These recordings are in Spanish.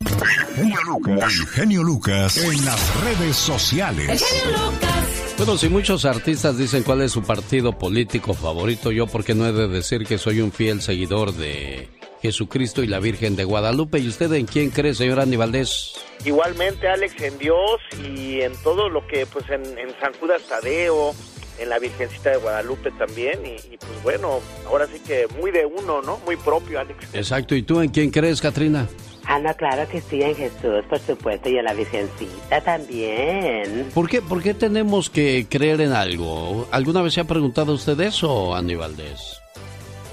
El genio Lucas en las redes sociales. El genio Lucas. Bueno, si muchos artistas dicen cuál es su partido político favorito, yo porque no he de decir que soy un fiel seguidor de Jesucristo y la Virgen de Guadalupe. ¿Y usted en quién cree, señor Andy Valdés? Igualmente, Alex, en Dios y en todo lo que, pues en, San Judas Tadeo, en la Virgencita de Guadalupe también. Y, y, pues bueno, ahora sí que muy de uno, ¿no? Muy propio, Alex. Exacto. ¿Y tú en quién crees, Katrina? Ah, no, claro que sí, en Jesús, por supuesto, y en la Virgencita también. ¿Por qué, ¿Por qué tenemos que creer en algo? ¿Alguna vez se ha preguntado usted eso, Aníbal Valdés?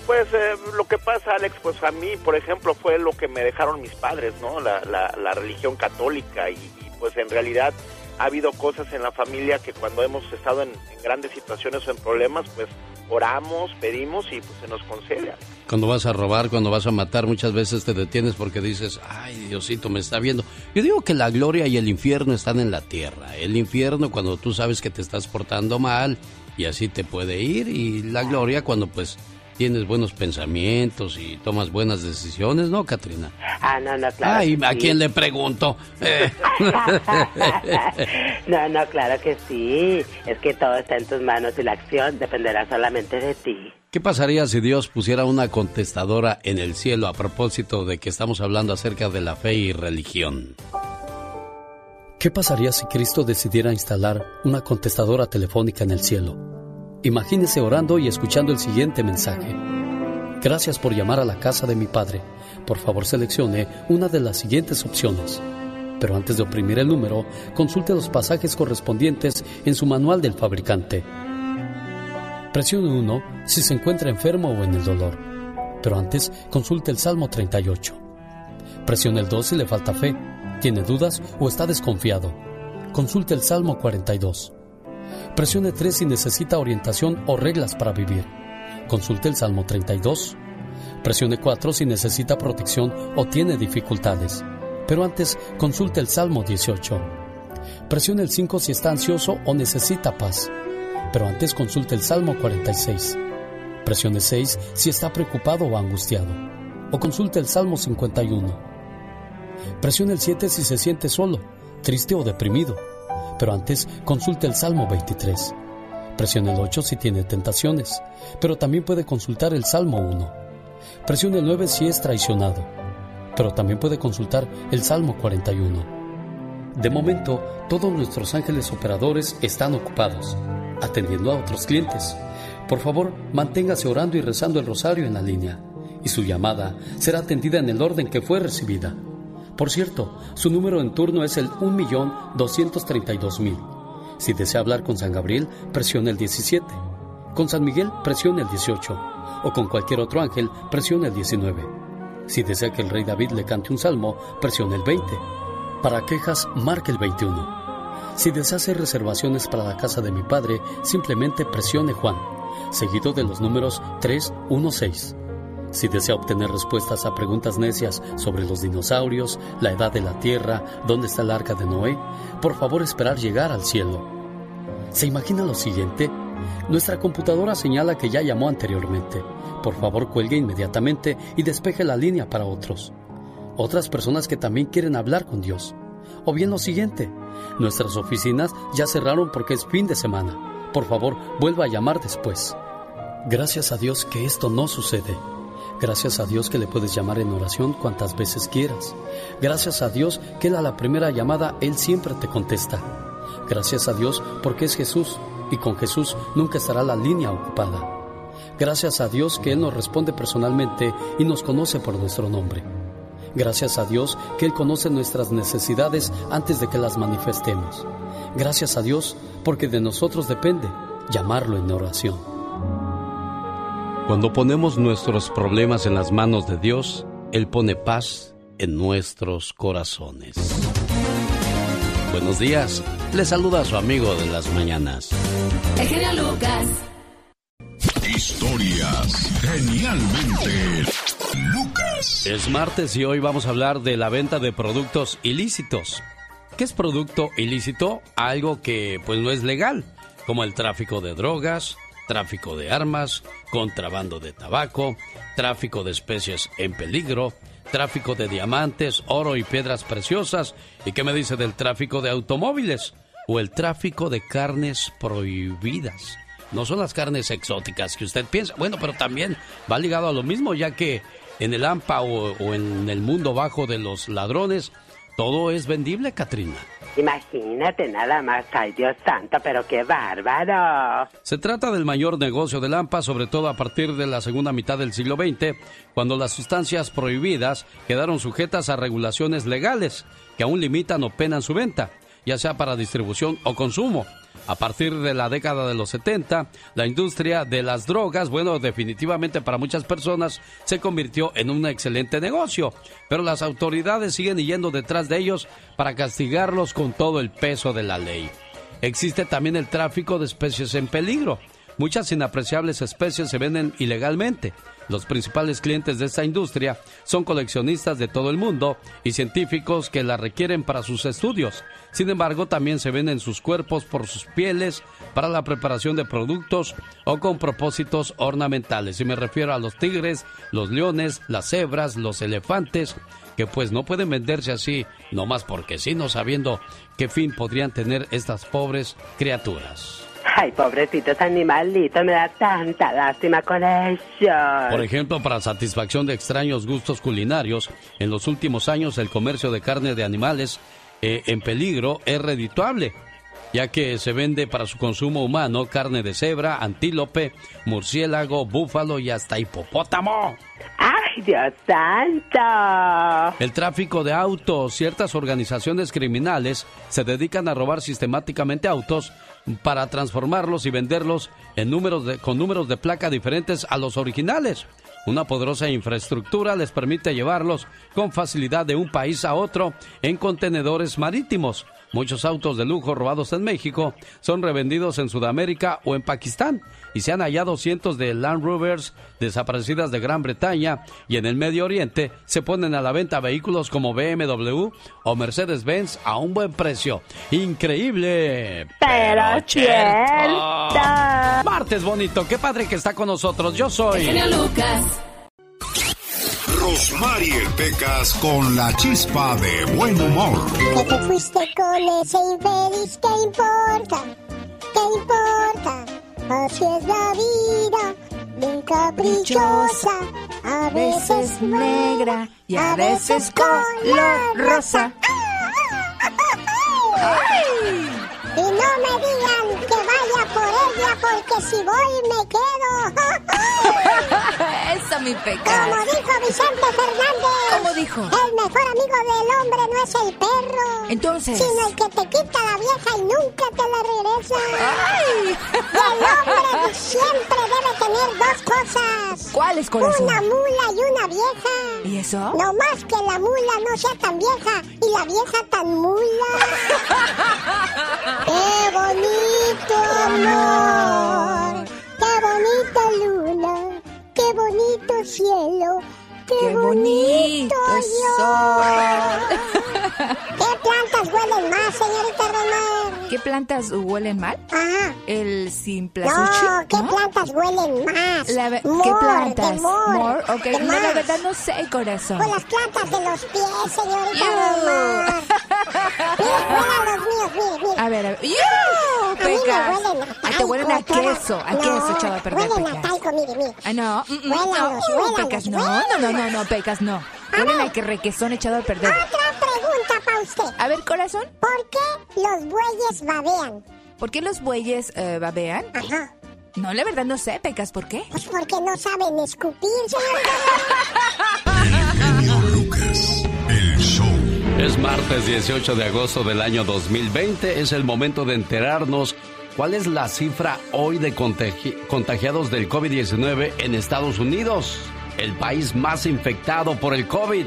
Pues eh, lo que pasa, Alex, pues a mí, por ejemplo, fue lo que me dejaron mis padres, ¿no? La, la, religión católica y, pues en realidad ha habido cosas en la familia que cuando hemos estado en, en grandes situaciones o en problemas, pues oramos, pedimos y pues se nos concede. Cuando vas a robar, cuando vas a matar, muchas veces te detienes porque dices, ay, Diosito me está viendo. Yo digo que la gloria y el infierno están en la tierra. El infierno cuando tú sabes que te estás portando mal y así te puede ir y la gloria cuando pues tienes buenos pensamientos y tomas buenas decisiones, ¿no, Katrina? Ah, no, no, claro. Ay, ¿a quién le pregunto? Eh. no, no, claro que sí. Es que todo está en tus manos y la acción dependerá solamente de ti. ¿Qué pasaría si Dios pusiera una contestadora en el cielo a propósito de que estamos hablando acerca de la fe y religión? ¿Qué pasaría si Cristo decidiera instalar una contestadora telefónica en el cielo? Imagínese orando y escuchando el siguiente mensaje. Gracias por llamar a la casa de mi padre. Por favor seleccione una de las siguientes opciones. Pero antes de oprimir el número, consulte los pasajes correspondientes en su manual del fabricante. Presione 1 si se encuentra enfermo o en el dolor. Pero antes, consulte el Salmo 38. Presione el 2 si le falta fe, tiene dudas o está desconfiado. Consulte el Salmo 42. Presione 3 si necesita orientación o reglas para vivir. Consulte el Salmo 32. Presione 4 si necesita protección o tiene dificultades. Pero antes, consulte el Salmo 18. Presione el 5 si está ansioso o necesita paz. Pero antes consulte el Salmo 46. Presione 6 si está preocupado o angustiado. O consulte el Salmo 51. Presione el 7 si se siente solo, triste o deprimido pero antes consulte el Salmo 23. Presione el 8 si tiene tentaciones, pero también puede consultar el Salmo 1. Presione el 9 si es traicionado, pero también puede consultar el Salmo 41. De momento, todos nuestros ángeles operadores están ocupados, atendiendo a otros clientes. Por favor, manténgase orando y rezando el rosario en la línea, y su llamada será atendida en el orden que fue recibida. Por cierto, su número en turno es el 1.232.000. Si desea hablar con San Gabriel, presione el 17. Con San Miguel, presione el 18. O con cualquier otro ángel, presione el 19. Si desea que el rey David le cante un salmo, presione el 20. Para quejas, marque el 21. Si desea hacer reservaciones para la casa de mi padre, simplemente presione Juan, seguido de los números 316. Si desea obtener respuestas a preguntas necias sobre los dinosaurios, la edad de la Tierra, dónde está el arca de Noé, por favor esperar llegar al cielo. ¿Se imagina lo siguiente? Nuestra computadora señala que ya llamó anteriormente. Por favor cuelgue inmediatamente y despeje la línea para otros. Otras personas que también quieren hablar con Dios. O bien lo siguiente, nuestras oficinas ya cerraron porque es fin de semana. Por favor, vuelva a llamar después. Gracias a Dios que esto no sucede. Gracias a Dios que le puedes llamar en oración cuantas veces quieras. Gracias a Dios que Él a la primera llamada, Él siempre te contesta. Gracias a Dios porque es Jesús y con Jesús nunca estará la línea ocupada. Gracias a Dios que Él nos responde personalmente y nos conoce por nuestro nombre. Gracias a Dios que Él conoce nuestras necesidades antes de que las manifestemos. Gracias a Dios porque de nosotros depende llamarlo en oración. Cuando ponemos nuestros problemas en las manos de Dios, Él pone paz en nuestros corazones. Buenos días, le saluda a su amigo de las mañanas. El Lucas. Historias genialmente Lucas. Es martes y hoy vamos a hablar de la venta de productos ilícitos. ¿Qué es producto ilícito? Algo que pues no es legal, como el tráfico de drogas, tráfico de armas, contrabando de tabaco, tráfico de especies en peligro, tráfico de diamantes, oro y piedras preciosas. ¿Y qué me dice del tráfico de automóviles? O el tráfico de carnes prohibidas. No son las carnes exóticas que usted piensa. Bueno, pero también va ligado a lo mismo, ya que en el AMPA o, en el mundo bajo de los ladrones, todo es vendible, Katrina. Imagínate nada más, ay Dios santo, pero qué bárbaro. Se trata del mayor negocio del AMPA, sobre todo a partir de la segunda mitad del siglo XX, cuando las sustancias prohibidas quedaron sujetas a regulaciones legales que aún limitan o penan su venta, ya sea para distribución o consumo. A partir de la década de los 70, la industria de las drogas, bueno, definitivamente para muchas personas se convirtió en un excelente negocio, pero las autoridades siguen yendo detrás de ellos para castigarlos con todo el peso de la ley. Existe también el tráfico de especies en peligro. Muchas inapreciables especies se venden ilegalmente. Los principales clientes de esta industria son coleccionistas de todo el mundo y científicos que la requieren para sus estudios. Sin embargo, también se venden sus cuerpos por sus pieles para la preparación de productos o con propósitos ornamentales. Y me refiero a los tigres, los leones, las cebras, los elefantes, que pues no pueden venderse así, no más porque sí, no sabiendo qué fin podrían tener estas pobres criaturas. Ay, pobrecitos animalitos, me da tanta lástima con ellos. Por ejemplo, para satisfacción de extraños gustos culinarios, en los últimos años el comercio de carne de animales eh, en peligro es redituable, ya que se vende para su consumo humano carne de cebra, antílope, murciélago, búfalo y hasta hipopótamo. ¡Ay, Dios santo! El tráfico de autos. Ciertas organizaciones criminales se dedican a robar sistemáticamente autos para transformarlos y venderlos en números de, con números de placa diferentes a los originales. Una poderosa infraestructura les permite llevarlos con facilidad de un país a otro en contenedores marítimos. Muchos autos de lujo robados en México son revendidos en Sudamérica o en Pakistán y se han hallado cientos de Land Rovers desaparecidas de Gran Bretaña y en el Medio Oriente se ponen a la venta vehículos como BMW o Mercedes-Benz a un buen precio. Increíble. Pero cierto. Martes bonito, qué padre que está con nosotros. Yo soy Lucas. Rosmarie Pecas con la chispa de buen humor. Que te fuiste con ese infeliz, ¿qué importa? ¿Qué importa? Así es la vida, bien caprichosa, a veces negra y a veces color rosa. Y no me digan que vaya por ella porque si voy me quedo. Eso, mi pecado. Como dijo Vicente Fernández. ¿Cómo dijo? El mejor amigo del hombre no es el perro. Entonces. Sino el que te quita la vieja y nunca te la regresa. El hombre siempre debe tener dos cosas. ¿Cuáles, corazón? Una mula y una vieja. ¿Y eso? No más que la mula no sea tan vieja y la vieja tan mula. ¡Qué bonito amor! ¡Qué bonita luna! ¡Qué bonito cielo! ¡Qué, bonito, sol! ¿Qué plantas huelen más, señorita Román? ¿Qué plantas huelen mal? Ajá. El simplasuchi. No, ¿qué plantas huelen más? La More, ¿Qué plantas? more, More, Ok, no, la verdad no sé, corazón. Pues las plantas de los pies, señorita. Román. Mira, los míos, mire, mire. A ver, a ver. ¡Iu! A mí me Pecas. huelen a Ah, te huelen a talco, queso, a No, queso echado a perder, Huelen a Pecas. talco, mire, mire. Ah, no. mm, mm, Huélalos, no. Uh, huélalos, Pecas, no. No, huélalos. no, no, no, Pecas, no. Huelen a que requesón echado a perder. Otra pregunta para usted. A ver, corazón, ¿Por qué los bueyes babean? ¿por qué los bueyes eh, babean? Ajá. No, la verdad no sé, Pecas, ¿por qué? Pues porque no saben escupir, genio Lucas, el show. Es martes 18 de agosto del año 2020. Es el momento de enterarnos cuál es la cifra hoy de contagi- contagiados del COVID-19 en Estados Unidos, el país más infectado por el COVID.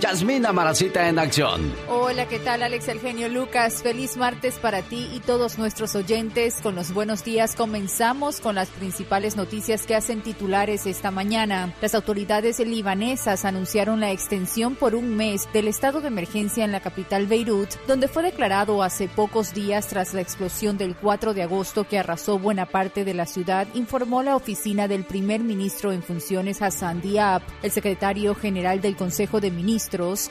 Yasmina Maracita en acción. Hola, ¿qué tal Alex Eugenio Lucas? Feliz martes para ti y todos nuestros oyentes. Con los buenos días comenzamos con las principales noticias que hacen titulares esta mañana. Las autoridades libanesas anunciaron la extensión por un mes del estado de emergencia en la capital Beirut, donde fue declarado hace pocos días tras la explosión del 4 de agosto que arrasó buena parte de la ciudad, informó la oficina del primer ministro en funciones Hassan Diab. El secretario general del Consejo de Ministros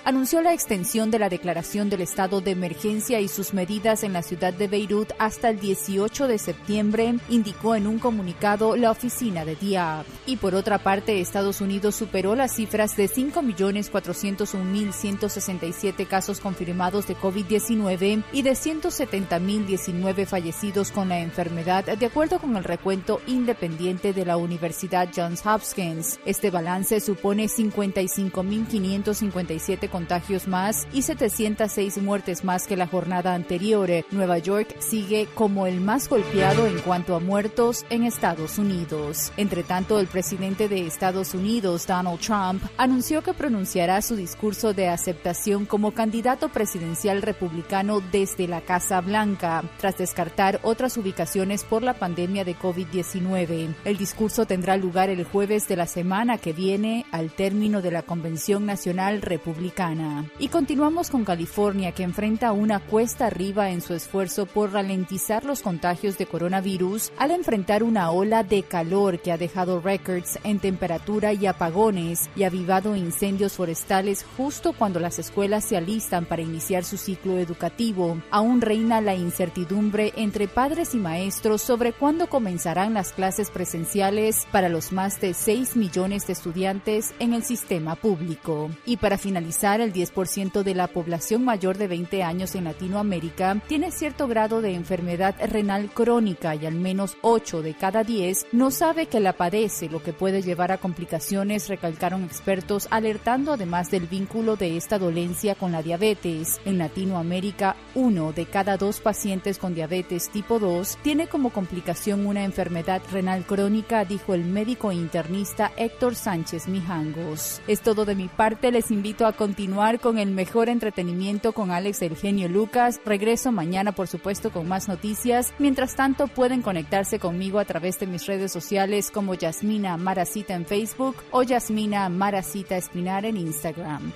anunció la extensión de la declaración del estado de emergencia y sus medidas en la ciudad de Beirut hasta el 18 de septiembre, indicó en un comunicado la oficina de Diab. Y por otra parte, Estados Unidos superó las cifras de 5.401.167 casos confirmados de COVID-19 y de 170.019 fallecidos con la enfermedad, de acuerdo con el recuento independiente de la Universidad Johns Hopkins. Este balance supone 55.550 contagios más y 706 muertes más que la jornada anterior. Nueva York sigue como el más golpeado en cuanto a muertos en Estados Unidos. Entre tanto, el presidente de Estados Unidos, Donald Trump, anunció que pronunciará su discurso de aceptación como candidato presidencial republicano desde la Casa Blanca, tras descartar otras ubicaciones por la pandemia de COVID-19. El discurso tendrá lugar el jueves de la semana que viene, al término de la Convención Nacional Republicana. Y continuamos con California, que enfrenta una cuesta arriba en su esfuerzo por ralentizar los contagios de coronavirus al enfrentar una ola de calor que ha dejado récords en temperatura y apagones y avivado incendios forestales justo cuando las escuelas se alistan para iniciar su ciclo educativo. Aún reina la incertidumbre entre padres y maestros sobre cuándo comenzarán las clases presenciales para los más de 6 millones de estudiantes en el sistema público. Y para finalizar, el 10% de la población mayor de 20 años en Latinoamérica tiene cierto grado de enfermedad renal crónica y al menos 8 de cada 10 no sabe que la padece, lo que puede llevar a complicaciones, recalcaron expertos, alertando además del vínculo de esta dolencia con la diabetes. En Latinoamérica, uno de cada dos pacientes con diabetes tipo 2 tiene como complicación una enfermedad renal crónica, dijo el médico internista Héctor Sánchez Mijangos. Es todo de mi parte, les invito a continuar con el mejor entretenimiento con Alex Eugenio Lucas. Regreso mañana, por supuesto, con más noticias. Mientras tanto, pueden conectarse conmigo a través de mis redes sociales como Yasmina Maracita en Facebook o Yasmina Maracita Espinar en Instagram.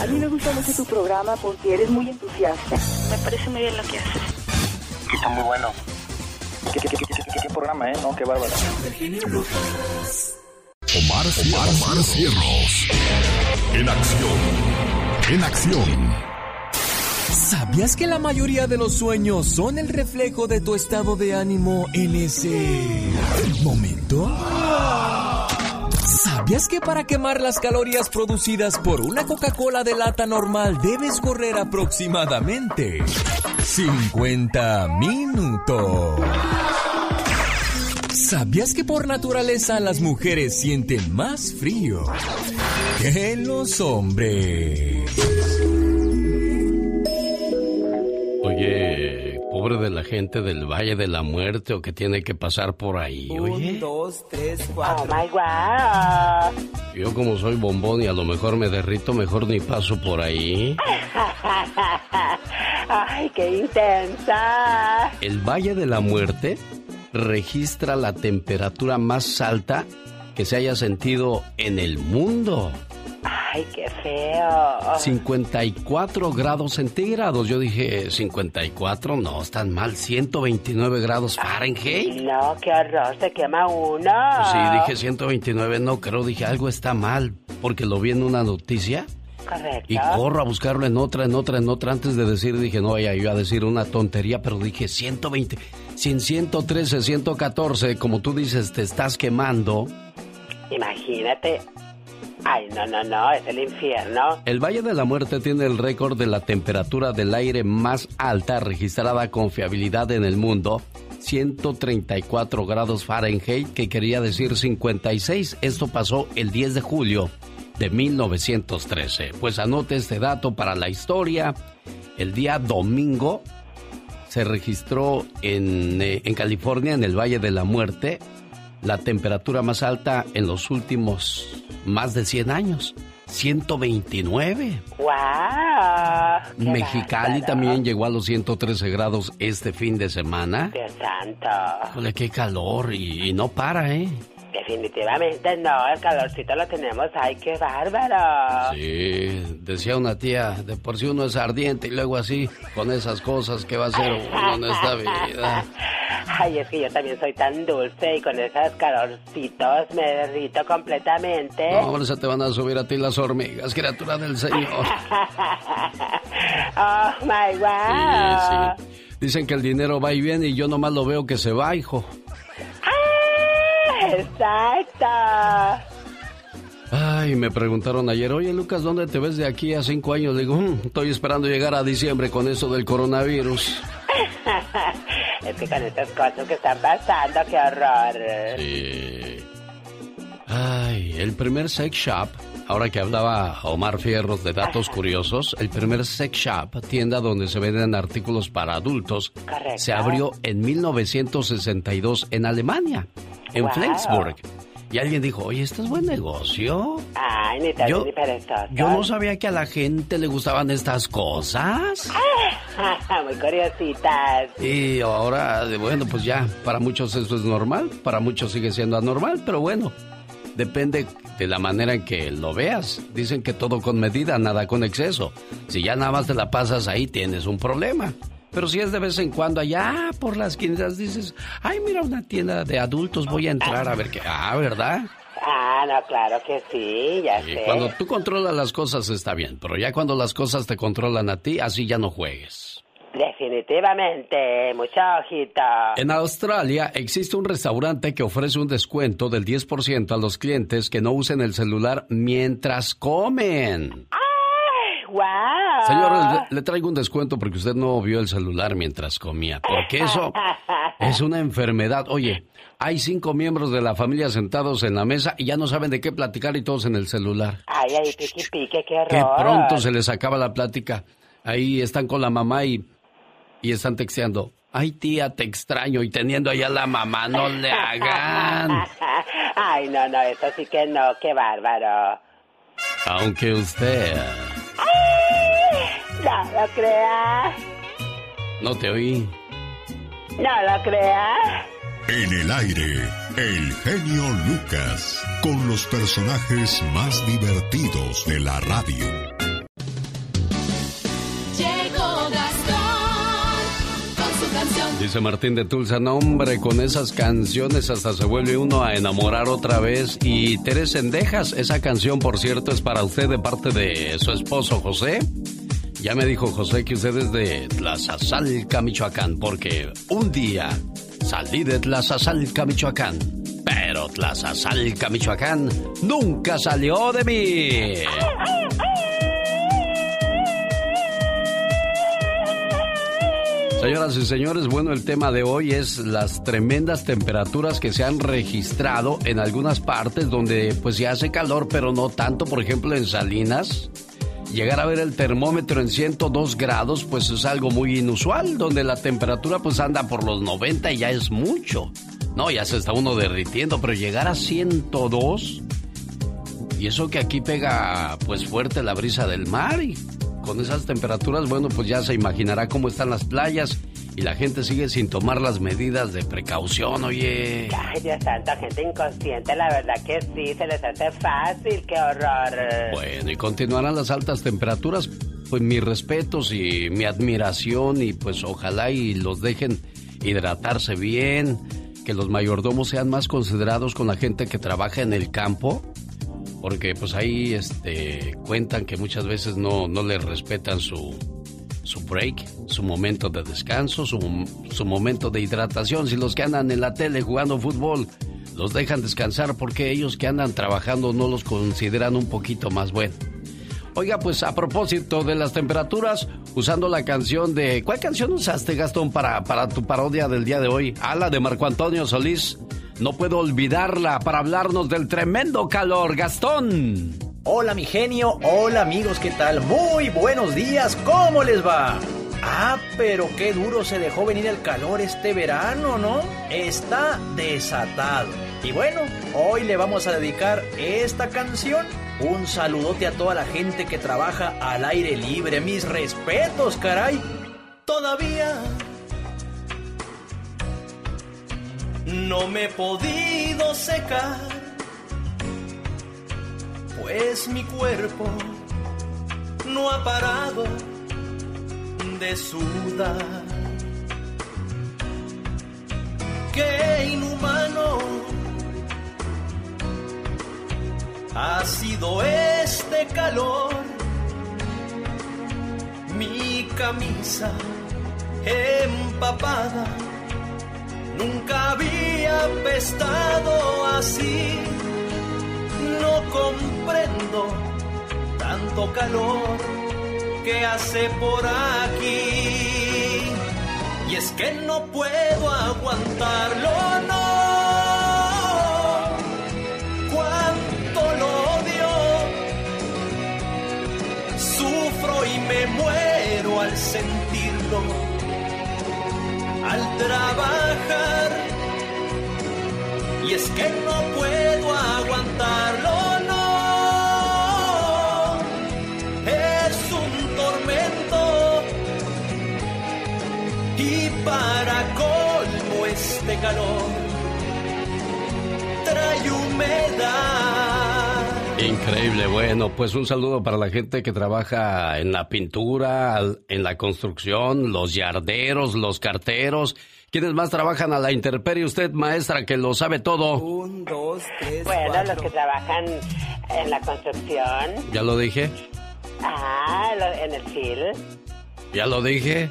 A mí me gusta mucho tu programa porque eres muy entusiasta. Me parece muy bien lo que haces. Está muy bueno. ¿Qué, qué, programa, eh? No, qué bárbaro. Omar, Omar, Cierros. En acción. En acción. ¿Sabías que la mayoría de los sueños son el reflejo de tu estado de ánimo en ese momento? ¿Sabías que para quemar las calorías producidas por una Coca-Cola de lata normal debes correr aproximadamente 50 minutos? ¿Sabías que por naturaleza las mujeres sienten más frío que los hombres? Oye, pobre de la gente del Valle de la Muerte o que tiene que pasar por ahí, oye. Un, dos, tres, cuatro. Oh my God. Yo como soy bombón y a lo mejor me derrito, mejor ni paso por ahí. Ay, qué intensa. El Valle de la Muerte registra la temperatura más alta que se haya sentido en el mundo. Ay, qué feo. 54 grados centígrados. Yo dije, 54, no, están mal. 129 grados Fahrenheit. No, qué horror, se quema uno. Sí, dije 129, no creo, dije algo está mal, porque lo vi en una noticia. Correcto. Y corro a buscarlo en otra, en otra, en otra. Antes de decir, dije, no, ya iba a decir una tontería, pero dije 120. Sin 113, 114, como tú dices, te estás quemando. Imagínate. Ay, no, no, no, es el infierno. El Valle de la Muerte tiene el récord de la temperatura del aire más alta registrada con fiabilidad en el mundo. 134 grados Fahrenheit, que quería decir 56. Esto pasó el 10 de julio de 1913. Pues anote este dato para la historia. El día domingo se registró en, eh, en, California, en el Valle de la Muerte, la temperatura más alta en los últimos más de 100 años. 129. ¡Wow! Mexicali también llegó a los 113 grados este fin de semana. Dios santo. Híjole, qué calor y, y no para, ¿eh? Definitivamente no, el calorcito lo tenemos, ay, qué bárbaro. Sí, decía una tía, de por si uno es ardiente y luego así, con esas cosas, ¿qué va a hacer uno en esta vida? Ay, es que yo también soy tan dulce y con esos calorcitos me derrito completamente. No, ahora se te van a subir a ti las hormigas, criatura del Señor. oh, my Sí, God. sí. Dicen que el dinero va y viene y yo nomás lo veo que se va, hijo. Exacto. Ay, me preguntaron ayer, oye Lucas, ¿dónde te ves de aquí a cinco años? Digo, "Mm, estoy esperando llegar a diciembre con eso del coronavirus. es que con estas cosas que están pasando, qué horror. Sí. Ay, el primer sex shop, ahora que hablaba Omar Fierros de datos curiosos, el primer sex shop, tienda donde se venden artículos para adultos, Correcto. se abrió en 1962 en Alemania, en Wow. Flensburg. Y alguien dijo, oye, ¿esto es buen negocio? Ay, ni tan Yo-. Yo no sabía que a la gente le gustaban estas cosas. Muy curiositas. Y ahora, bueno, pues ya, para muchos eso es normal, para muchos sigue siendo anormal, pero bueno, depende de la manera en que lo veas. Dicen que todo con medida, nada con exceso. Si ya nada más te la pasas ahí, tienes un problema. Pero si es de vez en cuando allá por las quintas dices, ay, mira una tienda de adultos, voy a entrar a ver qué. Ah, ¿verdad? Ah, no, claro que sí, ya sé. cuando tú controlas las cosas está bien, pero ya cuando las cosas te controlan a ti, así ya no juegues. Definitivamente, ojito. En Australia existe un restaurante que ofrece un descuento del 10% a los clientes que no usen el celular mientras comen. ¡Wow! Señor, le, le traigo un descuento porque usted no vio el celular mientras comía. Porque eso es una enfermedad. Oye, hay cinco miembros de la familia sentados en la mesa y ya no saben de qué platicar y todos en el celular. Ay, ay, piqui, pique, qué horror. Que pronto se les acaba la plática. Ahí están con la mamá y, y están texteando. Ay, tía, te extraño. Y teniendo allá la mamá, no le hagan. Ay, no, no, eso sí que no, qué bárbaro. Aunque usted... No lo crea, No te oí. no lo crea. En el aire, el genio Lucas, con los personajes más divertidos de la radio. Dice Martín de Tulsa, no con esas canciones hasta se vuelve uno a enamorar otra vez. Y Teresa Endejas, esa canción por cierto es para usted de parte de su esposo José. Ya me dijo José que usted es de Tlazazalca, Michoacán, porque un día salí de Tlazazalca, Michoacán. Pero Tlazazalca, Michoacán nunca salió de mí. Señoras y señores, bueno, el tema de hoy es las tremendas temperaturas que se han registrado en algunas partes donde pues ya hace calor, pero no tanto, por ejemplo en Salinas. Llegar a ver el termómetro en 102 grados pues es algo muy inusual, donde la temperatura pues anda por los 90 y ya es mucho. No, ya se está uno derritiendo, pero llegar a 102 y eso que aquí pega pues fuerte la brisa del mar y con esas temperaturas, bueno, pues ya se imaginará cómo están las playas y la gente sigue sin tomar las medidas de precaución, oye. Ay, Dios santo, gente inconsciente, la verdad que sí, se les hace fácil, qué horror. Bueno, y continuarán las altas temperaturas, pues mis respetos y mi admiración y pues ojalá y los dejen hidratarse bien, que los mayordomos sean más considerados con la gente que trabaja en el campo porque pues ahí este cuentan que muchas veces no, no les respetan su, su break, su momento de descanso, su, su momento de hidratación. Si los que andan en la tele jugando fútbol los dejan descansar porque ellos que andan trabajando no los consideran un poquito más bueno. Oiga, pues a propósito de las temperaturas, usando la canción de... ¿Cuál canción usaste, Gastón, para, para tu parodia del día de hoy? Ah, la de Marco Antonio Solís. No puedo olvidarla para hablarnos del tremendo calor, Gastón. Hola mi genio, hola amigos, ¿qué tal? Muy buenos días, ¿cómo les va? Ah, pero qué duro se dejó venir el calor este verano, ¿no? Está desatado. Y bueno, hoy le vamos a dedicar esta canción. Un saludote a toda la gente que trabaja al aire libre. Mis respetos, caray. Todavía no me he podido secar, pues mi cuerpo no ha parado de sudar. Qué inhumano ha sido este calor. Mi camisa empapada nunca había apestado así. No comprendo tanto calor que hace por aquí. Y es que no puedo aguantarlo, no. Cuánto lo odio. Sufro y me muero al sentirlo. Al trabajar. Y es que no puedo aguantarlo, no. Es un tormento. Y para colmo este calor trae humedad. Increíble, bueno, pues un saludo para la gente que trabaja en la pintura, en la construcción, los yarderos, los carteros. ¿Quiénes más trabajan a la intemperie? Usted, maestra, que lo sabe todo. Un, dos, tres, bueno, los que trabajan en la construcción. ¿Ya lo dije? Ah, lo- en el FIL. ¿Ya lo dije?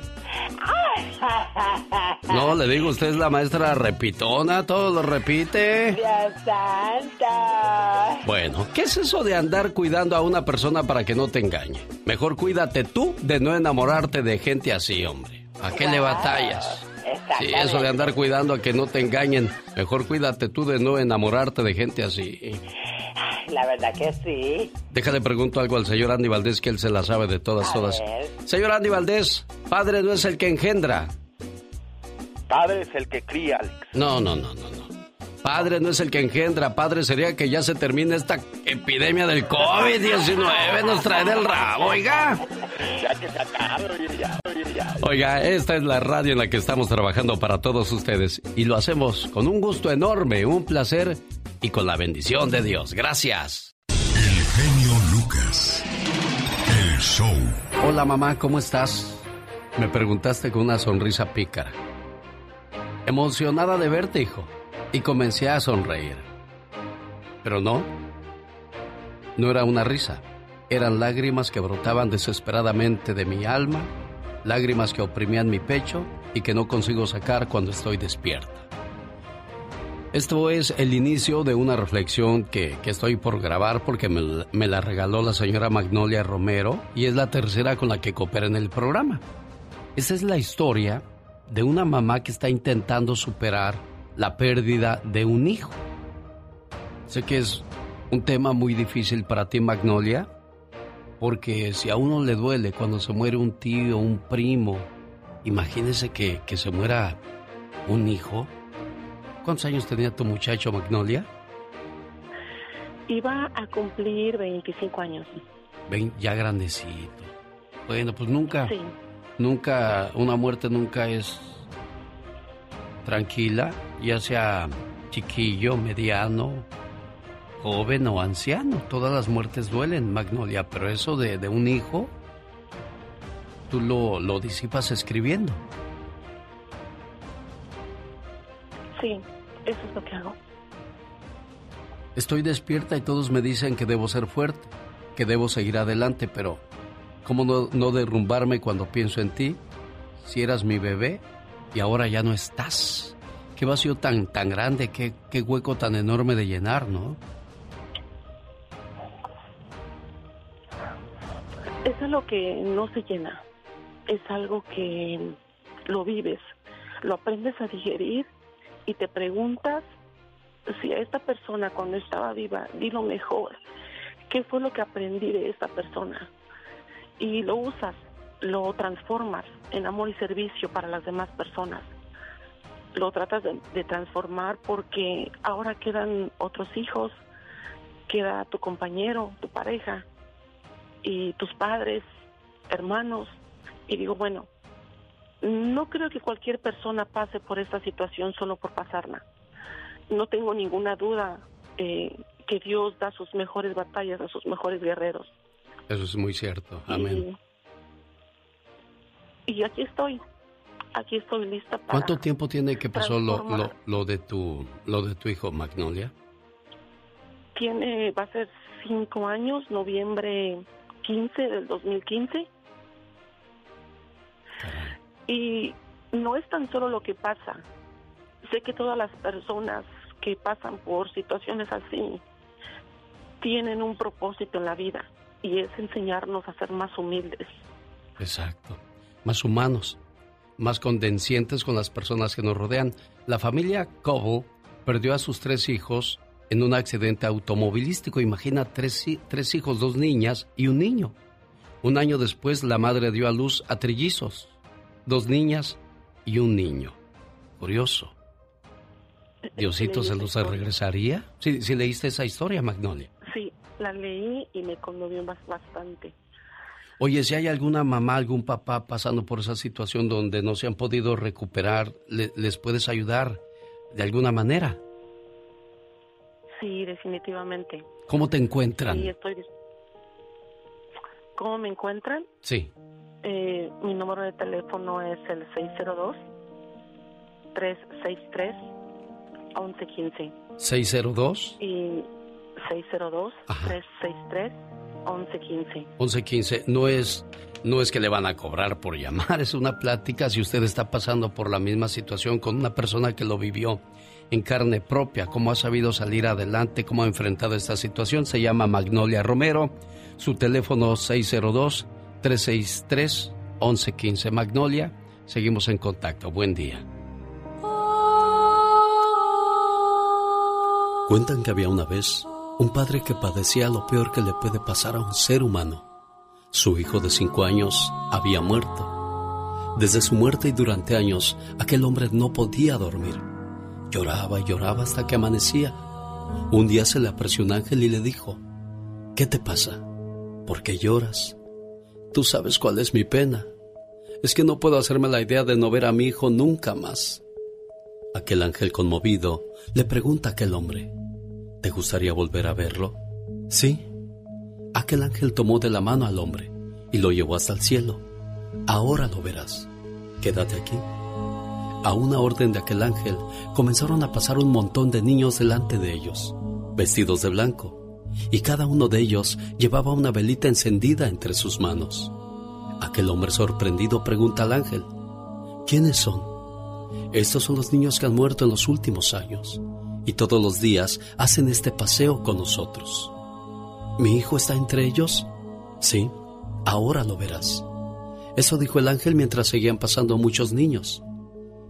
No, le digo, usted es la maestra repitona, todo lo repite. Dios santo. Bueno, ¿qué es eso de andar cuidando a una persona para que no te engañe? Mejor cuídate tú de no enamorarte de gente así, hombre. ¿A qué le batallas? Sí, eso de andar cuidando a que no te engañen. Mejor cuídate tú de no enamorarte de gente así. La verdad que sí. Déjale pregunto algo al señor Andy Valdés que él se la sabe de todas, A todas. ver. Señor Andy Valdés, padre no es el que engendra. Padre es el que cría, Alex. No, no, no, no, no. Padre no es el que engendra, padre sería que ya se termine esta epidemia del COVID-19, nos trae del rabo, oiga. Ya que se acabe, oye, ya, oye, ya. Oiga, esta es la radio en la que estamos trabajando para todos ustedes y lo hacemos con un gusto enorme, un placer y con la bendición de Dios. Gracias. El genio Lucas. El show. Hola mamá, ¿cómo estás? Me preguntaste con una sonrisa pícara. Emocionada de verte, hijo. Y comencé a sonreír. Pero no. No era una risa. Eran lágrimas que brotaban desesperadamente de mi alma, lágrimas que oprimían mi pecho y que no consigo sacar cuando estoy despierta. Esto es el inicio de una reflexión que, que estoy por grabar porque me, me la regaló la señora Magnolia Romero y es la tercera con la que coopera en el programa. Esta es la historia de una mamá que está intentando superar la pérdida de un hijo. Sé que es un tema muy difícil para ti, Magnolia, porque si a uno le duele cuando se muere un tío, un primo, imagínese que, que se muera un hijo. ¿Cuántos años tenía tu muchacho, Magnolia? Iba a cumplir 25 años. Ven, ya grandecito. Bueno, pues nunca, Sí. nunca, una muerte nunca es tranquila, ya sea chiquillo, mediano, joven o anciano. Todas las muertes duelen, Magnolia, pero eso de, de un hijo, tú lo, lo disipas escribiendo. Sí, eso es lo que hago. Estoy despierta y todos me dicen que debo ser fuerte, que debo seguir adelante, pero ¿cómo no, no derrumbarme cuando pienso en ti? Si eras mi bebé y ahora ya no estás. Qué vacío tan, tan grande, qué, qué hueco tan enorme de llenar, ¿no? Es algo que no se llena. Es algo que lo vives, lo aprendes a digerir y te preguntas si a esta persona cuando estaba viva di lo mejor, qué fue lo que aprendí de esta persona. Y lo usas, lo transformas en amor y servicio para las demás personas. Lo tratas de, de transformar porque ahora quedan otros hijos, queda tu compañero, tu pareja y tus padres, hermanos. Y digo, bueno, no creo que cualquier persona pase por esta situación solo por pasarla. No tengo ninguna duda eh, que Dios da sus mejores batallas a sus mejores guerreros. Eso es muy cierto. Amén. Y, y aquí estoy. Aquí estoy lista para. ¿Cuánto tiempo tiene que pasó lo, lo, lo, de tu lo de tu hijo Magnolia? Tiene va a ser cinco años, noviembre 15 del 2015. Y no es tan solo lo que pasa. Sé que todas las personas que pasan por situaciones así tienen un propósito en la vida y es enseñarnos a ser más humildes. Exacto. Más humanos, más condescientes con las personas que nos rodean. La familia Coble perdió a sus tres hijos en un accidente automovilístico. Imagina tres, tres hijos, dos niñas y un niño. Un año después la madre dio a luz a trillizos, dos niñas y un niño. Curioso. ¿Diosito se los regresaría? ¿Sí, ¿Sí, leíste esa historia, Magnolia? Sí, la leí y me conmovió bastante. Oye, si hay alguna mamá, algún papá pasando por esa situación donde no se han podido recuperar, ¿les puedes ayudar de alguna manera? Sí, definitivamente. ¿Cómo te encuentran? Sí, estoy... ¿Cómo me encuentran? Sí. Eh, mi número de teléfono es el 602-363-1115. ¿602? Y 602-363-1115. 1115. No es, no es que le van a cobrar por llamar, es una plática si usted está pasando por la misma situación con una persona que lo vivió en carne propia, cómo ha sabido salir adelante, cómo ha enfrentado esta situación. Se llama Magnolia Romero, su teléfono 602-363-1115. Magnolia, seguimos en contacto. Buen día. Cuentan que había una vez un padre que padecía lo peor que le puede pasar a un ser humano. Su hijo de cinco años había muerto. Desde su muerte y durante años, aquel hombre no podía dormir Lloraba y lloraba hasta que amanecía. Un día se le apreció un ángel y le dijo, ¿qué te pasa? ¿Por qué lloras? Tú sabes cuál es mi pena. Es que no puedo hacerme la idea de no ver a mi hijo nunca más. Aquel ángel conmovido le pregunta a aquel hombre, ¿te gustaría volver a verlo? Sí. Aquel ángel tomó de la mano al hombre y lo llevó hasta el cielo. Ahora lo verás. Quédate aquí a una orden de aquel ángel, comenzaron a pasar un montón de niños delante de ellos, vestidos de blanco, y cada uno de ellos llevaba una velita encendida entre sus manos. Aquel hombre sorprendido pregunta al ángel, ¿quiénes son? Estos son los niños que han muerto en los últimos años, y todos los días hacen este paseo con nosotros. ¿Mi hijo está entre ellos? Sí, ahora lo verás. Eso dijo el ángel mientras seguían pasando muchos niños.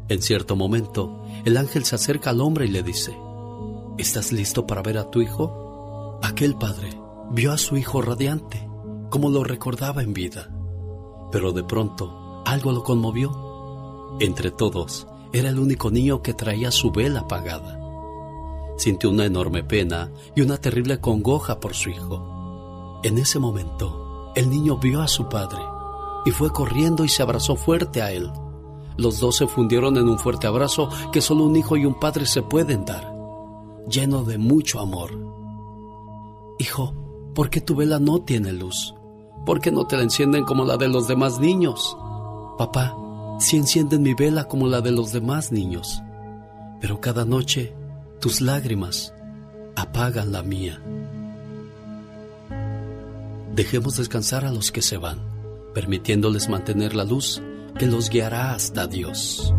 En cierto momento, el ángel se acerca al hombre y le dice, ¿Estás listo para ver a tu hijo? Aquel padre vio a su hijo radiante, como lo recordaba en vida. Pero de pronto, algo lo conmovió. Entre todos, era el único niño que traía su vela apagada. Sintió una enorme pena y una terrible congoja por su hijo. En ese momento, el niño vio a su padre y fue corriendo y se abrazó fuerte a él. Los dos se fundieron en un fuerte abrazo que solo un hijo y un padre se pueden dar, lleno de mucho amor. Hijo, ¿por qué tu vela no tiene luz? ¿Por qué no te la encienden como la de los demás niños? Papá, si encienden mi vela como la de los demás niños, pero cada noche tus lágrimas apagan la mía. Dejemos descansar a los que se van, permitiéndoles mantener la luz que los guiará hasta Dios.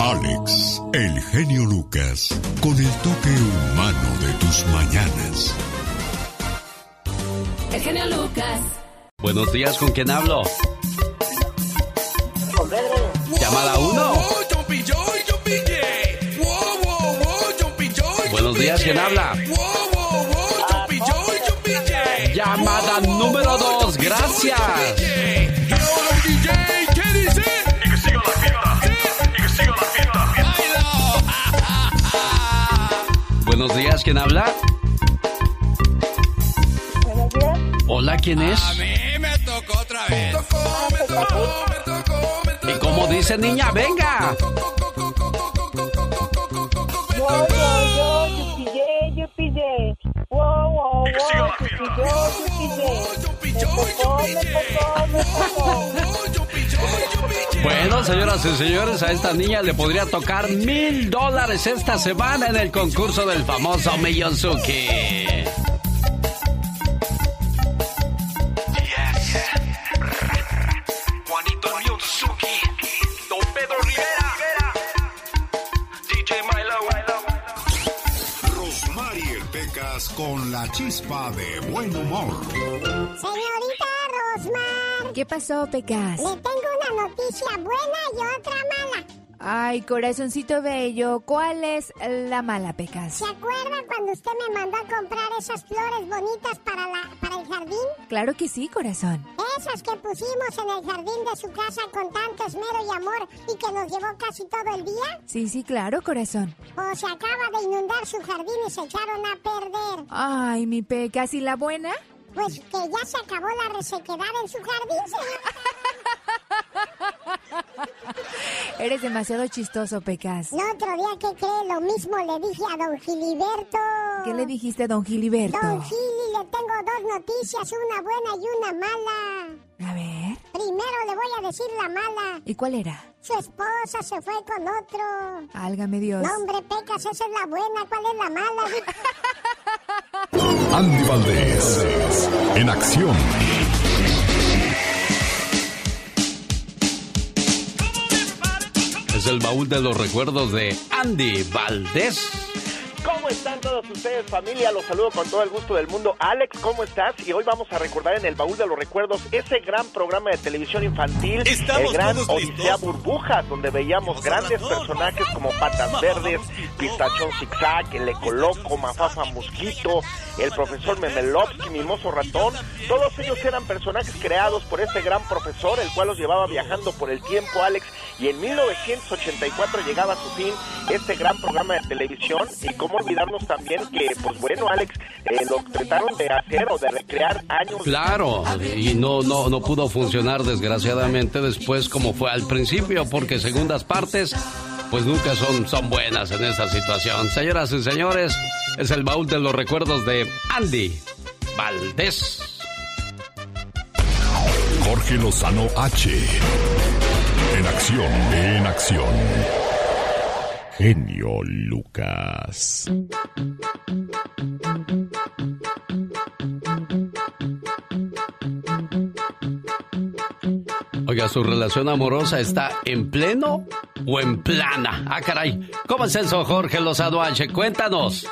Alex, el genio Lucas, con el toque humano de tus mañanas. El genio Lucas. Buenos días, ¿con quién hablo? Con Pedro. Llamada 1. Buenos días, ¿quién habla? llamada número dos. Gracias. Buenos días, ¿quién habla? Hola, ¿quién es? A mí me tocó otra vez. ¿Y cómo dice niña? Venga. Wow, wow, wow, yupi, yupi, wow, wow, wow, yupi, yupi, me tocó, me tocó, me tocó. Bueno, señoras y señores, a esta niña le podría tocar mil dólares esta semana en el concurso del famoso Millonzuki. Rosmarie Pecas con la chispa de buen humor. Señorita Rosmar, ¿Qué pasó, Pecas? le tengo una noticia buena y otra mala. Ay, corazoncito bello, ¿cuál es la mala, Pecas? ¿Se acuerda cuando usted me mandó a comprar esas flores bonitas para, la, para el jardín? Claro que sí, corazón. Esas que pusimos en el jardín de su casa con tanto esmero y amor y que nos llevó casi todo el día. Sí, sí, claro, corazón. O se acaba de inundar su jardín y se echaron a perder. Ay, mi Pecas, ¿y la buena? Pues que ya se acabó la resequedad en su jardín, señor. Eres demasiado chistoso, Pecas. No, otro día que cree lo mismo le dije a don Giliberto. ¿Qué le dijiste a don Giliberto? Don Gili, le tengo dos noticias, una buena y una mala. A ver, Primero le voy a decir la mala. ¿y cuál era? Su esposa se fue con otro. Álgame Dios. No, hombre, Pecas, esa es la buena. ¿Cuál es la mala? Andy Valdés, en acción. Es el baúl de los recuerdos de Andy Valdés. ¿Cómo están todos ustedes, familia? Los saludo con todo el gusto del mundo. Alex, ¿cómo estás? Y hoy vamos a recordar en el baúl de los recuerdos ese gran programa de televisión infantil, Estamos el gran Odisea listos. Burbujas, donde veíamos grandes personajes como Patas Verdes, Pistachón Zigzag, el Ecoloco, Mafafa Mosquito, el profesor Memelovsky, Mimoso Ratón. Todos ellos eran personajes creados por ese gran profesor, el cual los llevaba viajando por el tiempo, Alex. Y en 1984 llegaba a su fin este gran programa de televisión. Y cómo olvidarnos también que, pues bueno, Alex, eh, lo trataron de hacer o de recrear años. Claro, y no, no, no pudo funcionar desgraciadamente después como fue al principio, porque segundas partes, pues nunca son, son buenas en esa situación. Señoras y señores, es el baúl de los recuerdos de Andy Valdés. Jorge Lozano H. En acción, en acción. Genio Lucas. Oiga, ¿su relación amorosa está en pleno o en plana? Ah, caray. ¿Cómo es eso, Jorge Lozano H? Cuéntanos.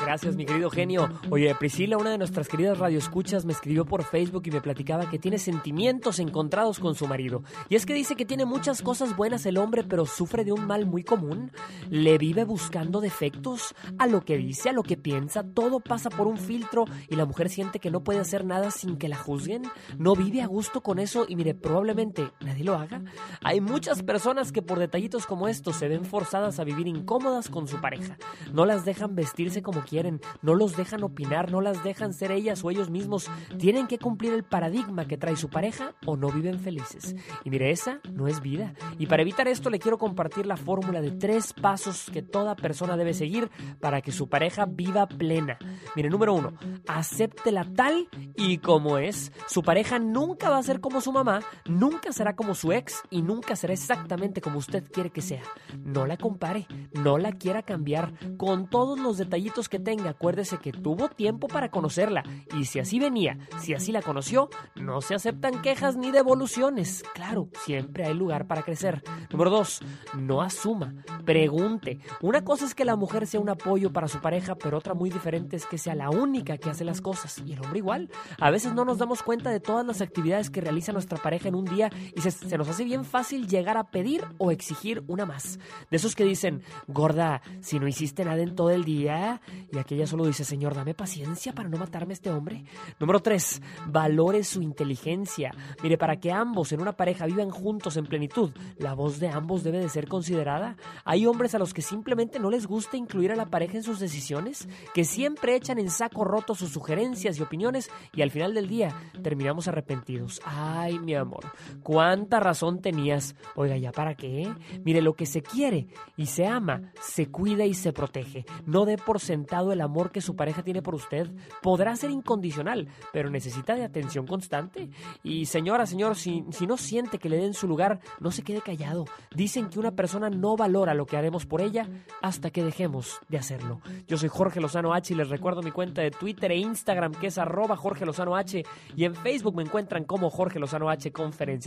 Gracias, mi querido genio. Oye, Priscila, una de nuestras queridas radioescuchas, me escribió por Facebook y me platicaba que tiene sentimientos encontrados con su marido. Y es que dice que tiene muchas cosas buenas el hombre, pero sufre de un mal muy común. Le vive buscando defectos a lo que dice, a lo que piensa. Todo pasa por un filtro y la mujer siente que no puede hacer nada sin que la juzguen. No vive a gusto con eso y mire, probablemente nadie lo haga. Hay muchas personas que por detallitos como estos se ven forzadas a vivir incómodas con su pareja. No las dejan vestirse como quieren, no los dejan opinar, no las dejan ser ellas o ellos mismos. Tienen que cumplir el paradigma que trae su pareja o no viven felices. Y mire, esa no es vida. Y para evitar esto le quiero compartir la fórmula de tres pasos que toda persona debe seguir para que su pareja viva plena. Mire, número uno, acéptela tal y como es. Su pareja nunca va a ser como su mamá, nunca será como su ex y nunca será exactamente como usted quiere que sea. No la compare, no la quiera cambiar. Con todos los detallitos que tenga, acuérdese que tuvo tiempo para conocerla y si así venía, si así la conoció, no se aceptan quejas ni devoluciones. Claro, siempre hay lugar para crecer. Número dos, no asuma, pregunte. Una cosa es que la mujer sea un apoyo para su pareja, pero otra muy diferente es que sea la única que hace las cosas y el hombre igual. A veces no nos damos cuenta de todas las actividades que realiza nuestra pareja en un día y se, nos hace bien fácil llegar a pedir o exigir una más. De esos que dicen, gorda, si no hiciste nada en todo el día, y aquella solo dice, señor, dame paciencia para no matarme a este hombre. Número 3, valore su inteligencia. Mire, para que ambos en una pareja vivan juntos en plenitud, la voz de ambos debe de ser considerada. Hay hombres a los que simplemente no les gusta incluir a la pareja en sus decisiones, que siempre echan en saco roto sus sugerencias y opiniones y al final del día terminamos arrepentidos. Ay, mi amor, cuánta razón tenías. Oiga, ¿ya para qué? Mire, lo que se quiere y se ama, se cuida y se protege. No dé por sentado el amor que su pareja tiene por usted. Podrá ser incondicional, pero necesita de atención constante. Y señora, señor, si, si no siente que le den su lugar, no se quede callado. Dicen que una persona no valora lo que haremos por ella hasta que dejemos de hacerlo. Yo soy Jorge Lozano H y les recuerdo mi cuenta de Twitter e Instagram que es arroba Jorge Lozano H y en Facebook me encuentran como Jorge Lozano H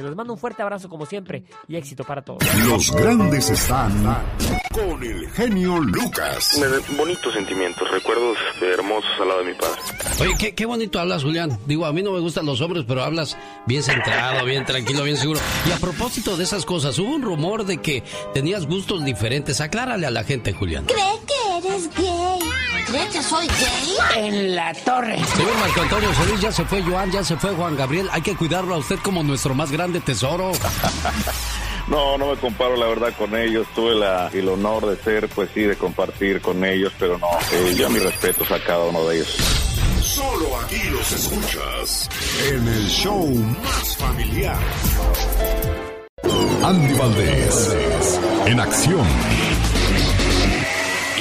Les mando un fuerte abrazo como siempre y éxito para todos. Los grandes están con el genio Lucas. Bonitos sentimientos, recuerdos hermosos al lado de mi padre. Oye, qué, qué bonito hablas, Julián. Digo, a mí no me gustan los hombres, pero hablas bien centrado, bien tranquilo, bien seguro. Y a propósito de esas cosas, hubo un rumor de que tenías gustos diferentes. Aclárale a la gente, Julián. ¿Cree que eres gay? ¿Cree que soy gay? En la torre. Señor Marco Antonio Solís, ya se fue Joan, ya se fue Juan Gabriel. Hay que cuidarlo a usted como nuestro más grande tesoro. No, no me comparo la verdad con ellos. Tuve la, el honor de ser, pues sí, de compartir con ellos, pero no, eh, yo mis respetos a cada uno de ellos. Solo aquí los escuchas en el show más familiar. Andy Valdés, en acción.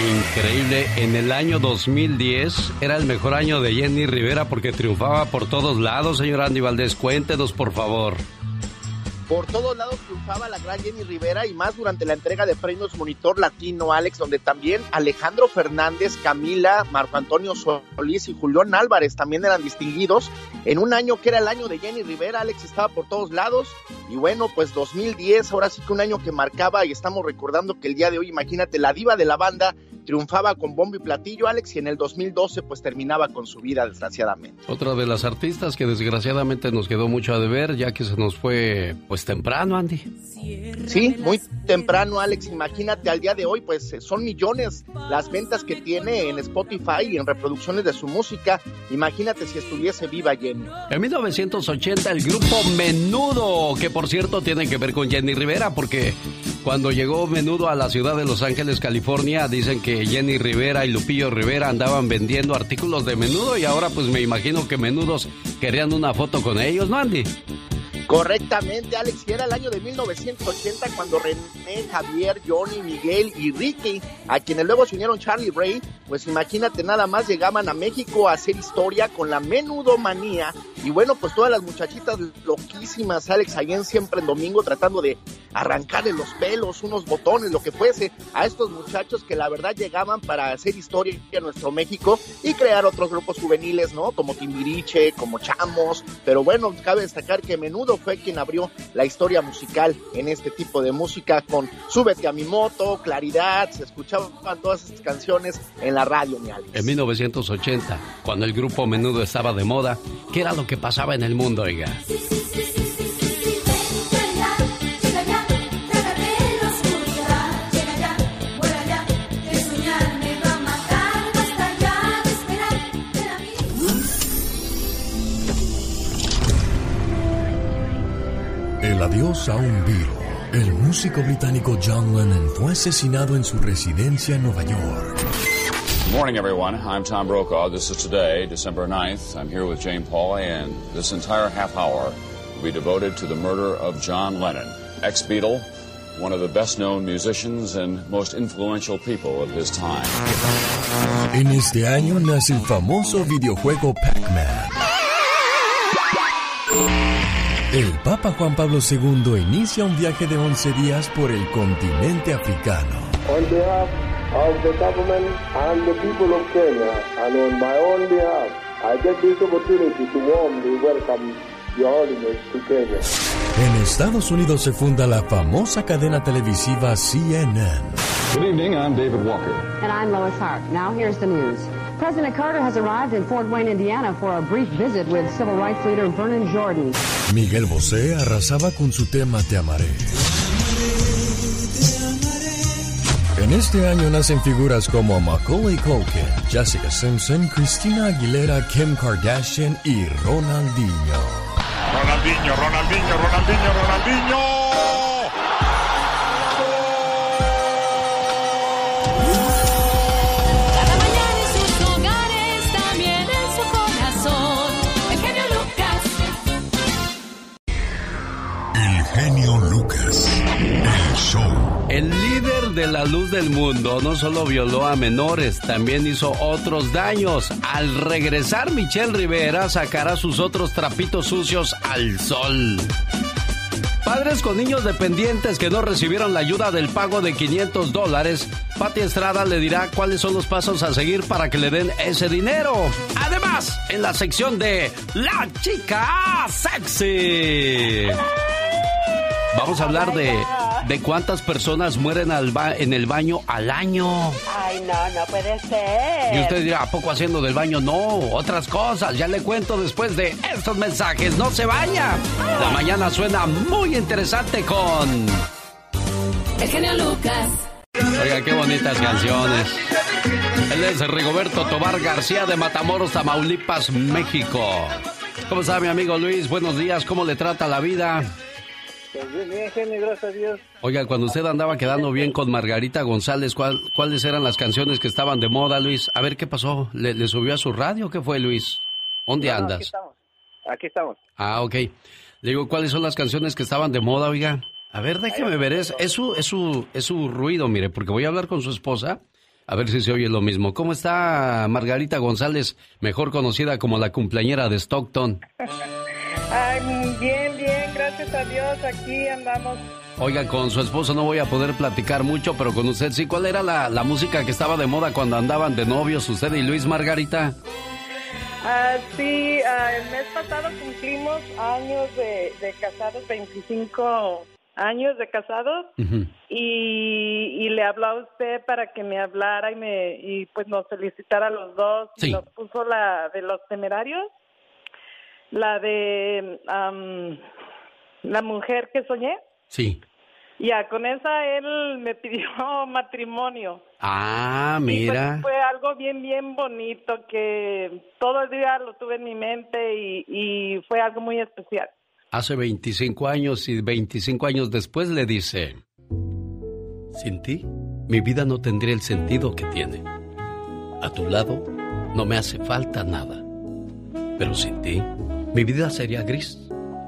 Increíble, en el año 2010 era el mejor año de Jenny Rivera porque triunfaba por todos lados, señor Andy Valdés. Cuéntenos, por favor. Por todos lados triunfaba la gran Jenny Rivera y más durante la entrega de premios Monitor Latino Alex, donde también Alejandro Fernández, Camila, Marco Antonio Solís y Julián Álvarez también eran distinguidos. En un año que era el año de Jenny Rivera, Alex estaba por todos lados. Y bueno, pues 2010, ahora sí que un año que marcaba y estamos recordando que el día de hoy, imagínate, la diva de la banda triunfaba con bombo y platillo, Alex, y en el 2012 pues terminaba con su vida, desgraciadamente. Otra de las artistas que desgraciadamente nos quedó mucho a deber, ya que se nos fue pues temprano, Andy. Sí, muy temprano, Alex. Imagínate, al día de hoy, pues son millones las ventas que tiene en Spotify y en reproducciones de su música. Imagínate si estuviese viva Jenny. En 1980 el grupo Menudo, que por cierto tiene que ver con Jenny Rivera, porque cuando llegó Menudo a la ciudad de Los Ángeles, California, dicen que Jenny Rivera y Lupillo Rivera andaban vendiendo artículos de Menudo y ahora pues me imagino que Menudos querían una foto con ellos, ¿no, Andy? Correctamente, Alex, y era el año de 1980 cuando René, Javier, Johnny, Miguel y Ricky, a quienes luego se unieron Charlie Ray, pues imagínate nada más llegaban a México a hacer historia con la menudomanía y bueno, pues todas las muchachitas loquísimas, Alex, ahí en siempre en domingo tratando de arrancarle los pelos, unos botones, lo que fuese, a estos muchachos que la verdad llegaban para hacer historia en nuestro México y crear otros grupos juveniles, ¿no? Como Timbiriche, como Chamos, pero bueno, cabe destacar que Menudo fue quien abrió la historia musical en este tipo de música con Súbete a mi moto, Claridad, se escuchaban todas estas canciones en la radio. En 1980, cuando el grupo Menudo estaba de moda, ¿qué era lo que pasaba en el mundo, oiga? El adiós a un Beatle. El músico británico John Lennon fue asesinado en su residencia en Nueva York. Good morning, everyone. I'm Tom Brokaw. This is today, December 9th. I'm here with Jane Pauley, and this entire half hour will be devoted to the murder of John Lennon, ex Beatle, one of the best known musicians and most influential people of his time. En este año nace el famoso videojuego Pac-Man. El Papa Juan Pablo II inicia un viaje de 11 días por el continente africano. On behalf of the government and the people of Kenya, and on my own behalf, I get this opportunity to warmly welcome Your Holiness to Kenya. En Estados Unidos se funda la famosa cadena televisiva CNN. Good evening, I'm David Walker. And I'm Lois Hart. Now here's the news. President Carter has arrived in Fort Wayne, Indiana for a brief visit with civil rights leader Vernon Jordan. Miguel Bosé arrasaba con su tema Te amaré. En este año nacen figuras como Macaulay Culkin, Jessica Simpson, Christina Aguilera, Kim Kardashian y Ronaldinho. Ronaldinho, Ronaldinho, Ronaldinho, Ronaldinho. El líder de la luz del mundo no solo violó a menores, también hizo otros daños. Al regresar, Michelle Rivera sacará sus otros trapitos sucios al sol. Padres con niños dependientes que no recibieron la ayuda del pago de 500 dólares, Pati Estrada le dirá cuáles son los pasos a seguir para que le den ese dinero. Además, en la sección de La Chica Sexy. Vamos a hablar de, de cuántas personas mueren al ba- en el baño al año. Ay, no, no puede ser. Y usted dirá, ¿a poco haciendo del baño? No, otras cosas. Ya le cuento después de estos mensajes. No se vaya. La mañana suena muy interesante con... El genio Lucas. Oiga, qué bonitas canciones. Él es Rigoberto Tobar García de Matamoros, Tamaulipas, México. ¿Cómo está mi amigo Luis? Buenos días. ¿Cómo le trata la vida? Pues bien, genio, gracias a Dios. Oiga, cuando usted andaba quedando bien con Margarita González, ¿cuál- ¿cuáles eran las canciones que estaban de moda, Luis? A ver, ¿qué pasó? ¿Le, le subió a su radio? ¿Qué fue, Luis? ¿Dónde No, no, Aquí andas? estamos. Aquí estamos. Ah, ok. Le digo, ¿cuáles son las canciones que estaban de moda, oiga? A ver, déjeme ver, es, es, su, es, su, es su ruido, mire, porque voy a hablar con su esposa, a ver si se oye lo mismo. ¿Cómo está Margarita González, mejor conocida como la cumpleañera de Stockton? Ay, bien, bien, gracias a Dios, aquí andamos. Oiga, con su esposo no voy a poder platicar mucho, pero con usted sí. ¿Cuál era la, la música que estaba de moda cuando andaban de novios usted y Luis Margarita? Ah, sí, ah, el mes pasado cumplimos años de, de casados, 25 años de casados, y, y le habló a usted para que me hablara y me y pues nos felicitara a los dos. Y Sí. nos puso la de los temerarios, la de am, la mujer que soñé. Sí. Ya, con esa él me pidió matrimonio. Ah, pues, mira. fue algo bien, bien bonito que todo el día lo tuve en mi mente y, y fue algo muy especial. Hace 25 años y 25 años después le dice, sin ti, mi vida no tendría el sentido que tiene. A tu lado, no me hace falta nada. Pero sin ti, mi vida sería gris,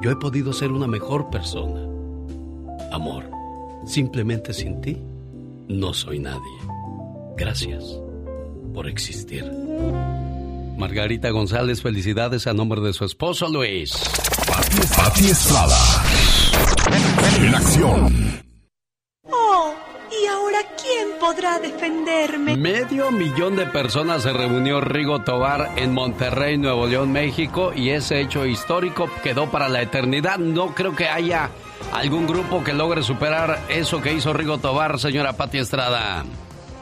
yo he podido ser una mejor persona. Amor, simplemente sin ti, no soy nadie. Gracias por existir. Margarita González, felicidades a nombre de su esposo Luis. Pati Estrada. En acción. Oh, ¿y ahora quién podrá defenderme? Medio millón de personas se reunió Rigo Tobar en Monterrey, Nuevo León, México, y ese hecho histórico quedó para la eternidad. No creo que haya algún grupo que logre superar eso que hizo Rigo Tobar, señora Pati Estrada.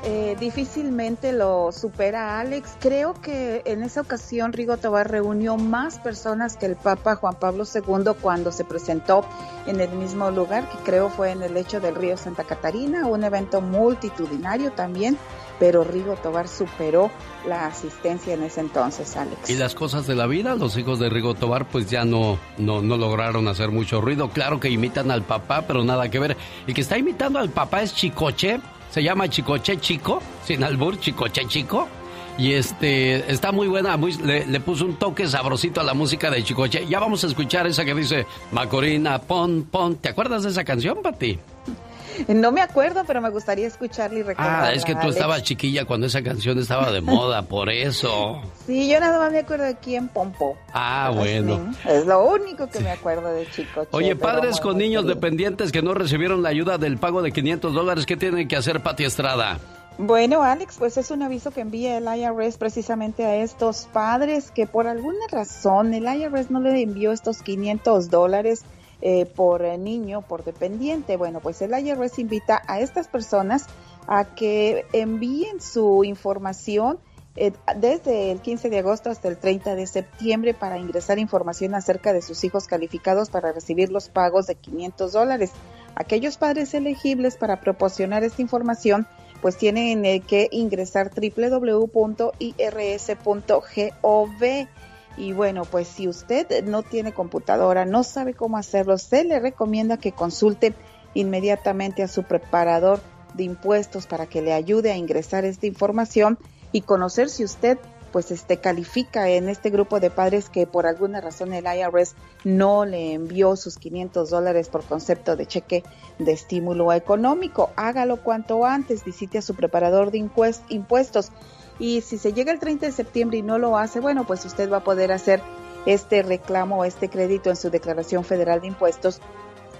Eh, difícilmente lo supera Alex. Creo que en esa ocasión Rigo Tobar reunió más personas que el Papa Juan Pablo II cuando se presentó en el mismo lugar, que creo fue en el lecho del río Santa Catarina, un evento multitudinario también, pero Rigo Tobar superó la asistencia en ese entonces, Alex. Y las cosas de la vida, los hijos de Rigo Tobar pues ya no, no, no lograron hacer mucho ruido. Claro que imitan al papá, pero nada que ver. El que está imitando al papá es Chicoche, se llama Chicoche Chico, sin albur, Chicoche Chico. Y este, está muy buena, muy- le, puso un toque sabrosito a la música de Chicoche. Ya vamos a escuchar esa que dice, Macorina, pon, pon. ¿Te acuerdas de esa canción, Pati? No me acuerdo, pero me gustaría escucharla y recordarla. Ah, es que tú estabas chiquilla cuando esa canción estaba de moda, por eso. Sí, yo nada más me acuerdo de quién Pompo. Ah, bueno. Es lo único que me acuerdo de chico. Oye, padres con niños dependientes que no recibieron la ayuda del pago de 500 dólares, ¿qué tienen que hacer, Pati Estrada? Bueno, Alex, pues es un aviso que envía el IRS precisamente a estos padres que por alguna razón el IRS no le envió estos 500 dólares eh, por niño, por dependiente. Bueno, pues el IRS invita a estas personas a que envíen su información eh, desde el 15 de agosto hasta el 30 de septiembre para ingresar información acerca de sus hijos calificados para recibir los pagos de 500 dólares. Aquellos padres elegibles para proporcionar esta información pues tienen eh, que ingresar www.irs.gov. Y bueno, pues si usted no tiene computadora, no sabe cómo hacerlo, se le recomienda que consulte inmediatamente a su preparador de impuestos para que le ayude a ingresar esta información y conocer si usted pues este califica en este grupo de padres que por alguna razón el IRS no le envió sus 500 dólares por concepto de cheque de estímulo económico. Hágalo cuanto antes, visite a su preparador de impuestos y si se llega el 30 de septiembre y no lo hace, bueno, pues usted va a poder hacer este reclamo o este crédito en su declaración federal de impuestos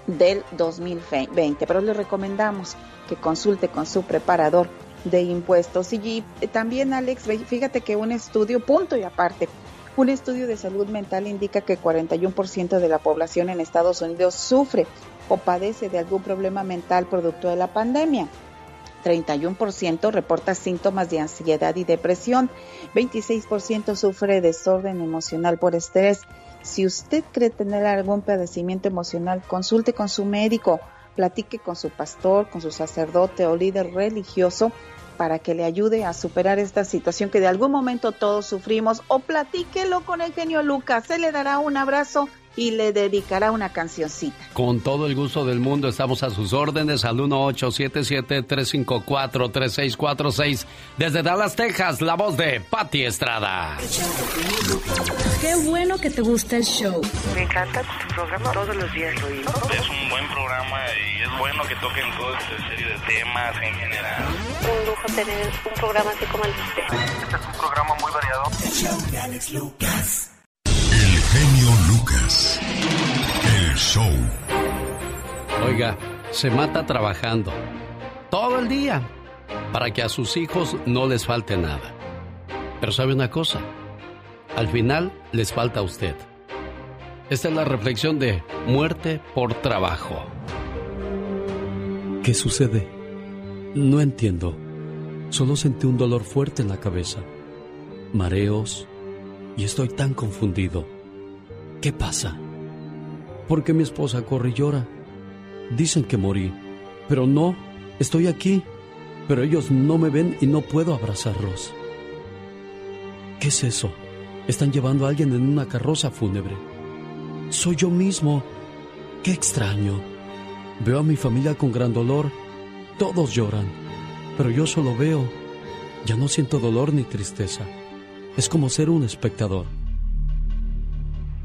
del 2020. Pero le recomendamos que consulte con su preparador de impuestos. Y también, Alex, fíjate que un estudio, punto y aparte, un estudio de salud mental indica que 41% de la población en Estados Unidos sufre o padece de algún problema mental producto de la pandemia. 31% reporta síntomas de ansiedad y depresión, 26% sufre desorden emocional por estrés. Si usted cree tener algún padecimiento emocional, consulte con su médico, platique con su pastor, con su sacerdote o líder religioso para que le ayude a superar esta situación que de algún momento todos sufrimos o platíquelo con el genio Lucas, se le dará un abrazo y le dedicará una cancioncita. Con todo el gusto del mundo estamos a sus órdenes al 1877-354-3646 desde Dallas, Texas, la voz de Patti Estrada. Qué bueno que te gusta el show. Me encanta tu programa, todos los días lo oigo. Es un buen programa y es bueno que toquen todo este serie de temas en general. Un lujo tener un programa así como el de usted. Este es un programa muy variado. El show de Alex Lucas. El genio Lucas. El show. Oiga, se mata trabajando todo el día para que a sus hijos no les falte nada. Pero sabe una cosa, al final les falta a usted. Esta es la reflexión de muerte por trabajo. ¿Qué sucede? No entiendo. Solo sentí un dolor fuerte en la cabeza, mareos, y estoy tan confundido. ¿Qué pasa? ¿Por qué mi esposa corre y llora? Dicen que morí, pero no, estoy aquí, pero ellos no me ven y no puedo abrazarlos. ¿Qué es eso? Están llevando a alguien en una carroza fúnebre. Soy yo mismo. Qué extraño. Veo a mi familia con gran dolor. Todos lloran, pero yo solo veo. Ya no siento dolor ni tristeza. Es como ser un espectador.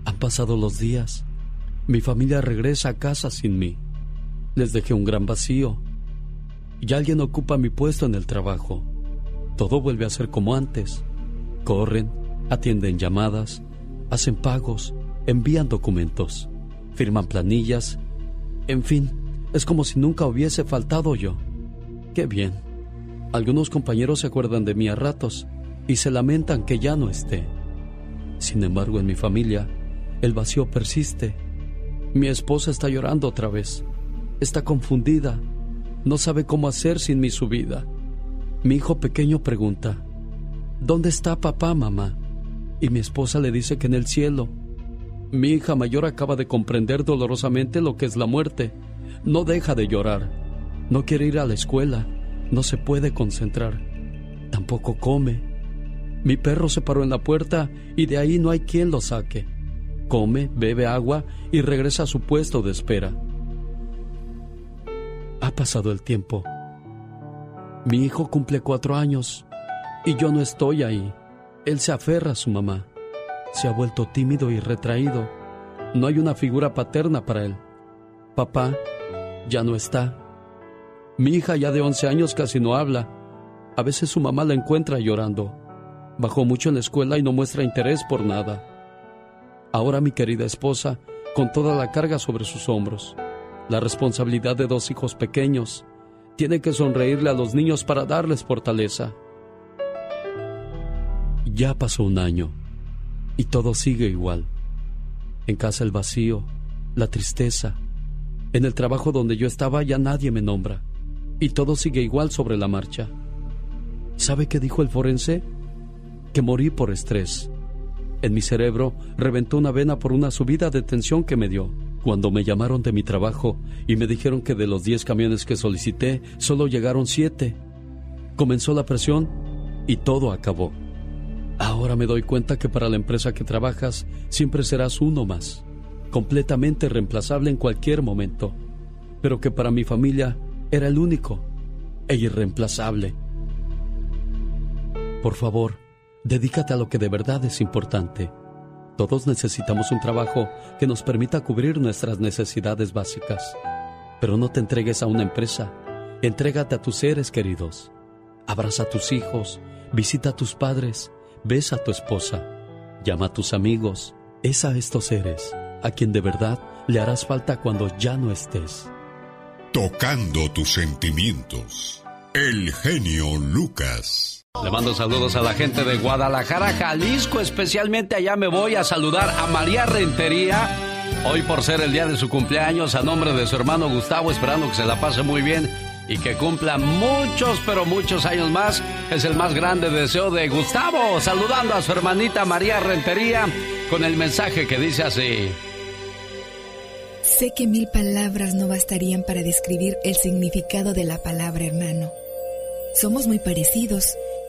Han pasado los días. Mi familia regresa a casa sin mí. Les dejé un gran vacío. Y alguien ocupa mi puesto en el trabajo. Todo vuelve a ser como antes. Corren, atienden llamadas, hacen pagos, envían documentos, firman planillas. En fin, es como si nunca hubiese faltado yo. Qué bien. Algunos compañeros se acuerdan de mí a ratos y se lamentan que ya no esté. Sin embargo, en mi familia, el vacío persiste. Mi esposa está llorando otra vez. Está confundida. No sabe cómo hacer sin mi su vida. Mi hijo pequeño pregunta, ¿Dónde está papá, mamá? Y mi esposa le dice que en el cielo. Mi hija mayor acaba de comprender dolorosamente lo que es la muerte. No deja de llorar. No quiere ir a la escuela. No se puede concentrar. Tampoco come. Mi perro se paró en la puerta y de ahí no hay quien lo saque. Come, bebe agua y regresa a su puesto de espera. Ha pasado el tiempo. Mi hijo cumple cuatro años y yo no estoy ahí. Él se aferra a su mamá. Se ha vuelto tímido y retraído. No hay una figura paterna para él. Papá ya no está. Mi hija ya de 11 años casi no habla. A veces su mamá la encuentra llorando. Bajó mucho en la escuela y no muestra interés por nada. Ahora mi querida esposa, con toda la carga sobre sus hombros, la responsabilidad de dos hijos pequeños, tiene que sonreírle a los niños para darles fortaleza. Ya pasó un año y todo sigue igual. En casa el vacío, la tristeza. En el trabajo donde yo estaba ya nadie me nombra y todo sigue igual sobre la marcha. ¿Sabe qué dijo el forense? Que morí por estrés. En mi cerebro reventó una vena por una subida de tensión que me dio. Cuando me llamaron de mi trabajo y me dijeron que de los 10 camiones que solicité, solo llegaron 7. Comenzó la presión y todo acabó. Ahora me doy cuenta que para la empresa que trabajas siempre serás uno más, completamente reemplazable en cualquier momento, pero que para mi familia era el único e irreemplazable. Por favor, dedícate a lo que de verdad es importante. Todos necesitamos un trabajo que nos permita cubrir nuestras necesidades básicas. Pero no te entregues a una empresa, entrégate a tus seres queridos. Abraza a tus hijos, visita a tus padres, besa a tu esposa, llama a tus amigos, es a estos seres a quien de verdad le harás falta cuando ya no estés. Tocando tus sentimientos. El genio Lucas. Le mando saludos a la gente de Guadalajara, Jalisco. Especialmente allá me voy a saludar a María Rentería. Hoy por ser el día de su cumpleaños, a nombre de su hermano Gustavo, esperando que se la pase muy bien y que cumpla muchos, pero muchos años más. Es el más grande deseo de Gustavo, saludando a su hermanita María Rentería con el mensaje que dice así. Sé que mil palabras no bastarían para describir el significado de la palabra hermano. Somos muy parecidos,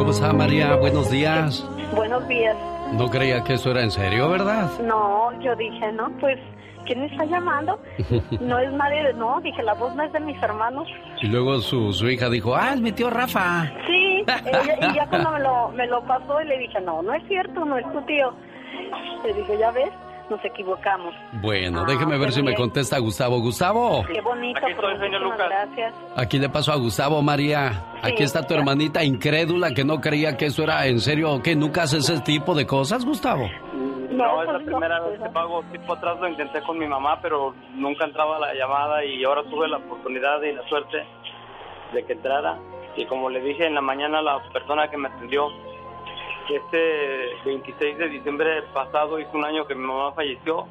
¿Cómo está María? Buenos días. Buenos días. No creía que eso era en serio, ¿verdad? No, yo dije, no, pues, ¿quién me está llamando? No es nadie, de, no, dije, la voz no es de mis hermanos. Y luego su, su hija dijo, ah, es mi tío Rafa. Sí, ella, y ya cuando me lo, me lo pasó y le dije, no, no es cierto, no es tu tío. Le dije, ya ves, nos equivocamos. Bueno, déjeme ver si me contesta Gustavo. Gustavo. Qué bonito, Aquí estoy, señor Lucas. gracias. Aquí le paso a Gustavo, María. Aquí está tu hermanita incrédula que no creía que eso era en serio. ¿Que nunca haces ese tipo de cosas, Gustavo? No, es la primera vez que pago tiempo atrás lo intenté con mi mamá, pero nunca entraba la llamada y ahora tuve la oportunidad y la suerte de que entrara. Y como le dije en la mañana a la persona que me atendió, este 26 de diciembre pasado hizo un año que mi mamá falleció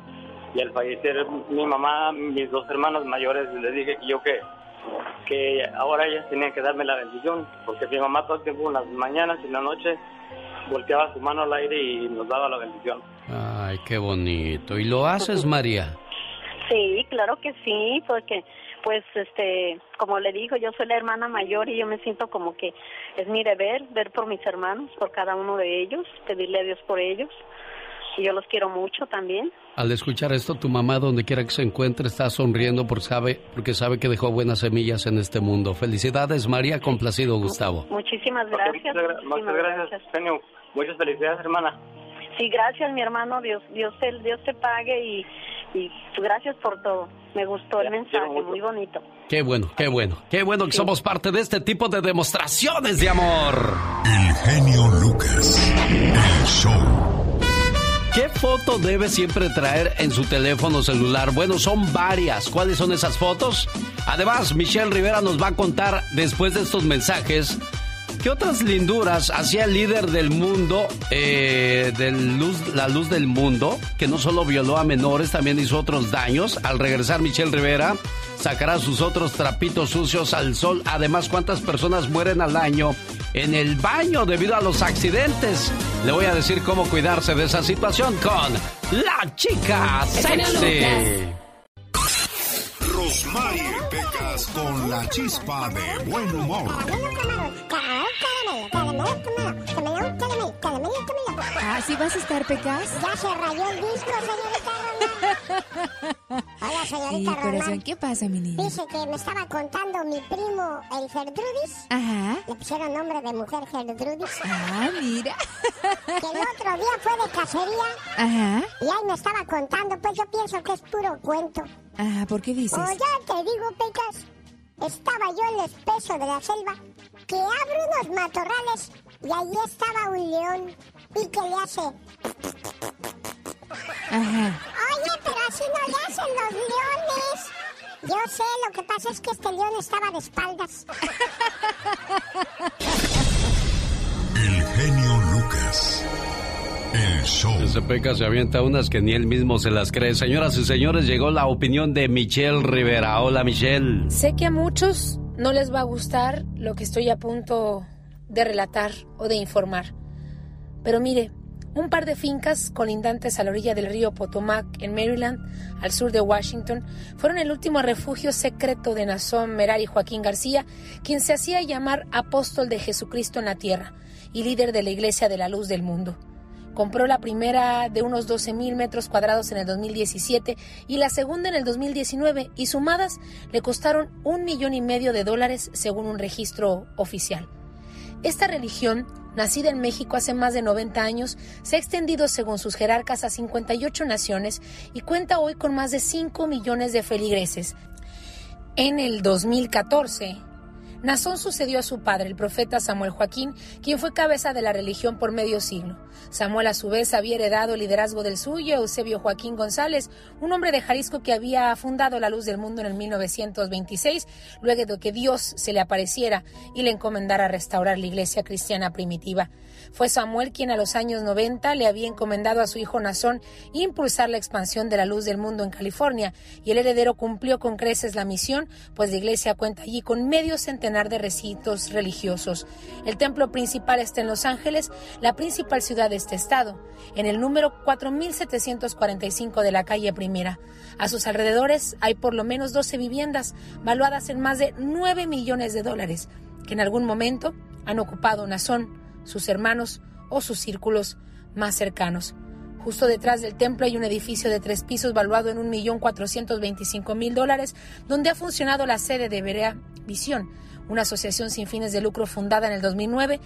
y al fallecer mi mamá, mis dos hermanos mayores, les dije que yo que, que ahora ellas tenían que darme la bendición, porque mi mamá todo el tiempo en las mañanas y en la noche volteaba su mano al aire y nos daba la bendición. Ay, qué bonito. ¿Y lo haces, María? Sí, claro que sí, porque pues este, como le digo, yo soy la hermana mayor y yo me siento como que es mi deber ver por mis hermanos, por cada uno de ellos, pedirle a Dios por ellos. Y yo los quiero mucho también. Al escuchar esto, tu mamá, donde quiera que se encuentre, está sonriendo porque sabe, porque sabe que dejó buenas semillas en este mundo. Felicidades, María, complacido, Gustavo. Muchísimas gracias. Muchas, gra- muchas gracias, genio. Muchas felicidades, hermana. Sí, gracias, mi hermano. Dios, Dios te, Dios te pague y, y gracias por todo. Me gustó el mensaje, muy bonito. Qué bueno, qué bueno. Qué bueno que somos parte de este tipo de demostraciones de amor. El genio Lucas. El show. ¿Qué foto debe siempre traer en su teléfono celular? Bueno, son varias. ¿Cuáles son esas fotos? Además, Michelle Rivera nos va a contar después de estos mensajes qué otras linduras hacía el líder del mundo, eh, del luz, la luz del mundo, que no solo violó a menores, también hizo otros daños. Al regresar Michelle Rivera sacará sus otros trapitos sucios al sol. Además, cuántas personas mueren al año en el baño debido a los accidentes. Le voy a decir cómo cuidarse de esa situación con la chica sexy. Rosmarie Pecas con la chispa de buen humor. ¿Así vas a estar, Pecas? Ya se rayó el disco, señorita. Hola, señorita Sí, Román. corazón, ¿qué pasa, mi niña? Dice que me estaba contando mi primo, el Gertrudis. Ajá. Le pusieron nombre de mujer Gertrudis. Ah, mira. Que el otro día fue de cacería Ajá. y ahí me estaba contando. Pues yo pienso que es puro cuento. Ah, ¿por qué dices? O ya te digo, Pecas, estaba yo en el espeso de la selva, que abre unos matorrales y allí estaba un león y que le hace... Ajá. Oye, pero así no le hacen los leones. Yo sé, lo que pasa es que este león estaba de espaldas. El genio Lucas. El show. Ese Peca se avienta unas que ni él mismo se las cree. Señoras y señores, llegó la opinión de Michelle Rivera. Hola, Michelle. Sé que a muchos no les va a gustar lo que estoy a punto de relatar o de informar. Pero mire, un par de fincas colindantes a la orilla del río Potomac, en Maryland, al sur de Washington, fueron el último refugio secreto de Nazón Merari Joaquín García, quien se hacía llamar apóstol de Jesucristo en la tierra y líder de la Iglesia de la Luz del Mundo. Compró la primera de unos 12 mil metros cuadrados en el 2017 y la segunda en el 2019 y sumadas le costaron un millón y medio de dólares según un registro oficial. Esta religión, nacida en México hace más de 90 años, se ha extendido según sus jerarcas a 58 naciones y cuenta hoy con más de 5 millones de feligreses. En el 2014, Nazón sucedió a su padre, el profeta Samuel Joaquín, quien fue cabeza de la religión por medio siglo. Samuel a su vez había heredado el liderazgo del suyo, Eusebio Joaquín González, un hombre de Jalisco que había fundado la luz del mundo en el 1926, luego de que Dios se le apareciera y le encomendara restaurar la iglesia cristiana primitiva. Fue Samuel quien a los años 90 le había encomendado a su hijo Nazón impulsar la expansión de la luz del mundo en California, y el heredero cumplió con creces la misión, pues la iglesia cuenta allí con medio centenar de recintos religiosos. El templo principal está en Los Ángeles, la principal ciudad de este estado, en el número 4745 de la calle Primera. A sus alrededores hay por lo menos 12 viviendas valuadas en más de 9 millones de dólares, que en algún momento han ocupado Nazón, sus hermanos o sus círculos más cercanos. Justo detrás del templo hay un edificio de tres pisos valuado en 1.425.000 dólares, donde ha funcionado la sede de Berea Visión, una asociación sin fines de lucro fundada en el 2009,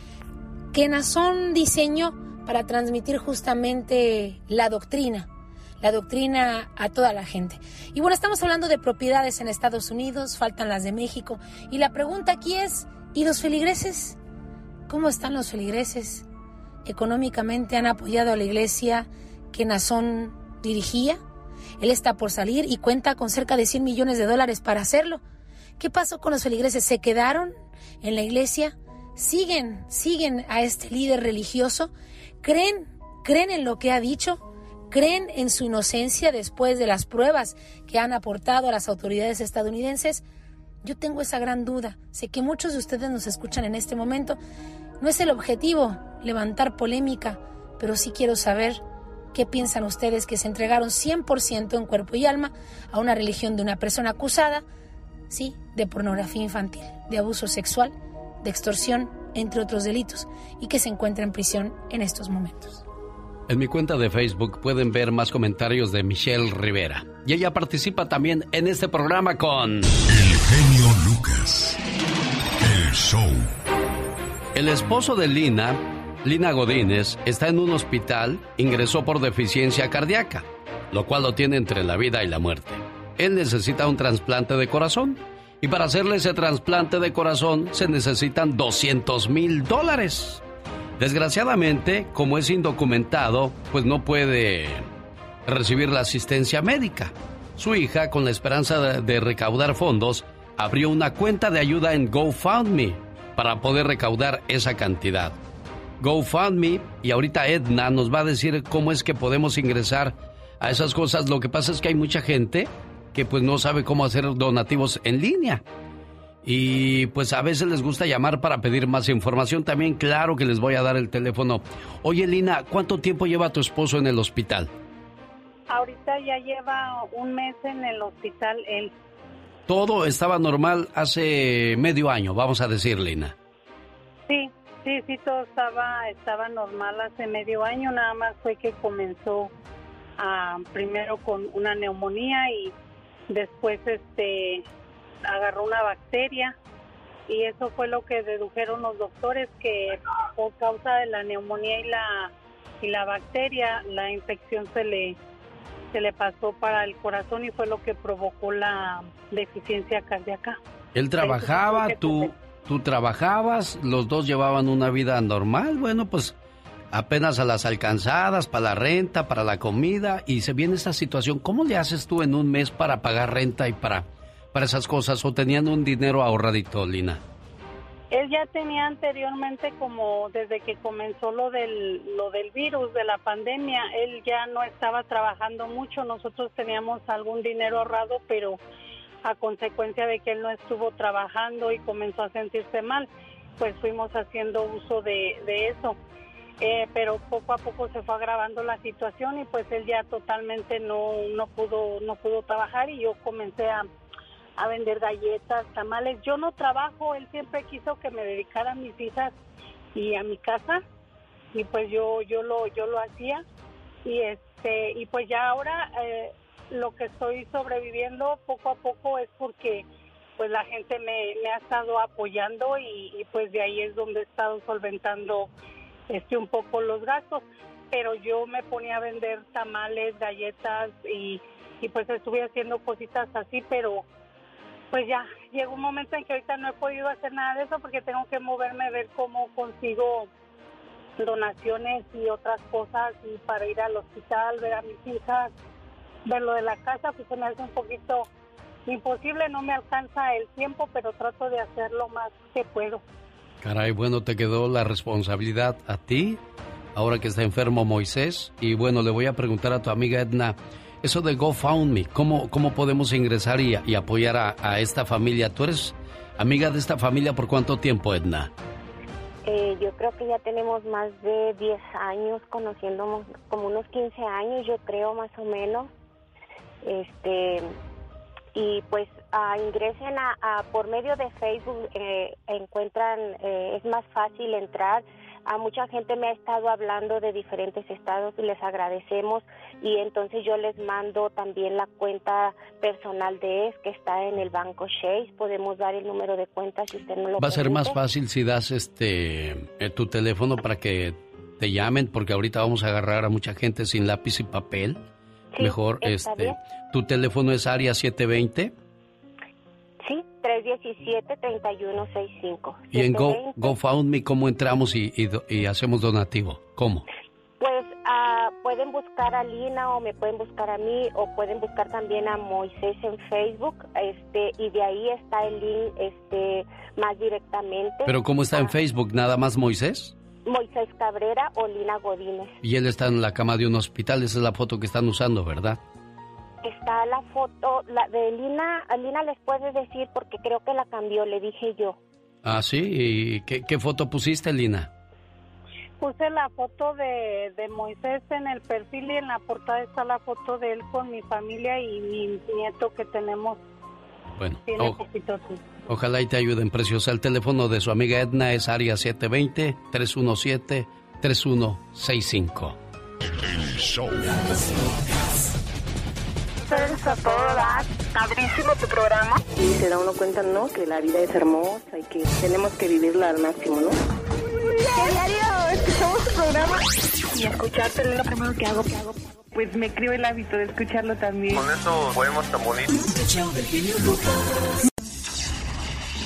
que Nazón diseñó para transmitir justamente la doctrina, la doctrina a toda la gente. Y bueno, estamos hablando de propiedades en Estados Unidos, faltan las de México, y la pregunta aquí es, ¿y los feligreses? ¿Cómo están los feligreses? ¿Económicamente han apoyado a la iglesia que Nazón dirigía? Él está por salir y cuenta con cerca de 100 millones de dólares para hacerlo. ¿Qué pasó con los feligreses? ¿Se quedaron en la iglesia? ¿Siguen, siguen a este líder religioso? ¿Creen, creen en lo que ha dicho? ¿Creen en su inocencia después de las pruebas que han aportado a las autoridades estadounidenses? Yo tengo esa gran duda. Sé que muchos de ustedes nos escuchan en este momento. No es el objetivo levantar polémica, pero sí quiero saber qué piensan ustedes que se entregaron 100% en cuerpo y alma a una religión de una persona acusada, sí, de pornografía infantil, de abuso sexual, de extorsión, entre otros delitos, y que se encuentra en prisión en estos momentos. En mi cuenta de Facebook pueden ver más comentarios de Michelle Rivera. Y ella participa también en este programa con... El genio Lucas. El show. El esposo de Lina, Lina Godínez, está en un hospital, ingresó por deficiencia cardíaca, lo cual lo tiene entre la vida y la muerte. Él necesita un trasplante de corazón y para hacerle ese trasplante de corazón se necesitan 200 mil dólares. Desgraciadamente, como es indocumentado, pues no puede recibir la asistencia médica. Su hija, con la esperanza de, recaudar fondos, abrió una cuenta de ayuda en GoFundMe para poder recaudar esa cantidad. GoFundMe y ahorita Edna nos va a decir cómo es que podemos ingresar a esas cosas. Lo que pasa es que hay mucha gente que pues no sabe cómo hacer donativos en línea. Y pues a veces les gusta llamar para pedir más información. También claro que les voy a dar el teléfono. Oye Lina, ¿cuánto tiempo lleva tu esposo en el hospital? Ahorita ya lleva un mes en el hospital él. Todo estaba normal hace medio año, vamos a decir, Lina. Sí, sí, sí, todo estaba, estaba normal hace medio año, nada más fue que comenzó ah, primero con una neumonía y después este agarró una bacteria y eso fue lo que dedujeron los doctores que por causa de la neumonía y la y la bacteria la infección se le se le pasó para el corazón y fue lo que provocó la deficiencia cardíaca. Él trabajaba, tú tú trabajabas, los dos llevaban una vida normal, bueno, pues apenas a las alcanzadas para la renta, para la comida y se viene esta situación. ¿Cómo le haces tú en un mes para pagar renta y para para esas cosas o tenían un dinero ahorradito, Lina? Él ya tenía anteriormente como desde que comenzó lo del lo del virus de la pandemia, él ya no estaba trabajando mucho, nosotros teníamos algún dinero ahorrado, pero a consecuencia de que él no estuvo trabajando y comenzó a sentirse mal, pues fuimos haciendo uso de, eso. Eh, pero poco a poco se fue agravando la situación y pues él ya totalmente no, no pudo no pudo trabajar y yo comencé a, a vender galletas, tamales. Yo no trabajo, él siempre quiso que me dedicara a mis hijas y a mi casa y pues yo yo lo yo lo hacía y este y pues ya ahora eh, lo que estoy sobreviviendo poco a poco es porque pues la gente me, ha estado apoyando y, y, pues de ahí es donde he estado solventando este un poco los gastos pero yo me ponía a vender tamales galletas y, y pues estuve haciendo cositas así pero pues ya llegó un momento en que ahorita no he podido hacer nada de eso porque tengo que moverme ver cómo consigo donaciones y otras cosas y para ir al hospital, ver a mis hijas, ver lo de la casa, pues se me hace un poquito imposible, no me alcanza el tiempo, pero trato de hacer lo más que puedo. Caray, bueno, te quedó la responsabilidad a ti, ahora que está enfermo Moisés, y bueno, le voy a preguntar a tu amiga Edna, eso de GoFundMe, ¿cómo, cómo podemos ingresar y, y apoyar a, esta familia? ¿Tú eres amiga de esta familia por cuánto tiempo, Edna? Eh, yo creo que ya tenemos más de 10 años conociéndonos, como unos 15 años, yo creo, más o menos. Este, y pues uh, ingresen a, a, por medio de Facebook, eh, encuentran, eh, es más fácil entrar a mucha gente me ha estado hablando de diferentes estados y les agradecemos y entonces yo les mando también la cuenta personal de ES que está en el banco Chase. Podemos dar el número de cuenta si usted no lo Va a ser más fácil si das este eh, tu teléfono para que te llamen porque ahorita vamos a agarrar a mucha gente sin lápiz y papel. Sí, Mejor este bien. tu teléfono es área 720 Sí, 317-3165. ¿Y en Go, GoFundMe cómo entramos y, y, y, hacemos donativo? ¿Cómo? Pues uh, pueden buscar a Lina o me pueden buscar a mí o pueden buscar también a Moisés en Facebook este y de ahí está el link este más directamente. ¿Pero cómo está en Facebook? ¿Nada más Moisés? Moisés Cabrera o Lina Godínez. Y él está en la cama de un hospital, esa es la foto que están usando, ¿verdad? Está la foto, la de Lina, Lina les puede decir porque creo que la cambió, le dije yo. Ah, sí, ¿y qué, qué foto pusiste, Lina? Puse la foto de, de, Moisés en el perfil y en la portada está la foto de él con mi familia y mi nieto que tenemos. Bueno, o, ojalá y te ayuden, preciosa. El teléfono de su amiga Edna es área 720-317-3165. El show ustedes a todo dar. Padrísimo tu programa. Y se da uno cuenta, ¿no? Que la vida es hermosa y que tenemos que vivirla al máximo, ¿no? Que diario escuchamos tu programa. Y escucharte es lo primero que hago. Que hago. Pues me creo el hábito de escucharlo también. Con esos poemas tan bonitos.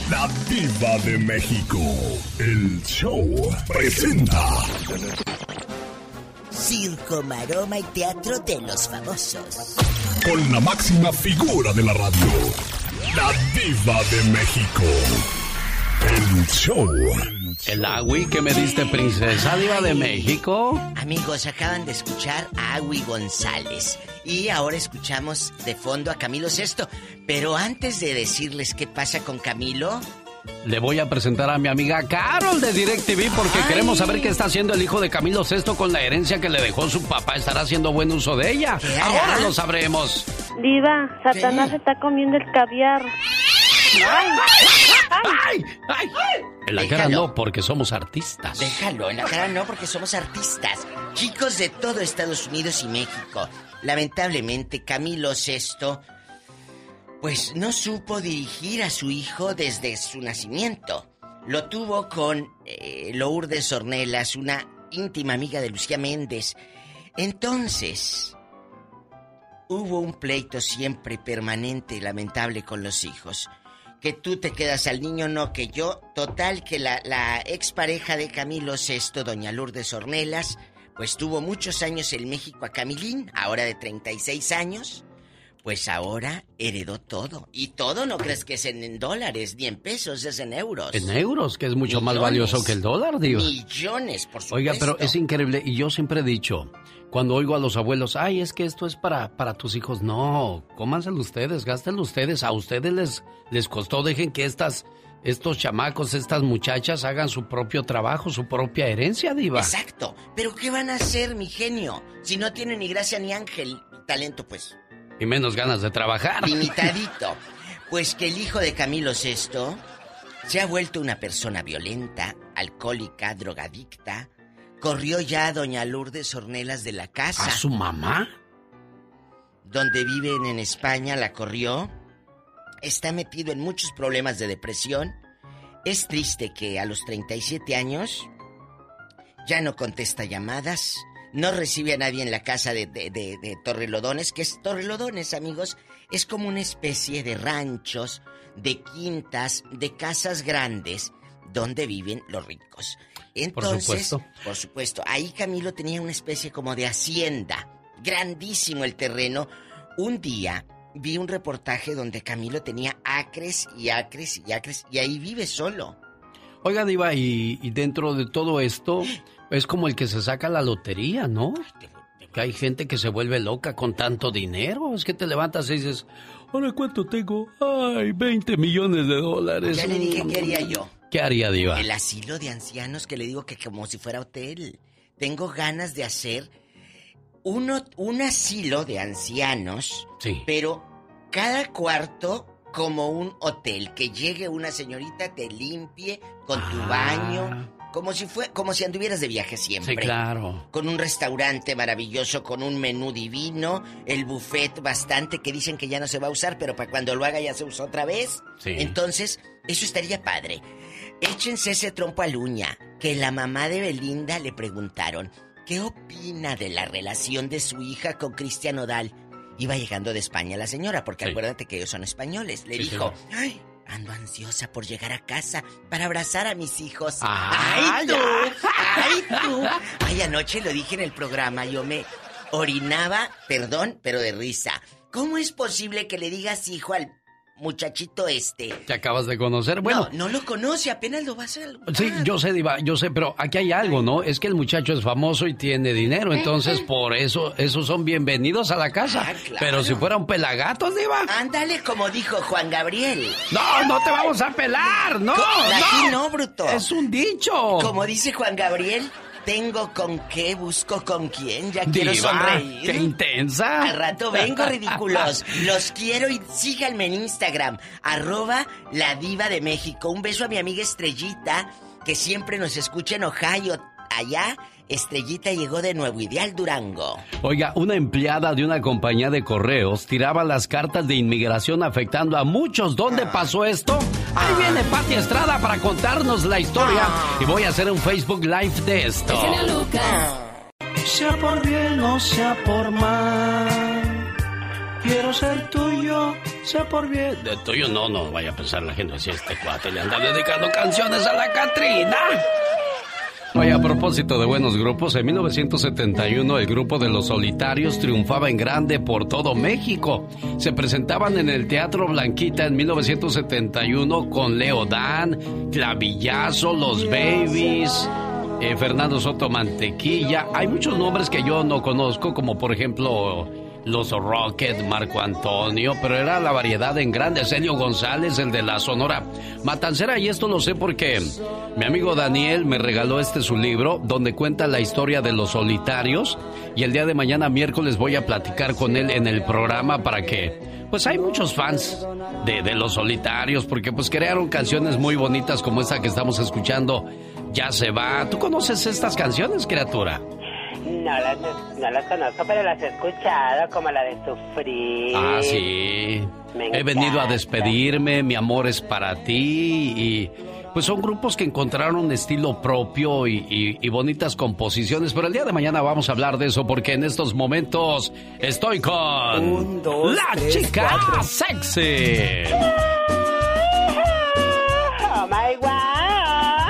La Diva de México. El show presenta. Circo, maroma y teatro de los famosos. Con la máxima figura de la radio, la diva de México. El show. El agui que me diste, princesa diva de México. Amigos, acaban de escuchar a Agui González. Y ahora escuchamos de fondo a Camilo Sesto. Pero antes de decirles qué pasa con Camilo, le voy a presentar a mi amiga Carol de DirecTV porque Ay. queremos saber qué está haciendo el hijo de Camilo VI con la herencia que le dejó su papá. ¿Estará haciendo buen uso de ella? Ahora lo sabremos. Diva, Satanás está comiendo el caviar. ¡Ay! ¡Ay! ¡Ay! En la cara no, porque somos artistas. Déjalo, en la cara no, porque somos artistas. Chicos de todo Estados Unidos y México. Lamentablemente, Camilo VI, pues no supo dirigir a su hijo desde su nacimiento. Lo tuvo con eh, Lourdes Ornelas, una íntima amiga de Lucía Méndez. Entonces, hubo un pleito siempre permanente y lamentable con los hijos. Que tú te quedas al niño, no que yo. Total, que la, la expareja de Camilo VI, doña Lourdes Ornelas, pues tuvo muchos años en México a Camilín, ahora de 36 años. Pues ahora heredó todo. Y todo no crees que es en, dólares ni en pesos, es en euros. En euros, que es mucho más valioso que el dólar, digo. Millones, por supuesto. Oiga, pero es increíble. Y yo siempre he dicho, cuando oigo a los abuelos, ay, es que esto es para, para tus hijos. No, cómanselo ustedes, gástenlo ustedes. A ustedes les, les costó, dejen que estas, estos chamacos, estas muchachas hagan su propio trabajo, su propia herencia, diva. Exacto. Pero ¿qué van a hacer, mi genio? Si no tienen ni gracia ni ángel, talento, pues y menos ganas de trabajar. Limitadito. Pues que el hijo de Camilo VI se ha vuelto una persona violenta, alcohólica, drogadicta. Corrió ya a doña Lourdes Ornelas de la casa. ¿A su mamá? Donde viven en España la corrió. Está metido en muchos problemas de depresión. Es triste que a los 37 años ya no contesta llamadas, no recibe a nadie en la casa de, de, Torrelodones, que es Torrelodones, amigos, es como una especie de ranchos, de quintas, de casas grandes, donde viven los ricos. Entonces, por supuesto. por supuesto, ahí Camilo tenía una especie como de hacienda, grandísimo el terreno. Un día vi un reportaje donde Camilo tenía acres y acres y acres, y ahí vive solo. Oiga, Diva, y, y dentro de todo esto, es como el que se saca la lotería, ¿no? Que hay gente que se vuelve loca con tanto dinero. Es que te levantas y dices, ahora cuánto tengo? Ay, 20 millones de dólares. Ya le dije qué haría yo. ¿Qué haría, Diva? El asilo de ancianos que le digo que como si fuera hotel. Tengo ganas de hacer uno, un asilo de ancianos, sí. pero cada cuarto como un hotel. Que llegue una señorita, te limpie con tu ah. baño como si fue, como si anduvieras de viaje siempre. Sí, claro. Con un restaurante maravilloso, con un menú divino, el buffet bastante que dicen que ya no se va a usar, pero para cuando lo haga ya se usa otra vez. Sí. Entonces, eso estaría padre. Échense ese trompo a uña, que la mamá de Belinda le preguntaron, ¿qué opina de la relación de su hija con Cristian Odal? Iba llegando de España la señora, porque acuérdate que ellos son españoles. Le dijo, ay, Ando ansiosa por llegar a casa para abrazar a mis hijos. Ah, ¡Ay, tú! ¡Ay, tú! Ay, anoche lo dije en el programa, yo me orinaba, perdón, pero de risa. ¿Cómo es posible que le digas hijo al muchachito este. Te acabas de conocer, bueno. No, no lo conoce, apenas lo vas a Sí, yo sé, Diva, yo sé, pero aquí hay algo, ¿no? Es que el muchacho es famoso y tiene dinero, entonces por eso, esos son bienvenidos a la casa. Ah, pero si fuera un pelagato, Diva. Ándale, como dijo Juan Gabriel. No, no te vamos a pelar, no. Aquí no, bruto. Es un dicho. Como dice Juan Gabriel, tengo con qué, busco con quién, ya quiero sonreír. ¡Qué intensa! Al rato vengo, ridículos. Los quiero y síganme en Instagram, arroba la diva de México. Un beso a mi amiga Estrellita, que siempre nos escucha en Ohio, allá Estrellita llegó de Nuevo Ideal Durango. Oiga, una empleada de una compañía de correos tiraba las cartas de inmigración afectando a muchos. ¿Dónde ah. pasó esto? Ahí ah. viene Pati Estrada para contarnos la historia ah. y voy a hacer un Facebook Live de esto. Sea por bien o sea por mal. Quiero ser tuyo, sea por bien. De tuyo no, no vaya a pensar la gente así. Este cuate le anda dedicando canciones a la Catrina. Oye, a propósito de buenos grupos, en 1971 el grupo de Los Solitarios triunfaba en grande por todo México. Se presentaban en el Teatro Blanquita en 1971 con Leo Dan, Clavillazo, Los Babies, eh, Fernando Soto Mantequilla. Hay muchos nombres que yo no conozco, como por ejemplo los Rocket, Marco Antonio, pero era la variedad en grande. Celio González, el de la Sonora Matancera, y esto lo sé porque mi amigo Daniel me regaló este su libro, donde cuenta la historia de los solitarios, y el día de mañana, miércoles, voy a platicar con él en el programa para que pues hay muchos fans de, de, los solitarios porque pues crearon canciones muy bonitas como esta que estamos escuchando, Ya se va. ¿Tú conoces estas canciones, criatura? No las, no las conozco, pero las he escuchado, como la de Sufrir. Ah, sí. He venido a despedirme, mi amor es para ti y pues son grupos que encontraron un estilo propio y, bonitas composiciones, pero el día de mañana vamos a hablar de eso porque en estos momentos estoy con la chica sexy.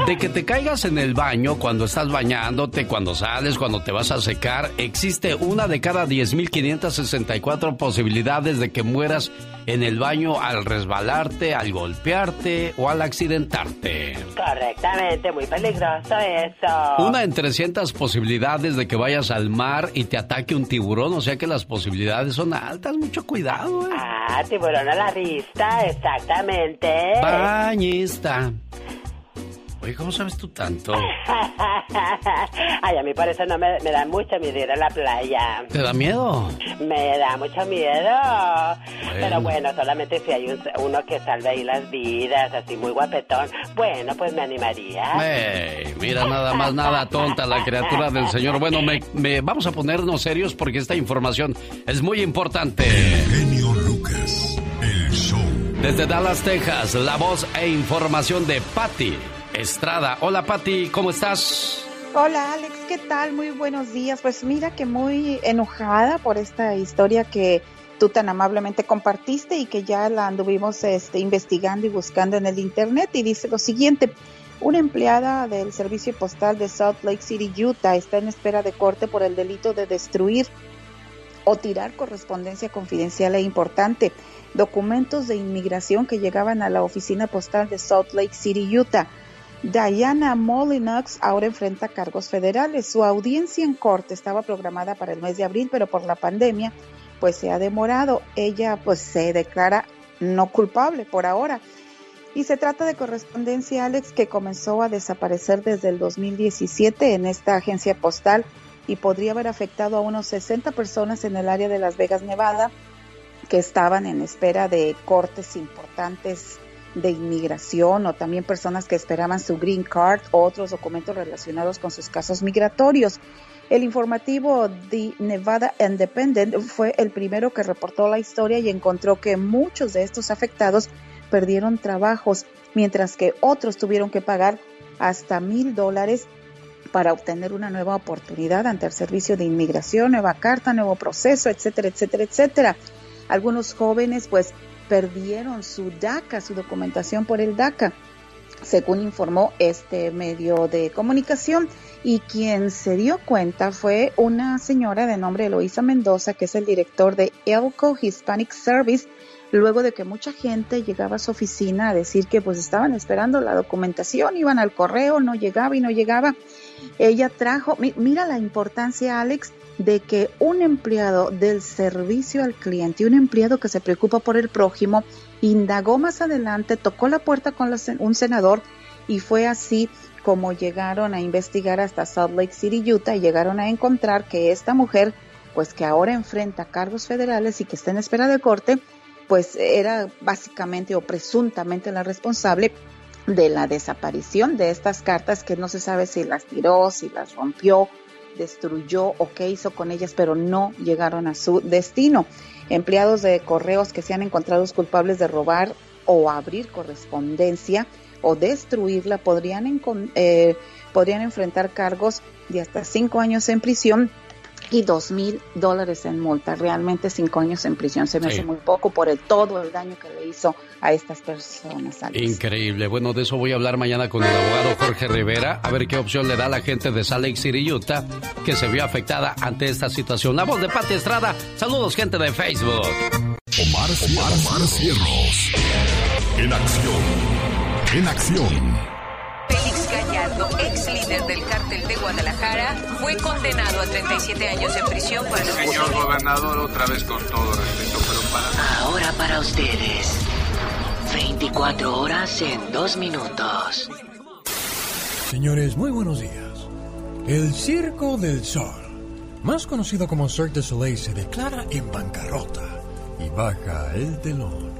De que te caigas en el baño cuando estás bañándote, cuando sales, cuando te vas a secar, existe una de cada 10.564 posibilidades de que mueras en el baño al resbalarte, al golpearte o al accidentarte. Correctamente, muy peligroso eso. Una en 300 posibilidades de que vayas al mar y te ataque un tiburón, o sea que las posibilidades son altas, mucho cuidado. ¿eh? Ah, tiburón a la vista, exactamente. Bañista. Oye, ¿cómo sabes tú tanto? Ay, a mí por eso no me, da mucho miedo ir a la playa. ¿Te da miedo? Me da mucho miedo. Pero bueno, solamente si hay uno que salve ahí las vidas, así muy guapetón, bueno, pues me animaría. Ey, mira, nada más, nada tonta la criatura del Señor. Bueno, me, vamos a ponernos serios porque esta información es muy importante. genio Lucas, el show. Desde Dallas, Texas, la voz e información de Patty. Estrada. Hola Patti, ¿cómo estás? Hola Alex, ¿qué tal? Muy buenos días. Pues mira que muy enojada por esta historia que tú tan amablemente compartiste y que ya la anduvimos este, investigando y buscando en el internet y dice lo siguiente. Una empleada del servicio postal de Salt Lake City, Utah, está en espera de corte por el delito de destruir o tirar correspondencia confidencial e importante, documentos de inmigración que llegaban a la oficina postal de Salt Lake City, Utah. Diana Molinox ahora enfrenta cargos federales. Su audiencia en corte estaba programada para el mes de abril, pero por la pandemia pues se ha demorado. Ella pues se declara no culpable por ahora. Y se trata de correspondencia, Alex, que comenzó a desaparecer desde el 2017 en esta agencia postal y podría haber afectado a unos 60 personas en el área de Las Vegas, Nevada, que estaban en espera de cortes importantes de inmigración o también personas que esperaban su green card o otros documentos relacionados con sus casos migratorios. El informativo The Nevada Independent fue el primero que reportó la historia y encontró que muchos de estos afectados perdieron trabajos, mientras que otros tuvieron que pagar hasta mil dólares para obtener una nueva oportunidad ante el servicio de inmigración, nueva carta, nuevo proceso, etcétera, etcétera, etcétera. Algunos jóvenes pues perdieron su DACA, su documentación por el DACA, según informó este medio de comunicación. Y quien se dio cuenta fue una señora de nombre Eloisa Mendoza, que es el director de Elco Hispanic Service, luego de que mucha gente llegaba a su oficina a decir que pues estaban esperando la documentación, iban al correo, no llegaba y no llegaba. Ella trajo, mira la importancia, Alex, de que un empleado del servicio al cliente, un empleado que se preocupa por el prójimo, indagó más adelante, tocó la puerta con un senador y fue así como llegaron a investigar hasta Salt Lake City, Utah, y llegaron a encontrar que esta mujer, pues que ahora enfrenta cargos federales y que está en espera de corte, pues era básicamente o presuntamente la responsable de la desaparición de estas cartas que no se sabe si las tiró, si las rompió destruyó o qué hizo con ellas, pero no llegaron a su destino. Empleados de correos que sean encontrados culpables de robar o abrir correspondencia o destruirla podrían, eh, podrían enfrentar cargos de hasta cinco años en prisión y dos mil dólares en multa. Realmente cinco años en prisión se me hace muy poco por el todo el daño que le hizo a estas personas. Increíble. Bueno, de eso voy a hablar mañana con el abogado Jorge Rivera, a ver qué opción le da a la gente de Salt Lake City, Utah, que se vio afectada ante esta situación. La voz de Pati Estrada. Saludos, gente de Facebook. Omar, Omar, Omar Cierros. En acción. En acción. Félix Gallardo, ex líder del Guadalajara, fue condenado a 37 años de prisión por el Señor gobernador, otra vez con todo respeto, pero para... Ahora para ustedes. 24 horas en 2 minutos. Señores, muy buenos días. El Circo del Sol, más conocido como Cirque du Soleil, se declara en bancarrota y baja el telón.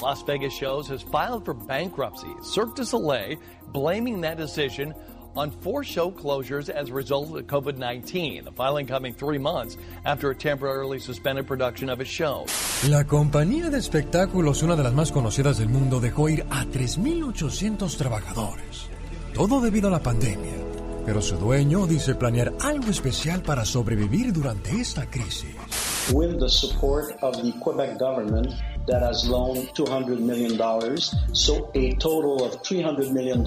Las Vegas Shows has filed for bankruptcy. Cirque du Soleil blaming that decision on four show closures as a result of COVID 19. The filing coming three months after it temporarily suspended production of its show. La compañía de espectáculos, una de las más conocidas del mundo, dejó ir a 3.800 trabajadores. Todo debido a la pandemia. Pero su dueño dice planear algo especial para sobrevivir durante esta crisis. with the support of the Quebec government that has loaned $200 million. So a total of $300 million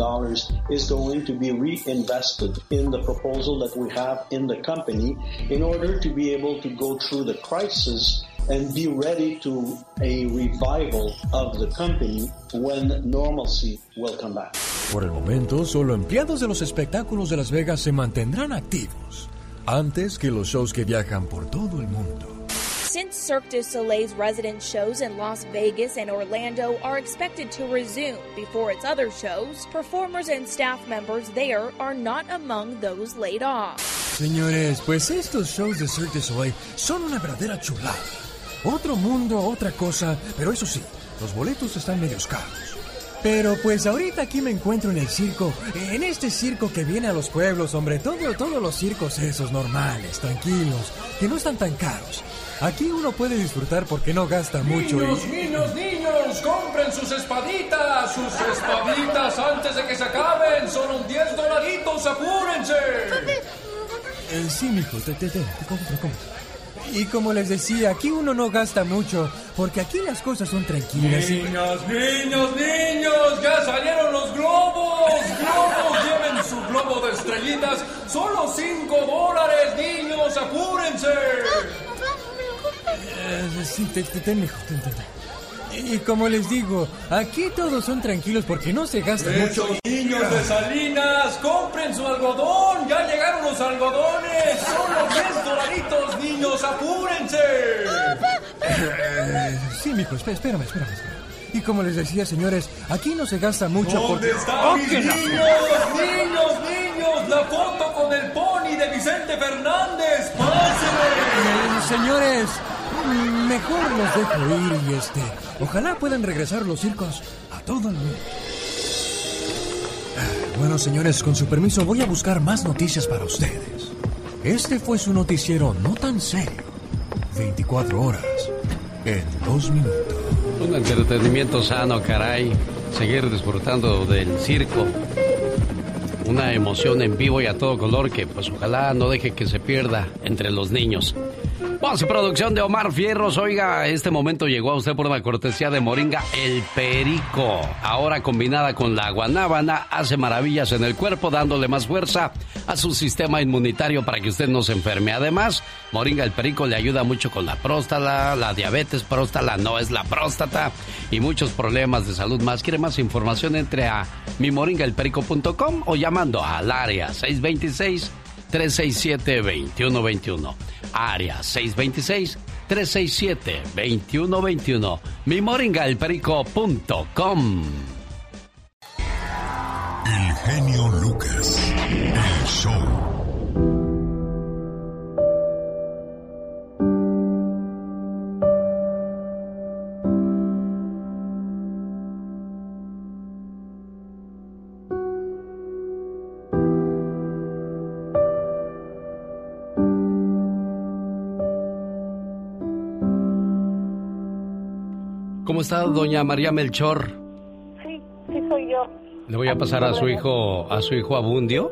is going to be reinvested in the proposal that we have in the company in order to be able to go through the crisis and be ready to a revival of the company when normalcy will come back. Por el momento, solo empleados de los espectáculos de Las Vegas se mantendrán activos antes que los shows que viajan por todo el mundo. Since Cirque du Soleil's resident shows in Las Vegas and Orlando are expected to resume before its other shows, performers and staff members there are not among those laid off. Señores, pues estos shows de Cirque du Soleil son una verdadera chulada. Otro mundo, otra cosa, pero eso sí, los boletos están medios caros. Pero pues ahorita aquí me encuentro en el circo, en este circo que viene a los pueblos, hombre, todo, todos los circos esos normales, tranquilos, que no están tan caros. Aquí uno puede disfrutar porque no gasta mucho. Niños, y... niños, niños, compren sus espaditas, sus espaditas antes de que se acaben. Son 10 dolaritos, apúrense. Eh, sí, mijo, te, te, te, te compro, compro. Y como les decía, aquí uno no gasta mucho, porque aquí las cosas son tranquilas. y- Niños, niños, niños, ya salieron los globos. Globos, lleven su globo de estrellitas. Solo 5 dólares, niños, apúrense. Eh, sí, ten, ten, ten. Y como les digo, aquí todos son tranquilos porque no se gasta mucho. Niños de Salinas, compren su algodón. Ya llegaron los algodones. Solo 10 dolaritos, niños, apúrense. Sí, mijo, espé- espérame, espérame, espérame. Y como les decía, señores, aquí no se gasta mucho ¿Dónde porque... están ¡Oh, mis niños, niños, niños? La foto con el pony de Vicente Fernández. ¡Pásenle! Eh, señores, mejor los dejo ir y este... Ojalá puedan regresar los circos a todo el mundo. Bueno, señores, con su permiso voy a buscar más noticias para ustedes. Este fue su noticiero no tan serio. 24 horas en 2 minutos. Un entretenimiento sano, caray. Seguir disfrutando del circo. Una emoción en vivo y a todo color que pues ojalá no deje que se pierda entre los niños. Voz y producción de Omar Fierros. Oiga, este momento llegó a usted por una cortesía de Moringa El Perico. Ahora combinada con la guanábana, hace maravillas en el cuerpo, dándole más fuerza a su sistema inmunitario para que usted no se enferme. Además, Moringa El Perico le ayuda mucho con la próstata, la diabetes, próstata no es la próstata y muchos problemas de salud más. ¿Quiere más información? Entre a mimoringaelperico.com o llamando al área 626 367-2121. Área 626-367-2121. Mimoringaelperico.com. El genio Lucas. El show. Está doña María Melchor? Sí, sí soy yo. Le voy a pasar a su hijo, a su hijo Abundio,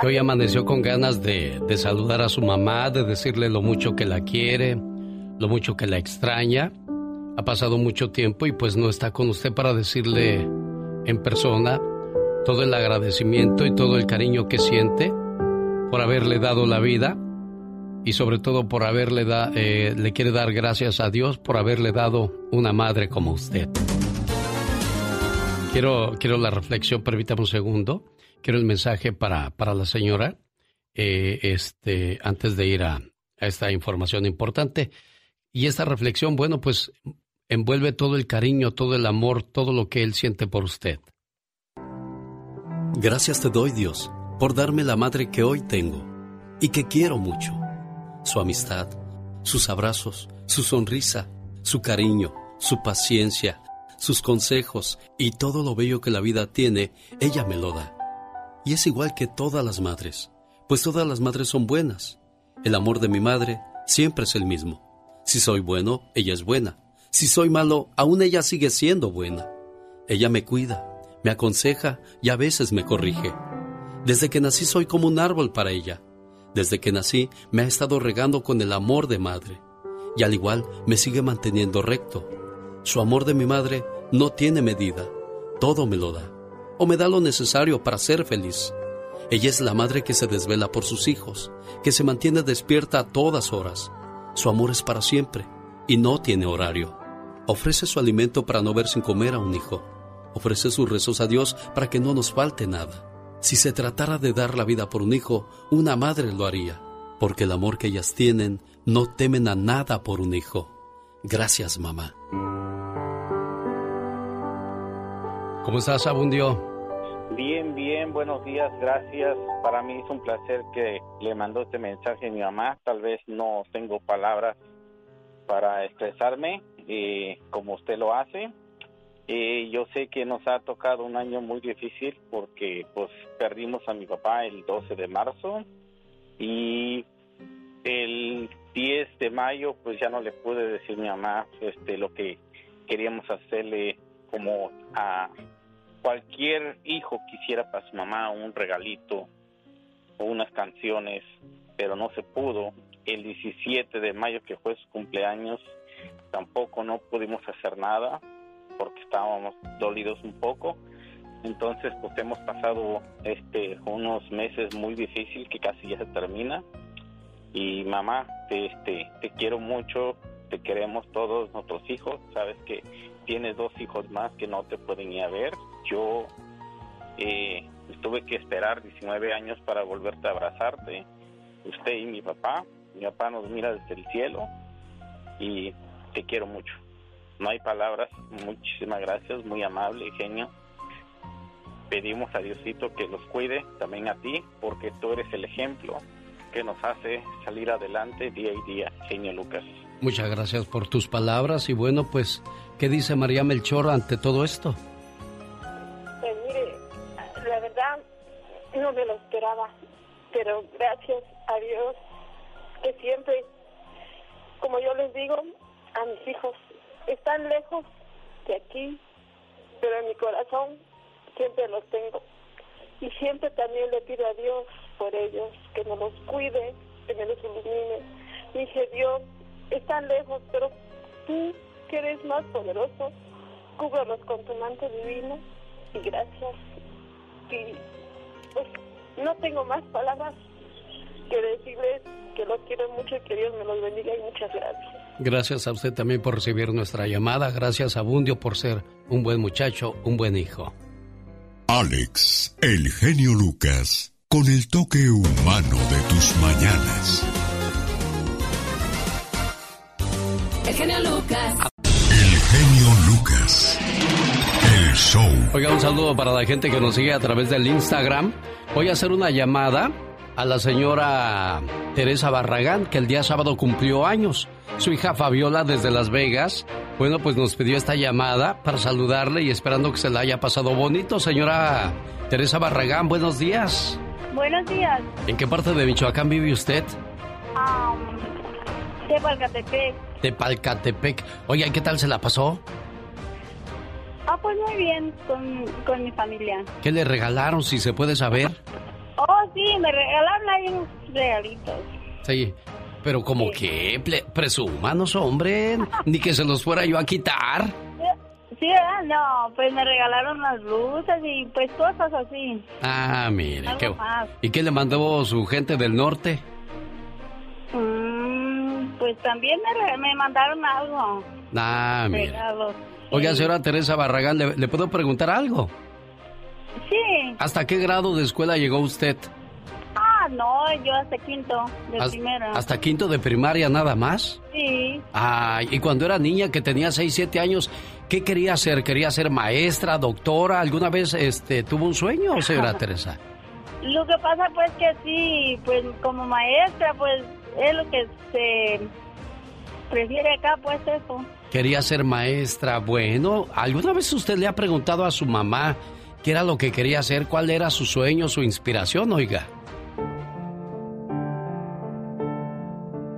que hoy amaneció con ganas de, de saludar a su mamá, de decirle lo mucho que la quiere, lo mucho que la extraña. Ha pasado mucho tiempo y pues no está con usted para decirle en persona todo el agradecimiento y todo el cariño que siente por haberle dado la vida y sobre todo por haberle da, eh, le quiere dar gracias a Dios por haberle dado una madre como usted. Quiero, quiero la reflexión, permítame un segundo. quiero el mensaje para, para la señora, eh, este, antes de ir a, a esta información importante. Y esta reflexión, bueno, pues envuelve todo el cariño, todo el amor, todo lo que Él siente por usted. Gracias te doy, Dios, por darme la madre que hoy tengo y que quiero mucho. Su amistad, sus abrazos, su sonrisa, su cariño, su paciencia, sus consejos y todo lo bello que la vida tiene, ella me lo da. Y es igual que todas las madres, pues todas las madres son buenas. El amor de mi madre siempre es el mismo. Si soy bueno, ella es buena. Si soy malo, aún ella sigue siendo buena. Ella me cuida, me aconseja y a veces me corrige. Desde que nací soy como un árbol para ella. Desde que nací me ha estado regando con el amor de madre. Y al igual me sigue manteniendo recto. Su amor de mi madre no tiene medida. Todo me lo da. O me da lo necesario para ser feliz. Ella es la madre que se desvela por sus hijos, que se mantiene despierta a todas horas. Su amor es para siempre y no tiene horario. Ofrece su alimento para no ver sin comer a un hijo. Ofrece sus rezos a Dios para que no nos falte nada. Si se tratara de dar la vida por un hijo, una madre lo haría, porque el amor que ellas tienen no temen a nada por un hijo. Gracias, mamá. ¿Cómo estás, Abundio? Bien, bien, buenos días, gracias. Para mí es un placer que le mandó este mensaje a mi mamá. Tal vez no tengo palabras para expresarme eh, como usted lo hace. Eh, yo sé que nos ha tocado un año muy difícil porque pues perdimos a mi papá el 12 de marzo y el 10 de mayo pues ya no le pude decir a mi mamá este lo que queríamos hacerle como a cualquier hijo quisiera para su mamá un regalito o unas canciones, pero no se pudo. El 17 de mayo, que fue su cumpleaños, tampoco no pudimos hacer nada porque estábamos dolidos un poco. Entonces, pues hemos pasado este unos meses muy difíciles que casi ya se termina. Y mamá, te, este, te quiero mucho, te queremos todos nuestros hijos. Sabes que tienes dos hijos más que no te pueden ir a ver yo eh, tuve que esperar 19 años para volverte a abrazarte, usted y mi papá. Mi papá nos mira desde el cielo y te quiero mucho. No hay palabras, muchísimas gracias, muy amable, genio. Pedimos a Diosito que los cuide, también a ti, porque tú eres el ejemplo que nos hace salir adelante día y día, genio Lucas. Muchas gracias por tus palabras y bueno, pues, ¿qué dice María Melchor ante todo esto? no me lo esperaba, pero gracias a Dios que siempre, como yo les digo a mis hijos, están lejos de aquí, pero en mi corazón siempre los tengo. Y siempre también le pido a Dios por ellos, que me los cuide, que me los ilumine. Dije, Dios, están lejos, pero tú, que eres más poderoso, cúbrelos con tu manto divino y gracias. Y pues no tengo más palabras que decirles que los quiero mucho y que Dios me los bendiga y muchas gracias. Gracias a usted también por recibir nuestra llamada. Gracias a Bundio por ser un buen muchacho, un buen hijo. Alex, el genio Lucas, con el toque humano de tus mañanas. El genio Lucas. El genio Lucas. El show. Oiga, un saludo para la gente que nos sigue a través del Instagram. Voy a hacer una llamada a la señora Teresa Barragán, que el día sábado cumplió años. Su hija Fabiola desde Las Vegas, bueno, pues nos pidió esta llamada para saludarle y esperando que se la haya pasado bonito. Señora Teresa Barragán, buenos días. Buenos días. ¿En qué parte de Michoacán vive usted? de Palcatepec. De Palcatepec. Oye, ¿qué tal se la pasó? Ah, pues muy bien con, con mi familia. ¿Qué le regalaron, si se puede saber? Sí, me regalaron ahí unos regalitos. Sí, pero como que, presúmanos, hombre, ni que se los fuera yo a quitar. Sí, ¿verdad? No, pues me regalaron las luces y pues cosas así. Ah, mire, qué... ¿Y qué le mandó su gente del norte? Mm, pues también me, me mandaron algo. Ah, mire. Oiga, señora Teresa Barragán, ¿le, puedo preguntar algo? Sí. ¿Hasta qué grado de escuela llegó usted? Ah, no, yo hasta quinto de primera. ¿Hasta quinto de primaria nada más? Sí. Ah, y cuando era niña que tenía 6, 7 años, ¿qué quería ser? ¿Quería ser maestra, doctora? ¿Alguna vez este, tuvo un sueño, señora Teresa? Lo que pasa pues que sí, pues como maestra, pues es lo que se prefiere acá, pues eso. Quería ser maestra. Bueno, ¿alguna vez usted le ha preguntado a su mamá qué era lo que quería hacer? ¿Cuál era su sueño, su inspiración, oiga?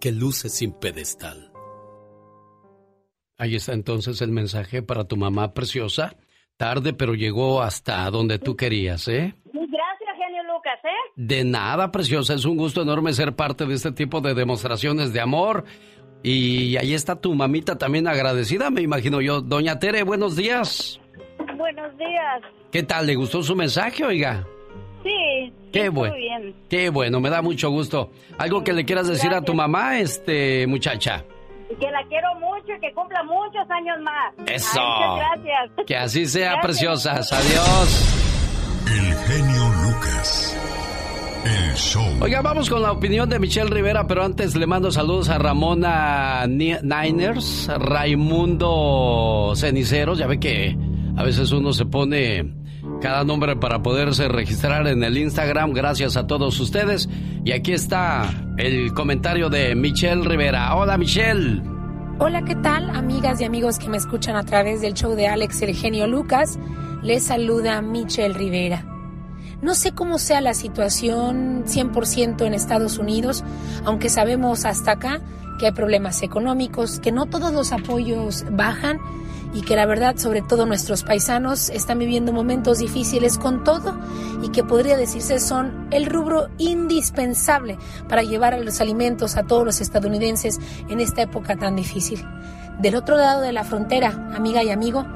que luce sin pedestal. Ahí está entonces el mensaje para tu mamá preciosa. Tarde, pero llegó hasta donde tú querías, ¿eh? Gracias, genio Lucas, ¿eh? De nada, preciosa. Es un gusto enorme ser parte de este tipo de demostraciones de amor. Y ahí está tu mamita también agradecida, me imagino yo. Doña Tere, buenos días. Buenos días. ¿Qué tal? ¿Le gustó su mensaje, oiga? Sí. Qué bueno. Bien. Qué bueno, me da mucho gusto. ¿Algo que le quieras decir a tu mamá, este muchacha? Que la quiero mucho y que cumpla muchos años más. Eso. muchas gracias. Que así sea, preciosas. Adiós. El genio Lucas. El show. Oiga, vamos con la opinión de Michelle Rivera, pero antes le mando saludos a Ramona Niners, Raimundo Ceniceros. Ya ve que a veces uno se pone cada nombre para poderse registrar en el Instagram. Gracias a todos ustedes. Y aquí está el comentario de Michelle Rivera. Hola, Michelle. Hola, ¿qué tal, amigas y amigos que me escuchan a través del show de Alex El Genio Lucas? Les saluda Michelle Rivera. No sé cómo sea la situación 100% en Estados Unidos, aunque sabemos hasta acá que hay problemas económicos, que no todos los apoyos bajan y que la verdad, sobre todo nuestros paisanos, están viviendo momentos difíciles con todo y que podría decirse son el rubro indispensable para llevar los alimentos a todos los estadounidenses en esta época tan difícil. Del otro lado de la frontera, amiga y amigo,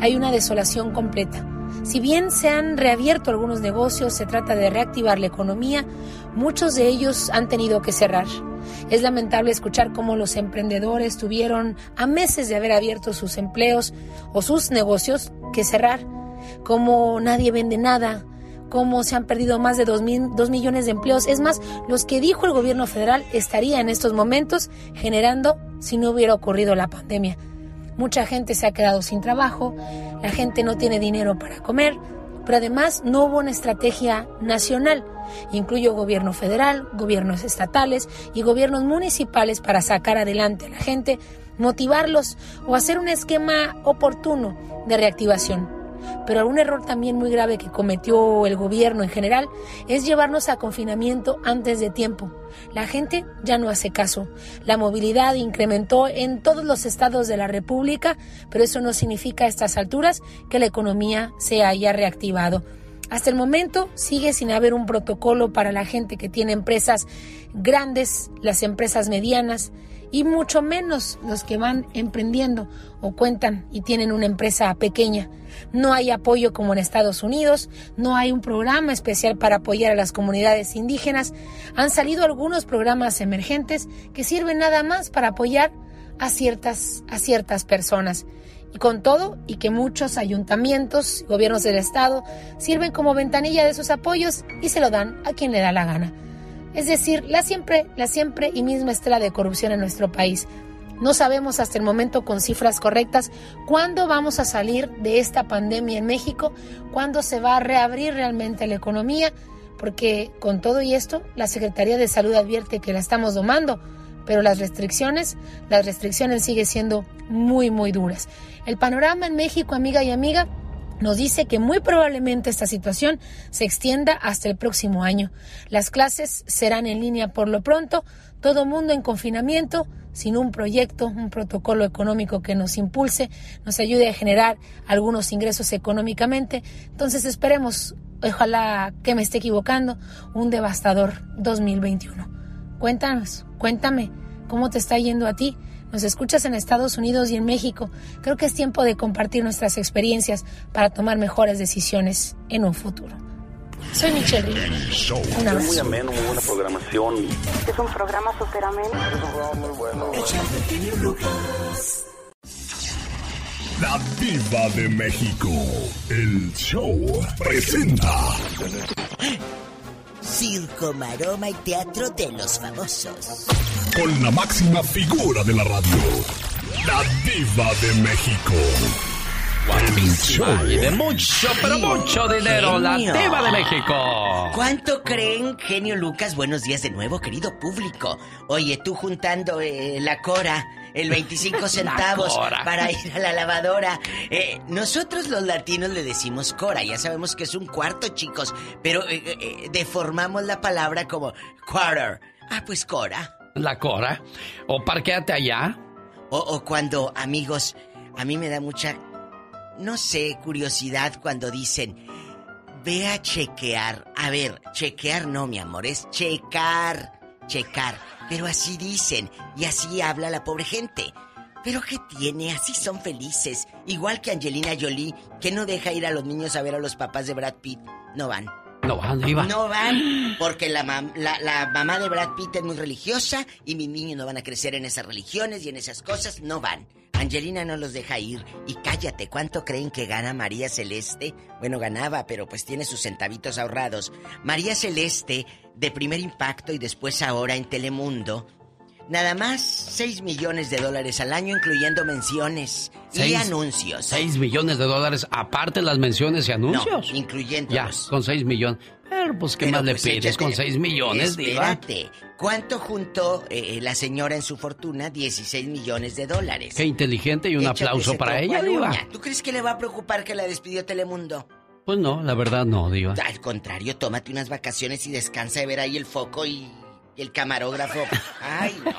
hay una desolación completa. Si bien se han reabierto algunos negocios, se trata de reactivar la economía, muchos de ellos han tenido que cerrar. Es lamentable escuchar cómo los emprendedores tuvieron a meses de haber abierto sus empleos o sus negocios que cerrar, cómo nadie vende nada, cómo se han perdido más de 2 millones de empleos. Es más, los que dijo el gobierno federal estaría en estos momentos generando si no hubiera ocurrido la pandemia. Mucha gente se ha quedado sin trabajo, la gente no tiene dinero para comer, pero además no hubo una estrategia nacional. Incluyo gobierno federal, gobiernos estatales y gobiernos municipales para sacar adelante a la gente, motivarlos o hacer un esquema oportuno de reactivación. Pero un error también muy grave que cometió el gobierno en general es llevarnos a confinamiento antes de tiempo. La gente ya no hace caso. La movilidad incrementó en todos los estados de la República, pero eso no significa a estas alturas que la economía se haya reactivado. Hasta el momento sigue sin haber un protocolo para la gente que tiene empresas grandes, las empresas medianas y mucho menos los que van emprendiendo o cuentan y tienen una empresa pequeña. No hay apoyo como en Estados Unidos, no hay un programa especial para apoyar a las comunidades indígenas. Han salido algunos programas emergentes que sirven nada más para apoyar a ciertas, a ciertas personas. Y con todo, y que muchos ayuntamientos gobiernos del Estado sirven como ventanilla de sus apoyos y se lo dan a quien le da la gana. Es decir, la siempre, la siempre y misma estela de corrupción en nuestro país. No sabemos hasta el momento con cifras correctas cuándo vamos a salir de esta pandemia en México, cuándo se va a reabrir realmente la economía, porque con todo y esto, la Secretaría de Salud advierte que la estamos domando, pero las restricciones, las restricciones siguen siendo muy, muy duras. El panorama en México, amiga y amiga, nos dice que muy probablemente esta situación se extienda hasta el próximo año. Las clases serán en línea por lo pronto, todo mundo en confinamiento, sin un proyecto, un protocolo económico que nos impulse, nos ayude a generar algunos ingresos económicamente. Entonces esperemos, ojalá que me esté equivocando, un devastador 2021. Cuéntanos, cuéntame, ¿cómo te está yendo a ti? Nos escuchas en Estados Unidos y en México. Creo que es tiempo de compartir nuestras experiencias para tomar mejores decisiones en un futuro. Soy Michelle Un abrazo. muy ameno, muy buena programación. Es un programa súper ameno. Es un programa muy bueno. La Diva de México. El show presenta. Circo, maroma y teatro de los famosos. Con la máxima figura de la radio. La Diva de México. Guapísima y de mucho, pero mucho dinero, la diva de México. ¿Cuánto creen, genio Lucas? Buenos días de nuevo, querido público. Oye, tú juntando eh, la cora, el 25 centavos para ir a la lavadora. Eh, nosotros los latinos le decimos cora, ya sabemos que es un cuarto, chicos, pero eh, eh, deformamos la palabra como quarter. Ah, pues cora. La Cora. O parquéate allá. O, o cuando, amigos, a mí me da mucha, no sé, curiosidad cuando dicen, ve a chequear. A ver, chequear no, mi amor, es checar, checar. Pero así dicen y así habla la pobre gente. Pero ¿qué tiene? Así son felices. Igual que Angelina Jolie, que no deja ir a los niños a ver a los papás de Brad Pitt. No van. No van, diva. No van porque la, mam- la, la mamá de Brad Pitt es muy religiosa y mis niños no van a crecer en esas religiones y en esas cosas. No van. Angelina no los deja ir. Y cállate, ¿cuánto creen que gana María Celeste? Bueno, ganaba, pero pues tiene sus centavitos ahorrados. María Celeste, de primer impacto y después ahora en Telemundo, nada más 6 millones de dólares al año, incluyendo menciones y anuncios. 6 millones de dólares, aparte las menciones y anuncios. No, incluyendo. Ya, con 6 millones. Pero pues, ¿qué Pero, más le pues, pides échate- con 6 millones, diva? Espérate. ¿Cuánto juntó eh, la señora en su fortuna? 16 millones de dólares. Qué inteligente y un Échate aplauso para ella, diva. ¿Tú crees que le va a preocupar que la despidió Telemundo? Pues no, la verdad no, diva. Al contrario, tómate unas vacaciones y descansa de ver ahí el foco y el camarógrafo. Ay, no.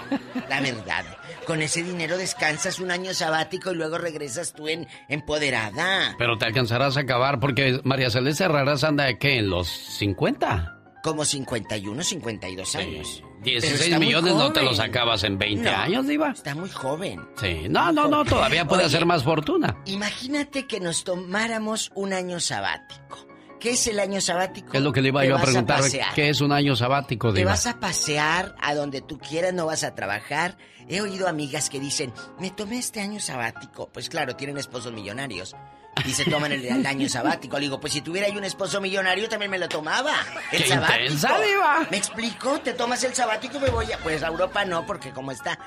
La verdad. Con ese dinero descansas un año sabático y luego regresas tú en empoderada. Pero te alcanzarás a acabar porque María Celeste Raras anda de qué, en los 50. Como 51, 52 años. Pero 16 está muy millones no te los acabas en 20 No, años, diva. Está muy joven. Sí, no, no, no, todavía puede Oye, hacer más fortuna. Imagínate que nos tomáramos un año sabático. ¿Qué es el año sabático? Es lo que le iba yo a preguntar. ¿Qué es un año sabático, Te vas a pasear a donde tú quieras, no vas a trabajar. He oído amigas que dicen, me tomé este año sabático. Pues claro, tienen esposos millonarios. Y se toman el, el año sabático. Le digo, pues si tuviera yo un esposo millonario, también me lo tomaba. El ¡Qué sabático. intensa, diva! ¿Me explico? Te tomas el sabático y me voy a... Pues a Europa no, porque como está.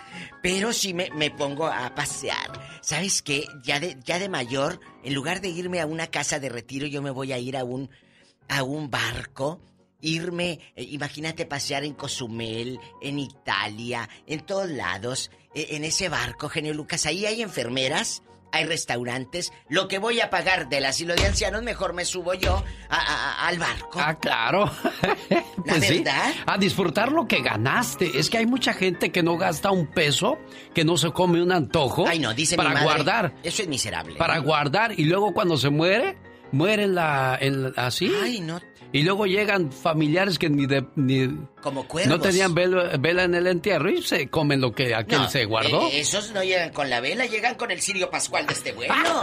Pero sí me, me pongo a pasear. ¿Sabes qué? Ya de, ya de mayor, en lugar de irme a una casa de retiro, yo me voy a ir a un a un barco, irme, eh, imagínate pasear en Cozumel, en Italia, en todos lados, eh, en ese barco, genio Lucas, ahí hay enfermeras, hay restaurantes, lo que voy a pagar del asilo de ancianos, mejor me subo yo a- a- a- al barco. Ah, claro. pues sí. verdad? A disfrutar lo que ganaste. Es que hay mucha gente que no gasta un peso, que no se come un antojo Ay, no, dice para mi madre, guardar. Eso es miserable. Para guardar y luego cuando se muere, mueren la, en, así. Ay, no. Y luego llegan familiares que ni de ni como cuervos. no tenían vela, en el entierro y se comen lo que aquel se guardó. Eh, esos no llegan con la vela, llegan con el cirio pascual de este bueno.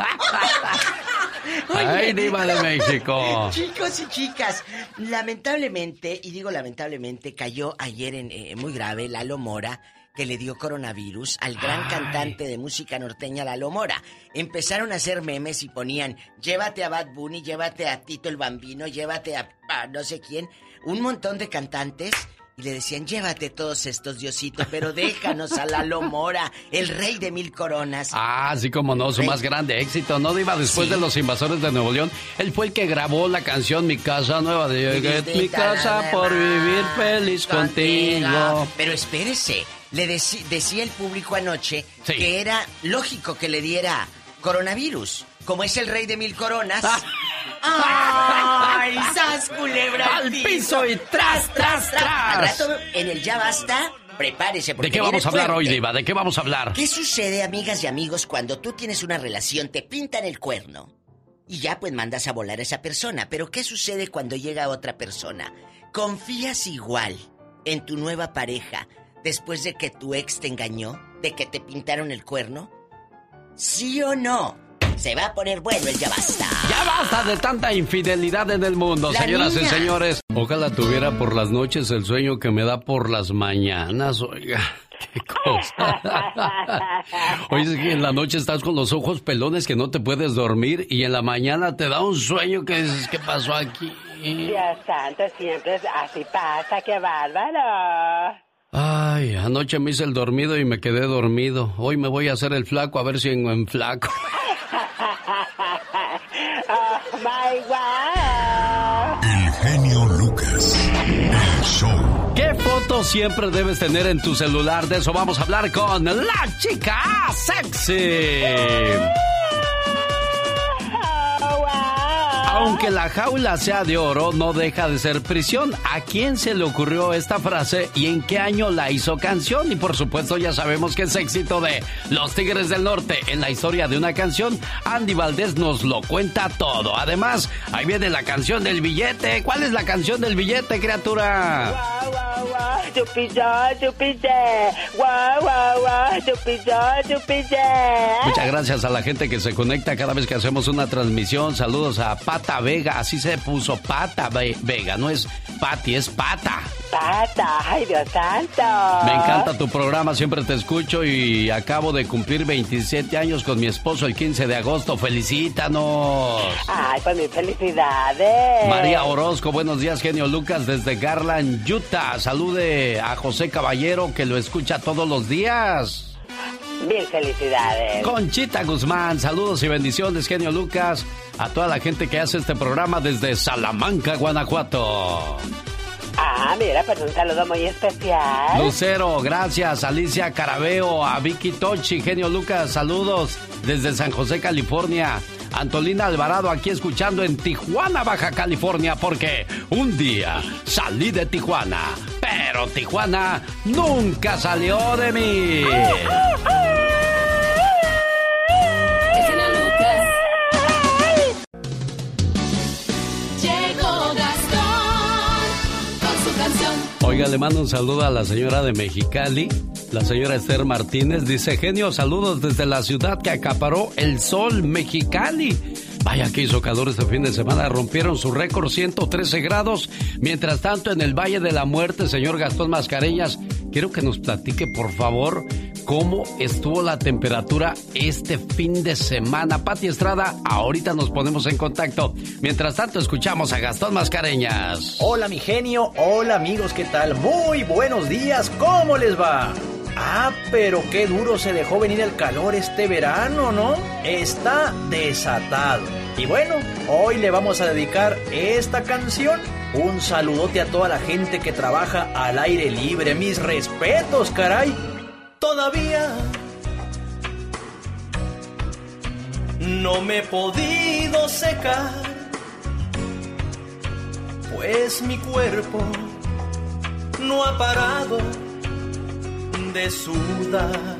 Ay, diva de México. Chicos y chicas, lamentablemente, y digo lamentablemente, cayó ayer en eh, muy grave Lalo Mora que le dio coronavirus al gran cantante de música norteña Lalo Mora. Empezaron a hacer memes y ponían, llévate a Bad Bunny, llévate a Tito el Bambino, llévate a, no sé quién, un montón de cantantes. Y le decían, llévate todos estos diositos, pero déjanos a Lalo Mora, el rey de mil coronas. Ah, sí como no, su más grande éxito, ¿no? Iba después de los invasores de Nuevo León. Él fue el que grabó la canción Mi Casa Nueva de Mi Casa por vivir feliz contigo. Pero espérese, le decía el público anoche que era lógico que le diera coronavirus. Como es el rey de mil coronas. ¡Ay, sas culebra! ¡Al piso y tras, tras, tras! en el ya basta, prepárese. ¿De qué vamos a hablar hoy, Diva? ¿De qué vamos a hablar? ¿Qué sucede, amigas y amigos, cuando tú tienes una relación, te pintan el cuerno? Y ya pues mandas a volar a esa persona. Pero ¿qué sucede cuando llega otra persona? ¿Confías igual en tu nueva pareja después de que tu ex te engañó? ¿De que te pintaron el cuerno? ¿Sí o no? Se va a poner bueno el ya basta. Ya basta de tanta infidelidad en el mundo, señoras y señores. Ojalá tuviera por las noches el sueño que me da por las mañanas, oiga. Qué cosa. Oye, es que en la noche estás con los ojos pelones que no te puedes dormir y en la mañana te da un sueño que dices, ¿qué pasó aquí? Dios santo, siempre así pasa, qué bárbaro. Ay, anoche me hice el dormido y me quedé dormido. Hoy me voy a hacer el flaco a ver si en, en flaco. oh, my God. El genio Lucas. El show. ¿Qué foto siempre debes tener en tu celular? De eso vamos a hablar con la chica sexy. Aunque la jaula sea de oro, no deja de ser prisión. ¿A quién se le ocurrió esta frase y en qué año la hizo canción? Y por supuesto ya sabemos que es éxito de Los Tigres del Norte. En la historia de una canción, Andy Valdés nos lo cuenta todo. Además, ahí viene la canción del billete. ¿Cuál es la canción del billete, criatura? Muchas gracias a la gente que se conecta cada vez que hacemos una transmisión. Saludos a Pata Vega, así se puso Pata Vega, no es Pati, es Pata. Pata, ay Dios santo. Me encanta tu programa, siempre te escucho y acabo de cumplir 27 años con mi esposo el 15 de agosto. Felicítanos. Ay, pues mis felicidades. María Orozco, buenos días, genio Lucas, desde Garland, Utah. Salude a José Caballero que lo escucha todos los días. Mil felicidades. Conchita Guzmán, saludos y bendiciones, genio Lucas, a toda la gente que hace este programa desde Salamanca, Guanajuato. Ah, mira, pues un saludo muy especial. Lucero, gracias. Alicia Carabeo, a Vicky Tochi, genio Lucas, saludos desde San José, California. Antolina Alvarado aquí escuchando en Tijuana, Baja California, porque un día salí de Tijuana, pero Tijuana nunca salió de mí. Le mando un saludo a la señora de Mexicali, la señora Esther Martínez. Dice, genio, saludos desde la ciudad que acaparó el sol, Mexicali. Vaya que hizo calor este fin de semana, rompieron su récord 113 grados. Mientras tanto, en el Valle de la Muerte, señor Gastón Mascareñas, quiero que nos platique, por favor, cómo estuvo la temperatura este fin de semana. Pati Estrada, ahorita nos ponemos en contacto. Mientras tanto, escuchamos a Gastón Mascareñas. Hola, mi genio. Hola, amigos, ¿qué tal? Muy buenos días. ¿Cómo les va? Ah, pero qué duro se dejó venir el calor este verano, ¿no? Está desatado. Y bueno, hoy le vamos a dedicar esta canción. Un saludote a toda la gente que trabaja al aire libre. Mis respetos, caray. Todavía no me he podido secar, pues mi cuerpo no ha parado de sudar.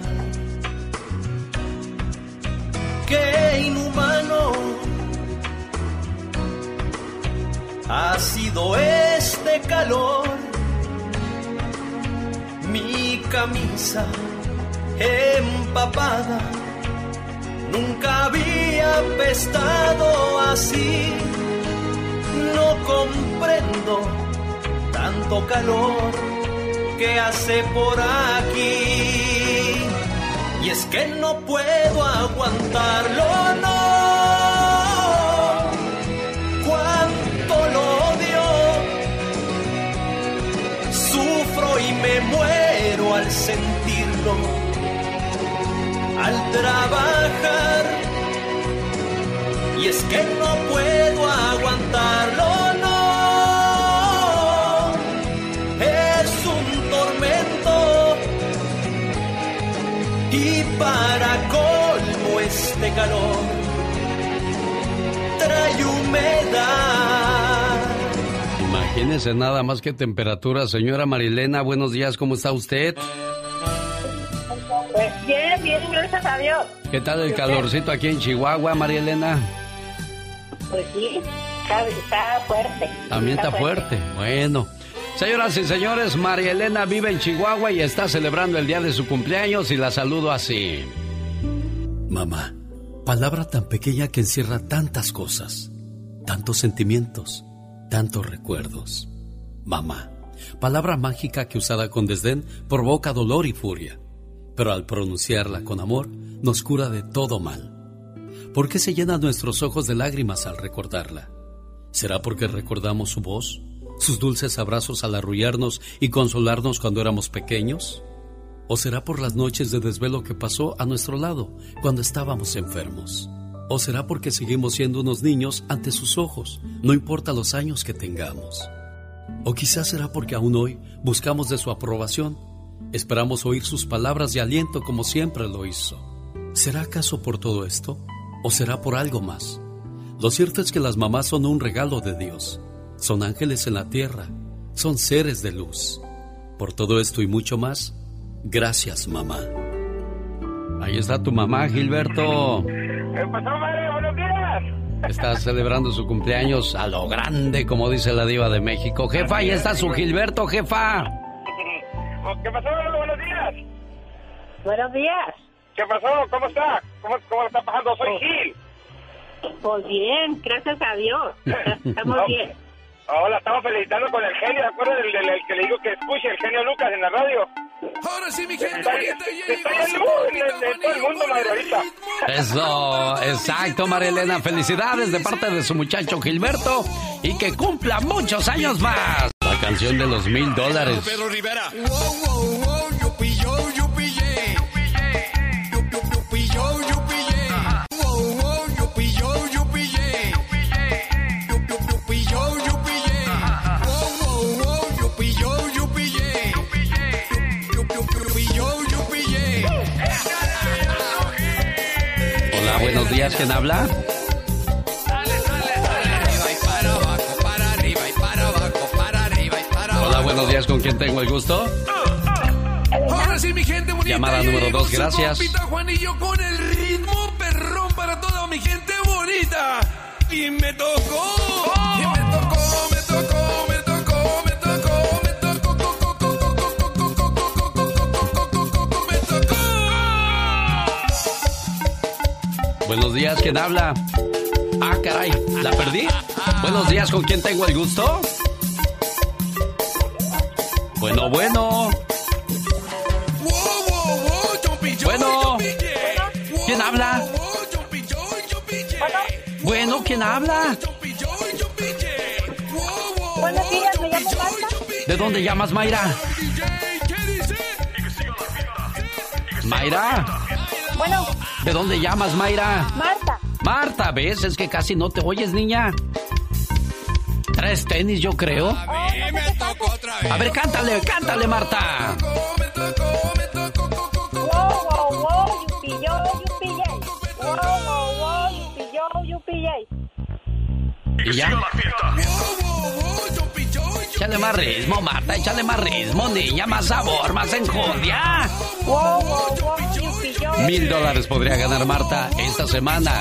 Qué inhumano ha sido este calor. Mi camisa empapada nunca había apestado así. No comprendo tanto calor que hace por aquí. Y es que no puedo aguantarlo, no. Cuánto lo odio. Sufro y me muero al sentirlo. Al trabajar. Y es que no puedo aguantarlo, este calor trae humedad. Imagínese nada más que temperatura. Señora Marilena, buenos días, ¿cómo está usted? Pues bien, bien, gracias a Dios. ¿Qué tal el calorcito aquí en Chihuahua, María Elena? Pues sí, está, está fuerte. También está fuerte. Bueno. Señoras y señores, María Elena vive en Chihuahua y está celebrando el día de su cumpleaños y la saludo así. Mamá, palabra tan pequeña que encierra tantas cosas, tantos sentimientos, tantos recuerdos. Mamá, palabra mágica que usada con desdén provoca dolor y furia, pero al pronunciarla con amor nos cura de todo mal. ¿Por qué se llenan nuestros ojos de lágrimas al recordarla? ¿Será porque recordamos su voz, sus dulces abrazos al arrullarnos y consolarnos cuando éramos pequeños? ¿O será por las noches de desvelo que pasó a nuestro lado cuando estábamos enfermos? ¿O será porque seguimos siendo unos niños ante sus ojos, no importa los años que tengamos? ¿O quizás será porque aún hoy buscamos de su aprobación? Esperamos oír sus palabras de aliento como siempre lo hizo. ¿Será acaso por todo esto? ¿O será por algo más? Lo cierto es que las mamás son un regalo de Dios. Son ángeles en la tierra. Son seres de luz. Por todo esto y mucho más, gracias mamá. Ahí está tu mamá, Gilberto. ¿Qué pasó, madre? Buenos días. Está celebrando su cumpleaños a lo grande, como dice la diva de México. Jefa, ahí está su Gilberto, jefa. ¿Qué pasó? Buenos días. Buenos días. ¿Qué pasó? ¿Cómo está? ¿Cómo, cómo le está pasando? Soy Gil. Pues bien, gracias a Dios. Estamos No. bien. Hola, estamos felicitando con el genio, ¿de acuerdo? El, el- el que le digo que escuche, el genio Lucas en la radio. Ahora sí, mi gente bonita, ya llegó su. Eso, exacto, María Elena. Felicidades de parte de su muchacho Gilberto y que cumpla muchos años más. La canción de los mil dólares. Pedro Rivera. Hola, buenos días, ¿quién habla? Hola, buenos días, ¿con quién tengo el gusto? Ahora sí, mi gente bonita. Llamada número llegó dos, su gracias. compita Juanillo con el ritmo perrón para toda mi gente bonita. Y me tocó. Y me tocó, Buenos días, ¿quién habla? Ah, caray, ¿la perdí? Buenos días, ¿con quién tengo el gusto? Bueno, bueno. Bueno. ¿Quién habla? Bueno, ¿quién habla? Buenos días, me llamo Marta. ¿De dónde llamas, Mayra? Mayra, Bueno, ¿De dónde llamas, Mayra? Marta. Marta, ¿ves? Es que casi no te oyes, niña. Tres tenis, yo creo. A, mí me tocó otra ver, cántale, cántale, Marta. Y ya. Échale más ritmo, Marta, échale más ritmo, niña, más sabor, más enjundia. Mil dólares podría ganar Marta esta semana,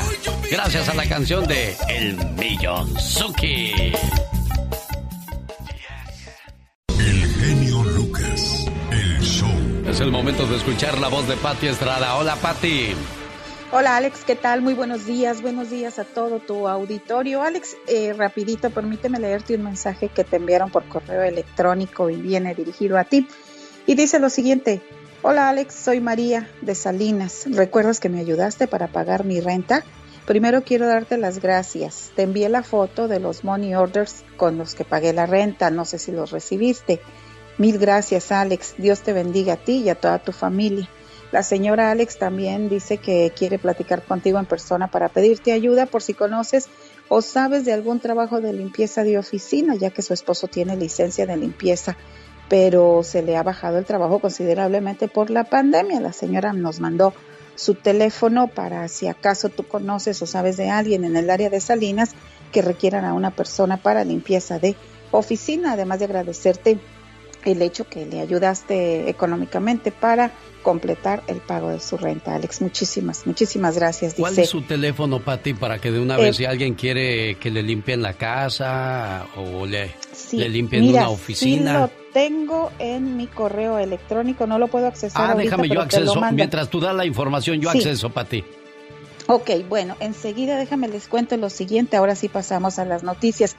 gracias a la canción de El Millonzuki. El genio Lucas, el show. Es el momento de escuchar la voz de Patti Estrada. Hola, Patti. Hola Alex, ¿qué tal? Muy buenos días, buenos días a todo tu auditorio. Alex, eh, rapidito, permíteme leerte un mensaje que te enviaron por correo electrónico y viene dirigido a ti. Y dice lo siguiente, hola Alex, soy María de Salinas. ¿Recuerdas que me ayudaste para pagar mi renta? Primero quiero darte las gracias. Te envié la foto de los money orders con los que pagué la renta, no sé si los recibiste. Mil gracias Alex, Dios te bendiga a ti y a toda tu familia. La señora Alex también dice que quiere platicar contigo en persona para pedirte ayuda por si conoces o sabes de algún trabajo de limpieza de oficina, ya que su esposo tiene licencia de limpieza, pero se le ha bajado el trabajo considerablemente por la pandemia. La señora nos mandó su teléfono para si acaso tú conoces o sabes de alguien en el área de Salinas que requieran a una persona para limpieza de oficina, además de agradecerte el hecho que le ayudaste económicamente para completar el pago de su renta. Alex, muchísimas, muchísimas gracias. ¿Cuál es su teléfono, Pati, para que de una vez si alguien quiere que le limpien la casa o le, le limpien una oficina? Sí lo tengo en mi correo electrónico, no lo puedo accesar. Ah, déjame yo acceso. Mientras tú das la información, yo acceso, Pati. Ok, bueno, enseguida déjame les cuento lo siguiente, ahora sí pasamos a las noticias.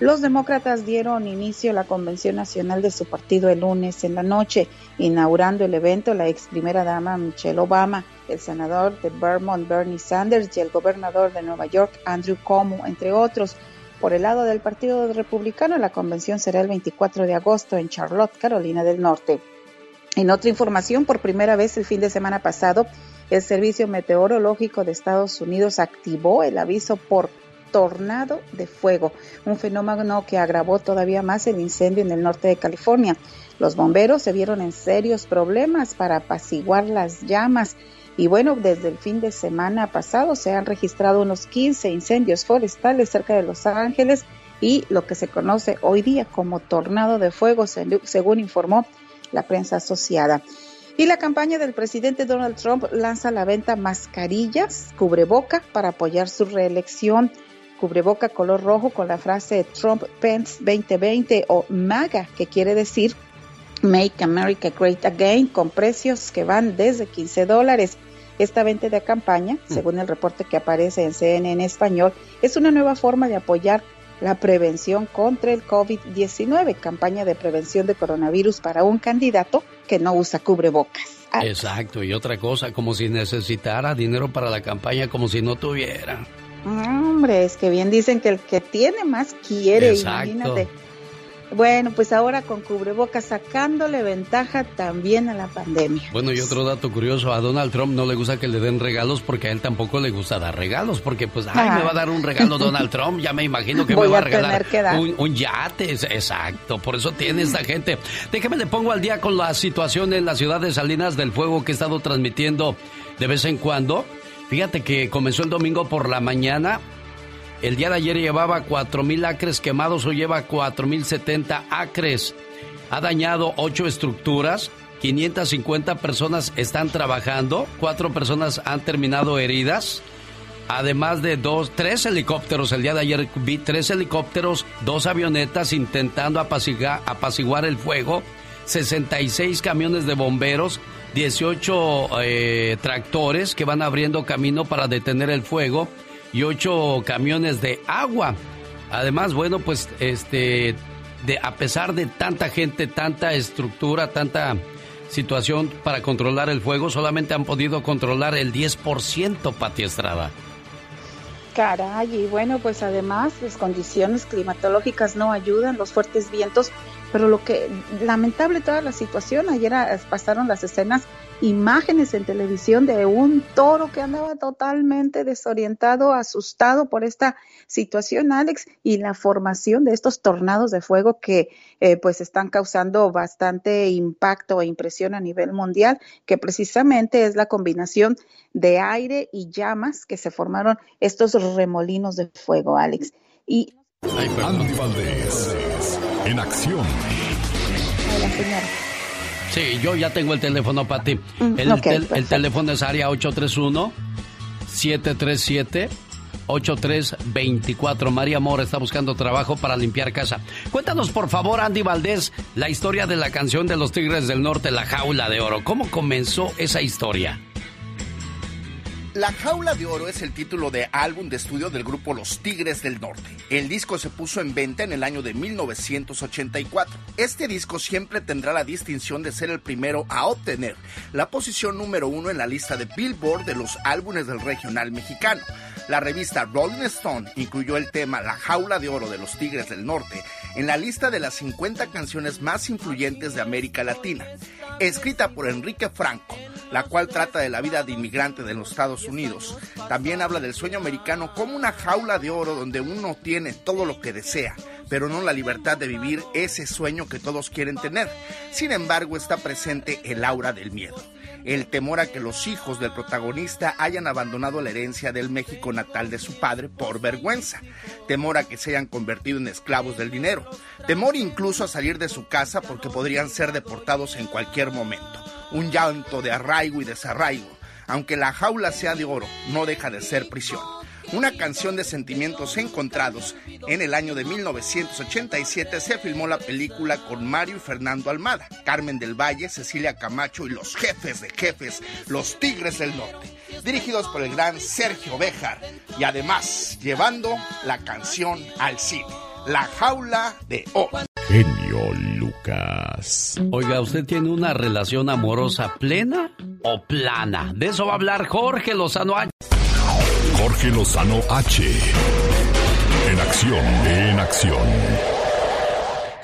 Los demócratas dieron inicio a la convención nacional de su partido el lunes en la noche, inaugurando el evento la ex primera dama Michelle Obama, el senador de Vermont Bernie Sanders y el gobernador de Nueva York Andrew Cuomo, entre otros. Por el lado del Partido Republicano, la convención será el 24 de agosto en Charlotte, Carolina del Norte. En otra información, por primera vez el fin de semana pasado, el Servicio Meteorológico de Estados Unidos activó el aviso por tornado de fuego, un fenómeno que agravó todavía más el incendio en el norte de California. Los bomberos se vieron en serios problemas para apaciguar las llamas. Y bueno, desde el fin de semana pasado se han registrado unos 15 incendios forestales cerca de Los Ángeles y lo que se conoce hoy día como tornado de fuego, según informó la prensa asociada. Y la campaña del presidente Donald Trump lanza la venta mascarillas, cubreboca para apoyar su reelección cubreboca color rojo con la frase Trump Pence 2020 o MAGA, que quiere decir Make America Great Again, con precios que van desde 15 dólares. Esta venta de campaña, mm. según el reporte que aparece en CNN español, es una nueva forma de apoyar la prevención contra el COVID-19, campaña de prevención de coronavirus para un candidato que no usa cubrebocas. Exacto, y otra cosa, como si necesitara dinero para la campaña, como si no tuviera. Hombre, es que bien dicen que el que tiene más quiere, imagínate. Bueno, pues ahora con cubrebocas sacándole ventaja también a la pandemia. Bueno, y otro dato curioso, a Donald Trump no le gusta que le den regalos porque a él tampoco le gusta dar regalos, porque pues, ay, me va a dar un regalo Donald Trump, ya me imagino que me va a, regalar un, un, yate, exacto, por eso tiene esta gente. Déjeme le pongo al día con la situación en la ciudad de Salinas del Fuego que he estado transmitiendo de vez en cuando. Fíjate que comenzó el domingo por la mañana. El día de ayer llevaba 4.000 acres quemados, hoy lleva 4.070 acres. Ha dañado ocho estructuras, 550 personas están trabajando, cuatro personas han terminado heridas. Además de dos, tres helicópteros, el día de ayer vi tres helicópteros, dos avionetas intentando apaciguar el fuego, 66 camiones de bomberos, 18 eh, tractores que van abriendo camino para detener el fuego y 8 camiones de agua. Además, bueno, pues este de a pesar de tanta gente, tanta estructura, tanta situación para controlar el fuego, solamente han podido controlar el 10%, Pati Estrada. Caray, y bueno, pues además las condiciones climatológicas no ayudan, los fuertes vientos pero lo que lamentable toda la situación, ayer pasaron las escenas, imágenes en televisión de un toro que andaba totalmente desorientado, asustado por esta situación, Alex, y la formación de estos tornados de fuego que eh, pues están causando bastante impacto e impresión a nivel mundial, que precisamente es la combinación de aire y llamas que se formaron estos remolinos de fuego, Alex. Y Andy Valdés, en acción. Hola, señora. Sí, yo ya tengo el teléfono para ti. Mm, el, el teléfono es área 831 737 8324. María Mora está buscando trabajo para limpiar casa. Cuéntanos, por favor, Andy Valdés, la historia de la canción de los Tigres del Norte, La Jaula de Oro. ¿Cómo comenzó esa historia? La Jaula de Oro es el título de álbum de estudio del grupo Los Tigres del Norte. El disco se puso en venta en el año de 1984. Este disco siempre tendrá la distinción de ser el primero a obtener la posición número uno en la lista de Billboard de los álbumes del regional mexicano. La revista Rolling Stone incluyó el tema La Jaula de Oro de los Tigres del Norte en la lista de las 50 canciones más influyentes de América Latina. Escrita por Enrique Franco, la cual trata de la vida de inmigrante de los Estados Unidos. También habla del sueño americano como una jaula de oro donde uno tiene todo lo que desea, pero no la libertad de vivir ese sueño que todos quieren tener. Sin embargo, está presente el aura del miedo el temor a que los hijos del protagonista hayan abandonado la herencia del México natal de su padre por vergüenza, temor a que se hayan convertido en esclavos del dinero, temor incluso a salir de su casa porque podrían ser deportados en cualquier momento, un llanto de arraigo y desarraigo, aunque la jaula sea de oro, no deja de ser prisión una canción de sentimientos encontrados. En el año de 1987 se filmó la película con Mario y Fernando Almada, Carmen del Valle, Cecilia Camacho y los jefes de jefes, los Tigres del Norte, dirigidos por el gran Sergio Béjar y además llevando la canción al cine. La jaula de O. Genio Lucas. Oiga, ¿usted tiene una relación amorosa plena o plana? De eso va a hablar Jorge Lozano Jorge Lozano H. En acción, en acción.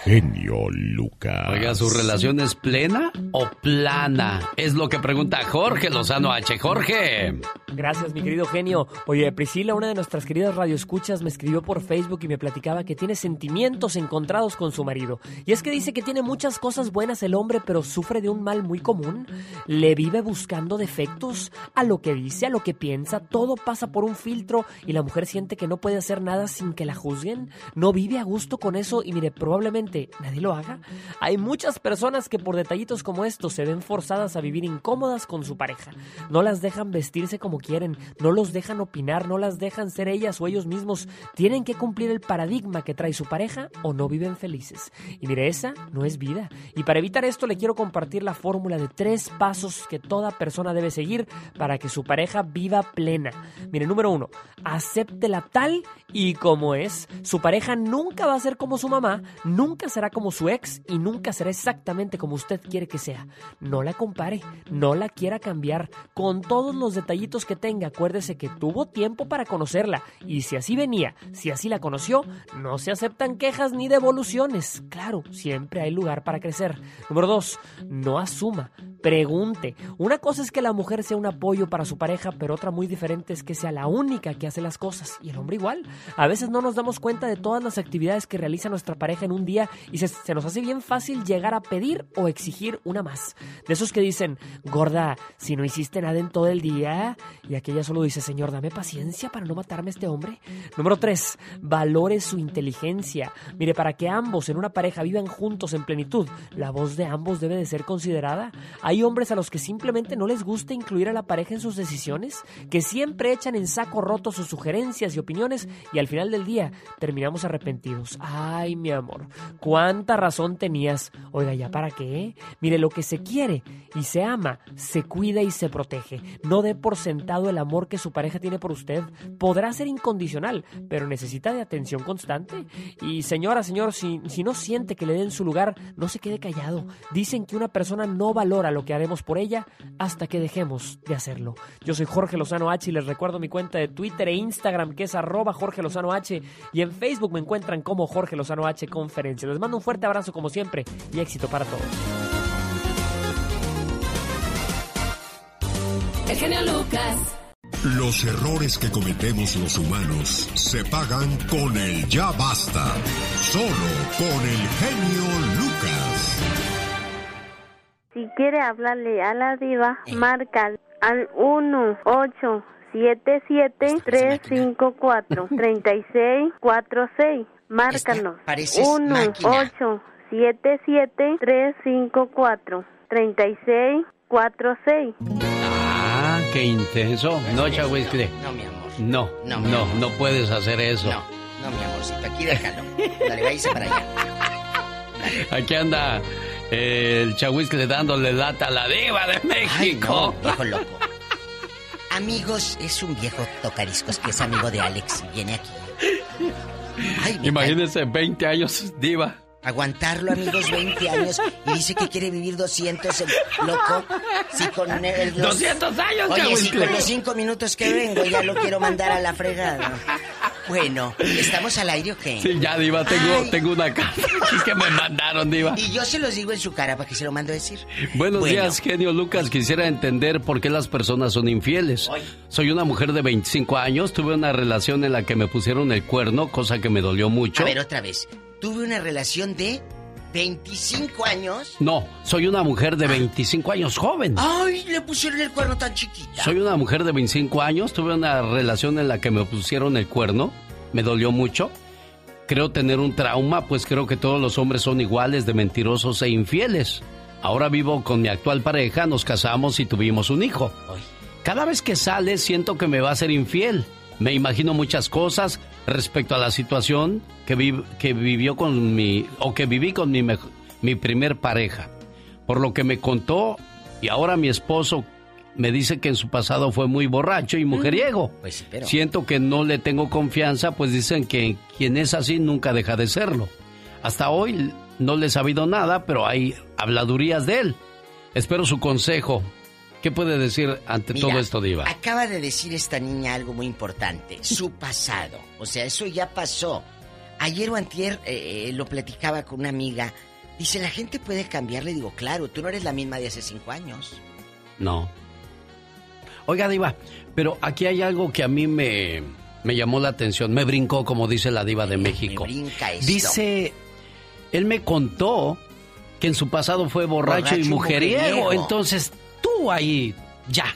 Genio Lucas. Oiga, ¿su relación es plena o plana? Es lo que pregunta Jorge Lozano H. Jorge. Gracias, mi querido genio. Oye, Priscila, una de nuestras queridas radioescuchas, me escribió por Facebook y me platicaba que tiene sentimientos encontrados con su marido. Y es que dice que tiene muchas cosas buenas el hombre, pero sufre de un mal muy común. Le vive buscando defectos a lo que dice, a lo que piensa. Todo pasa por un filtro y la mujer siente que no puede hacer nada sin que la juzguen. No vive a gusto con eso y mire, probablemente nadie lo haga. Hay muchas personas que por detallitos como estos se ven forzadas a vivir incómodas con su pareja. No las dejan vestirse como quieren, no los dejan opinar, no las dejan ser ellas o ellos mismos. Tienen que cumplir el paradigma que trae su pareja o no viven felices. Y mire, esa no es vida. Y para evitar esto le quiero compartir la fórmula de tres pasos que toda persona debe seguir para que su pareja viva plena. Mire, número uno, acéptela tal y como es. Su pareja nunca va a ser como su mamá, nunca será como su ex y nunca será exactamente como usted quiere que sea. No la compare, no la quiera cambiar. Con todos los detallitos que tenga, acuérdese que tuvo tiempo para conocerla y si así venía, si así la conoció, no se aceptan quejas ni devoluciones. Claro, siempre hay lugar para crecer. Número dos, no asuma, pregunte. Una cosa es que la mujer sea un apoyo para su pareja, pero otra muy diferente es que sea la única que hace las cosas y el hombre igual. A veces no nos damos cuenta de todas las actividades que realiza nuestra pareja en un día y se, nos hace bien fácil llegar a pedir o exigir una más. De esos que dicen, gorda, si no hiciste nada en todo el día, y aquella solo dice, señor, dame paciencia para no matarme a este hombre. Número 3, valore su inteligencia. Mire, para que ambos en una pareja vivan juntos en plenitud, la voz de ambos debe de ser considerada. Hay hombres a los que simplemente no les gusta incluir a la pareja en sus decisiones, que siempre echan en saco roto sus sugerencias y opiniones y al final del día terminamos arrepentidos. Ay, mi amor, cuánta razón tenías. Oiga, ¿ya para qué? Mire, lo que se quiere y se ama, se cuida y se protege. No dé por sentado el amor que su pareja tiene por usted. Podrá ser incondicional, pero necesita de atención constante. Y señora, señor, si, si no siente que le den su lugar, no se quede callado. Dicen que una persona no valora lo que haremos por ella hasta que dejemos de hacerlo. Yo soy Jorge Lozano H y les recuerdo mi cuenta de Twitter e Instagram que es arroba Jorge Lozano H y en Facebook me encuentran como Jorge Lozano H Conferencia. Les mando un fuerte abrazo como siempre y éxito para todos. El genio Lucas. Los errores que cometemos los humanos se pagan con el ya basta. Solo con el genio Lucas. Si quiere hablarle a la diva, marca al 1 8 7 7 3 5 4 36 4 6. Márcanos. 1 8 7 7 3 5 4 36 4 6. Ah, qué intenso. No, Chagüey, No, mi amor. No, no, no, no puedes hacer eso. No, no, mi amorcito, aquí déjalo. Dale, váyase para allá. Aquí anda eh, el chahuiscle dándole lata a la diva de México. Ay, viejo loco. Amigos, es un viejo tocariscos que es amigo de Alex y viene aquí. Ay, Imagínense, 20 años, diva. Aguantarlo, amigos, 20 años y dice que quiere vivir 200, el loco. Si con el, 200 años, Oye, si con los 5 minutos que vengo ya lo quiero mandar a la fregada. Bueno, ¿estamos al aire o qué? Sí, ya, Diva, tengo, tengo una carta que me mandaron, Diva. Y yo se los digo en su cara para que se lo mando a decir. Buenos días, genio Lucas. Quisiera entender por qué las personas son infieles. Soy una mujer de 25 años, tuve una relación en la que me pusieron el cuerno, cosa que me dolió mucho. A ver, otra vez. Tuve una relación de 25 años. No, soy una mujer de 25 años, joven. Ay, le pusieron el cuerno tan chiquita. Soy una mujer de 25 años, tuve una relación en la que me pusieron el cuerno, me dolió mucho. Creo tener un trauma, pues creo que todos los hombres son iguales de mentirosos e infieles. Ahora vivo con mi actual pareja, nos casamos y tuvimos un hijo. Cada vez que sale siento que me va a ser infiel. Me imagino muchas cosas, respecto a la situación que, que vivió con mi, o que viví con mi, mi primer pareja. Por lo que me contó, y ahora mi esposo me dice que en su pasado fue muy borracho y mujeriego. Pues Siento que no le tengo confianza, pues dicen que quien es así nunca deja de serlo. Hasta hoy no le he sabido nada, pero hay habladurías de él. Espero su consejo. ¿Qué puede decir ante todo esto, Diva? Acaba de decir esta niña algo muy importante, su pasado. O sea, eso ya pasó. Ayer o antier eh, lo platicaba con una amiga. Dice, la gente puede cambiar. Le digo, claro, tú no eres la misma de hace cinco años. No. Oiga, Diva, pero aquí hay algo que a mí me, me llamó la atención. Me brincó, como dice la Diva de México. Me brinca esto. Dice, él me contó que en su pasado fue borracho, y mujeriego. Entonces, tú ahí, ya,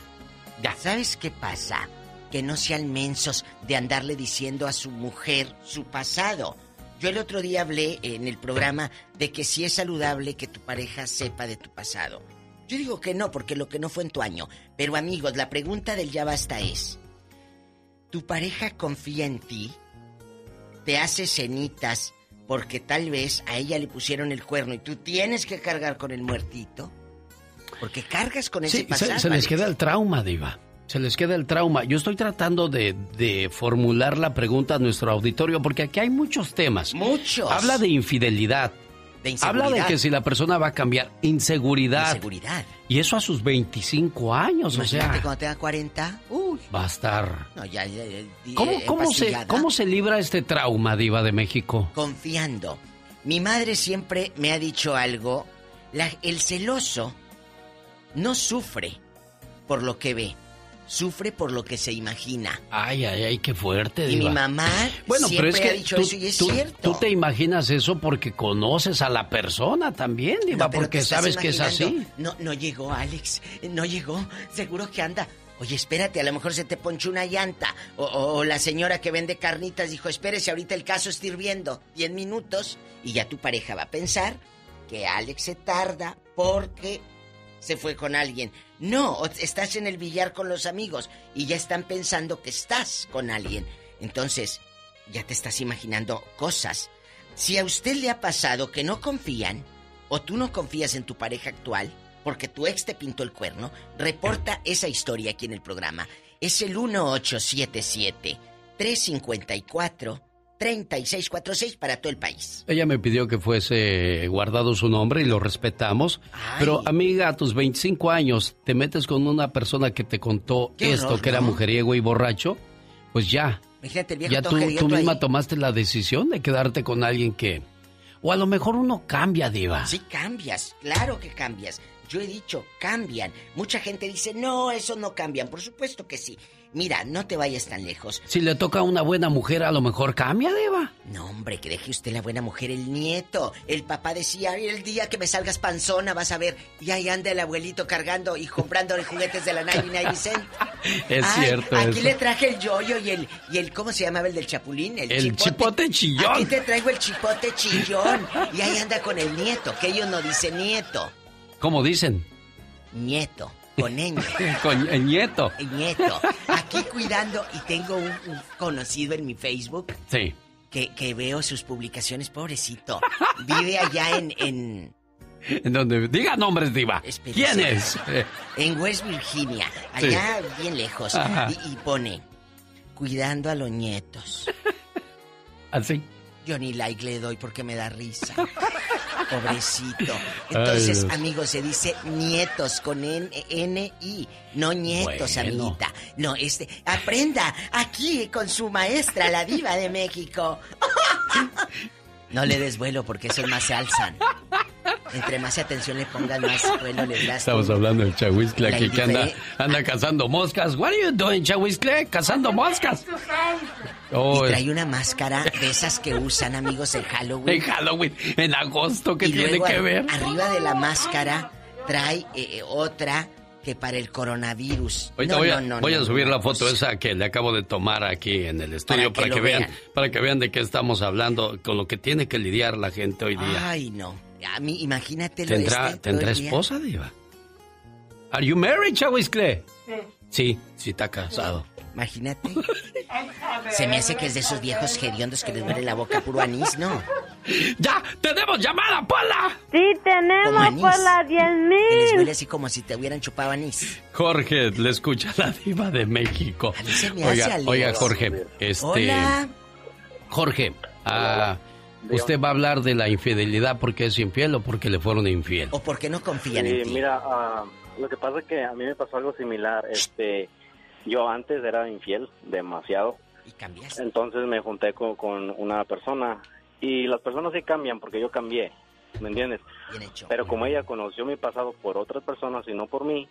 ya. ¿Sabes qué pasa? Que no sean mensos de andarle diciendo a su mujer su pasado. Yo el otro día hablé en el programa de que si es saludable que tu pareja sepa de tu pasado. Yo digo que no, porque lo que no fue en tu año. Pero amigos, la pregunta del ya basta es, ¿tu pareja confía en ti? ¿Te hace cenitas porque tal vez a ella le pusieron el cuerno y tú tienes que cargar con el muertito? Porque cargas con ese pasado. Se, se les queda el trauma, Diva. Se les queda el trauma. Yo estoy tratando de, de, formular la pregunta a nuestro auditorio porque aquí hay muchos temas. Muchos. Habla de infidelidad. De inseguridad. Habla de que si la persona va a cambiar. Inseguridad. Inseguridad. Y eso a sus 25 años, Imagínate o sea. cuando tenga 40. Uy. Va a estar. No, ya, ya, ya, ¿Cómo, eh, cómo, se, ¿Cómo se libra este trauma, Diva de México? Confiando. Mi madre siempre me ha dicho algo. La, el celoso no sufre por lo que ve, sufre por lo que se imagina. Ay, ay, ay, qué fuerte. Y Diva. mi mamá bueno, siempre pero es que ha dicho tú, eso y es tú- cierto. tú te imaginas eso porque conoces a la persona también, Diva, No, porque sabes que es así. No, no llegó, Alex. No llegó. Seguro que anda. Oye, espérate, a lo mejor se te ponchó una llanta. O, o- o la señora que vende carnitas dijo, espérese, ahorita el caso está hirviendo. Diez minutos. Y ya tu pareja va a pensar que Alex se tarda porque se fue con alguien. No, estás en el billar con los amigos y ya están pensando que estás con alguien. Entonces, ya te estás imaginando cosas. Si a usted le ha pasado que no confían, o tú no confías en tu pareja actual, porque tu ex te pintó el cuerno, reporta esa historia aquí en el programa. Es el 1877-354-3646 para todo el país. Ella me pidió que fuese guardado su nombre y lo respetamos. Pero, amiga, a tus 25 años, te metes con una persona que te contó Qué esto, horror, que era ¿no? mujeriego y borracho, pues ya. Imagínate el viejo Ya tú, tú misma ahí. tomaste la decisión de quedarte con alguien que... O a lo mejor uno cambia, Diva. Sí cambias, claro que cambias. Yo he dicho, cambian. Mucha gente dice, no, eso no cambian. Por supuesto que sí. Mira, no te vayas tan lejos. Si le toca a una buena mujer, a lo mejor cambia, Diva. No, hombre, que deje usted la buena mujer, el nieto. El papá decía, "Ay, el día que me salgas panzona vas a ver. Y ahí anda el abuelito cargando y comprándole juguetes de la 99 cent. Es Ay, cierto Aquí eso. le traje el yoyo y el, y el, ¿cómo se llamaba el del chapulín? El chipote chillón. Aquí te traigo el chipote chillón. Y ahí anda con el nieto, que ellos no dicen nieto, ¿Cómo dicen? nieto. Con Ñ. con el nieto. El nieto. Aquí cuidando y tengo un, un conocido en mi Facebook Sí. que, que veo sus publicaciones, pobrecito. Vive allá en, en, En donde diga nombres, Diva. ¿Quién es? En West Virginia, allá bien lejos. Y, y pone, cuidando a los nietos. Así. Yo ni like le doy porque me da risa. Pobrecito. Entonces, Dios. amigos, se dice nietos con N-I, no nietos, Bueno. amiguita. No, este, aprenda aquí con su maestra, la diva de México. No le des vuelo porque esos más se alzan. Entre más atención le pongan, más vuelo les das. Estamos hablando del Chahuizcle aquí que anda, anda cazando moscas. What are you doing, Chahuizcle? Cazando moscas. Oh, Y trae una máscara de esas que usan amigos en Halloween. en Halloween, en agosto, ¿qué Y tiene luego que ver? Arriba de la máscara trae eh, eh, otra que para el coronavirus. Ahorita No, voy, a, no, no, voy a subir la foto pues, esa que le acabo de tomar aquí en el estudio Para para que vean. para que vean de qué estamos hablando, con lo que tiene que lidiar la gente hoy día. Ay, no. A mí, imagínate lo ¿Tendrá, este, ¿tendrá esposa, Diva? ¿Are you married, Chahuizcle? Sí, sí está casado. Imagínate. Se me hace que es de esos viejos hediondos que les duele la boca puro anís, ¿no? ¡Ya! ¡Tenemos llamada, Pola! Sí, tenemos anís. por las 10 Que les mil. huele así como si te hubieran chupado anís. Jorge, le escucha la diva de México. se me hace, Oiga, Alex. oiga, Jorge, este... Hola. Jorge, ah, ¿usted va a hablar de la infidelidad porque es infiel o porque le fueron infiel? ¿O por qué no confían Sí, en ti? mira, ah, lo que pasa es que a mí me pasó algo similar. Este, yo antes era infiel demasiado. Y cambiaste. Entonces me junté con, con una persona y las personas sí cambian porque yo cambié, ¿me entiendes? Bien hecho. Pero como ella conoció mi pasado por otras personas y no por mí,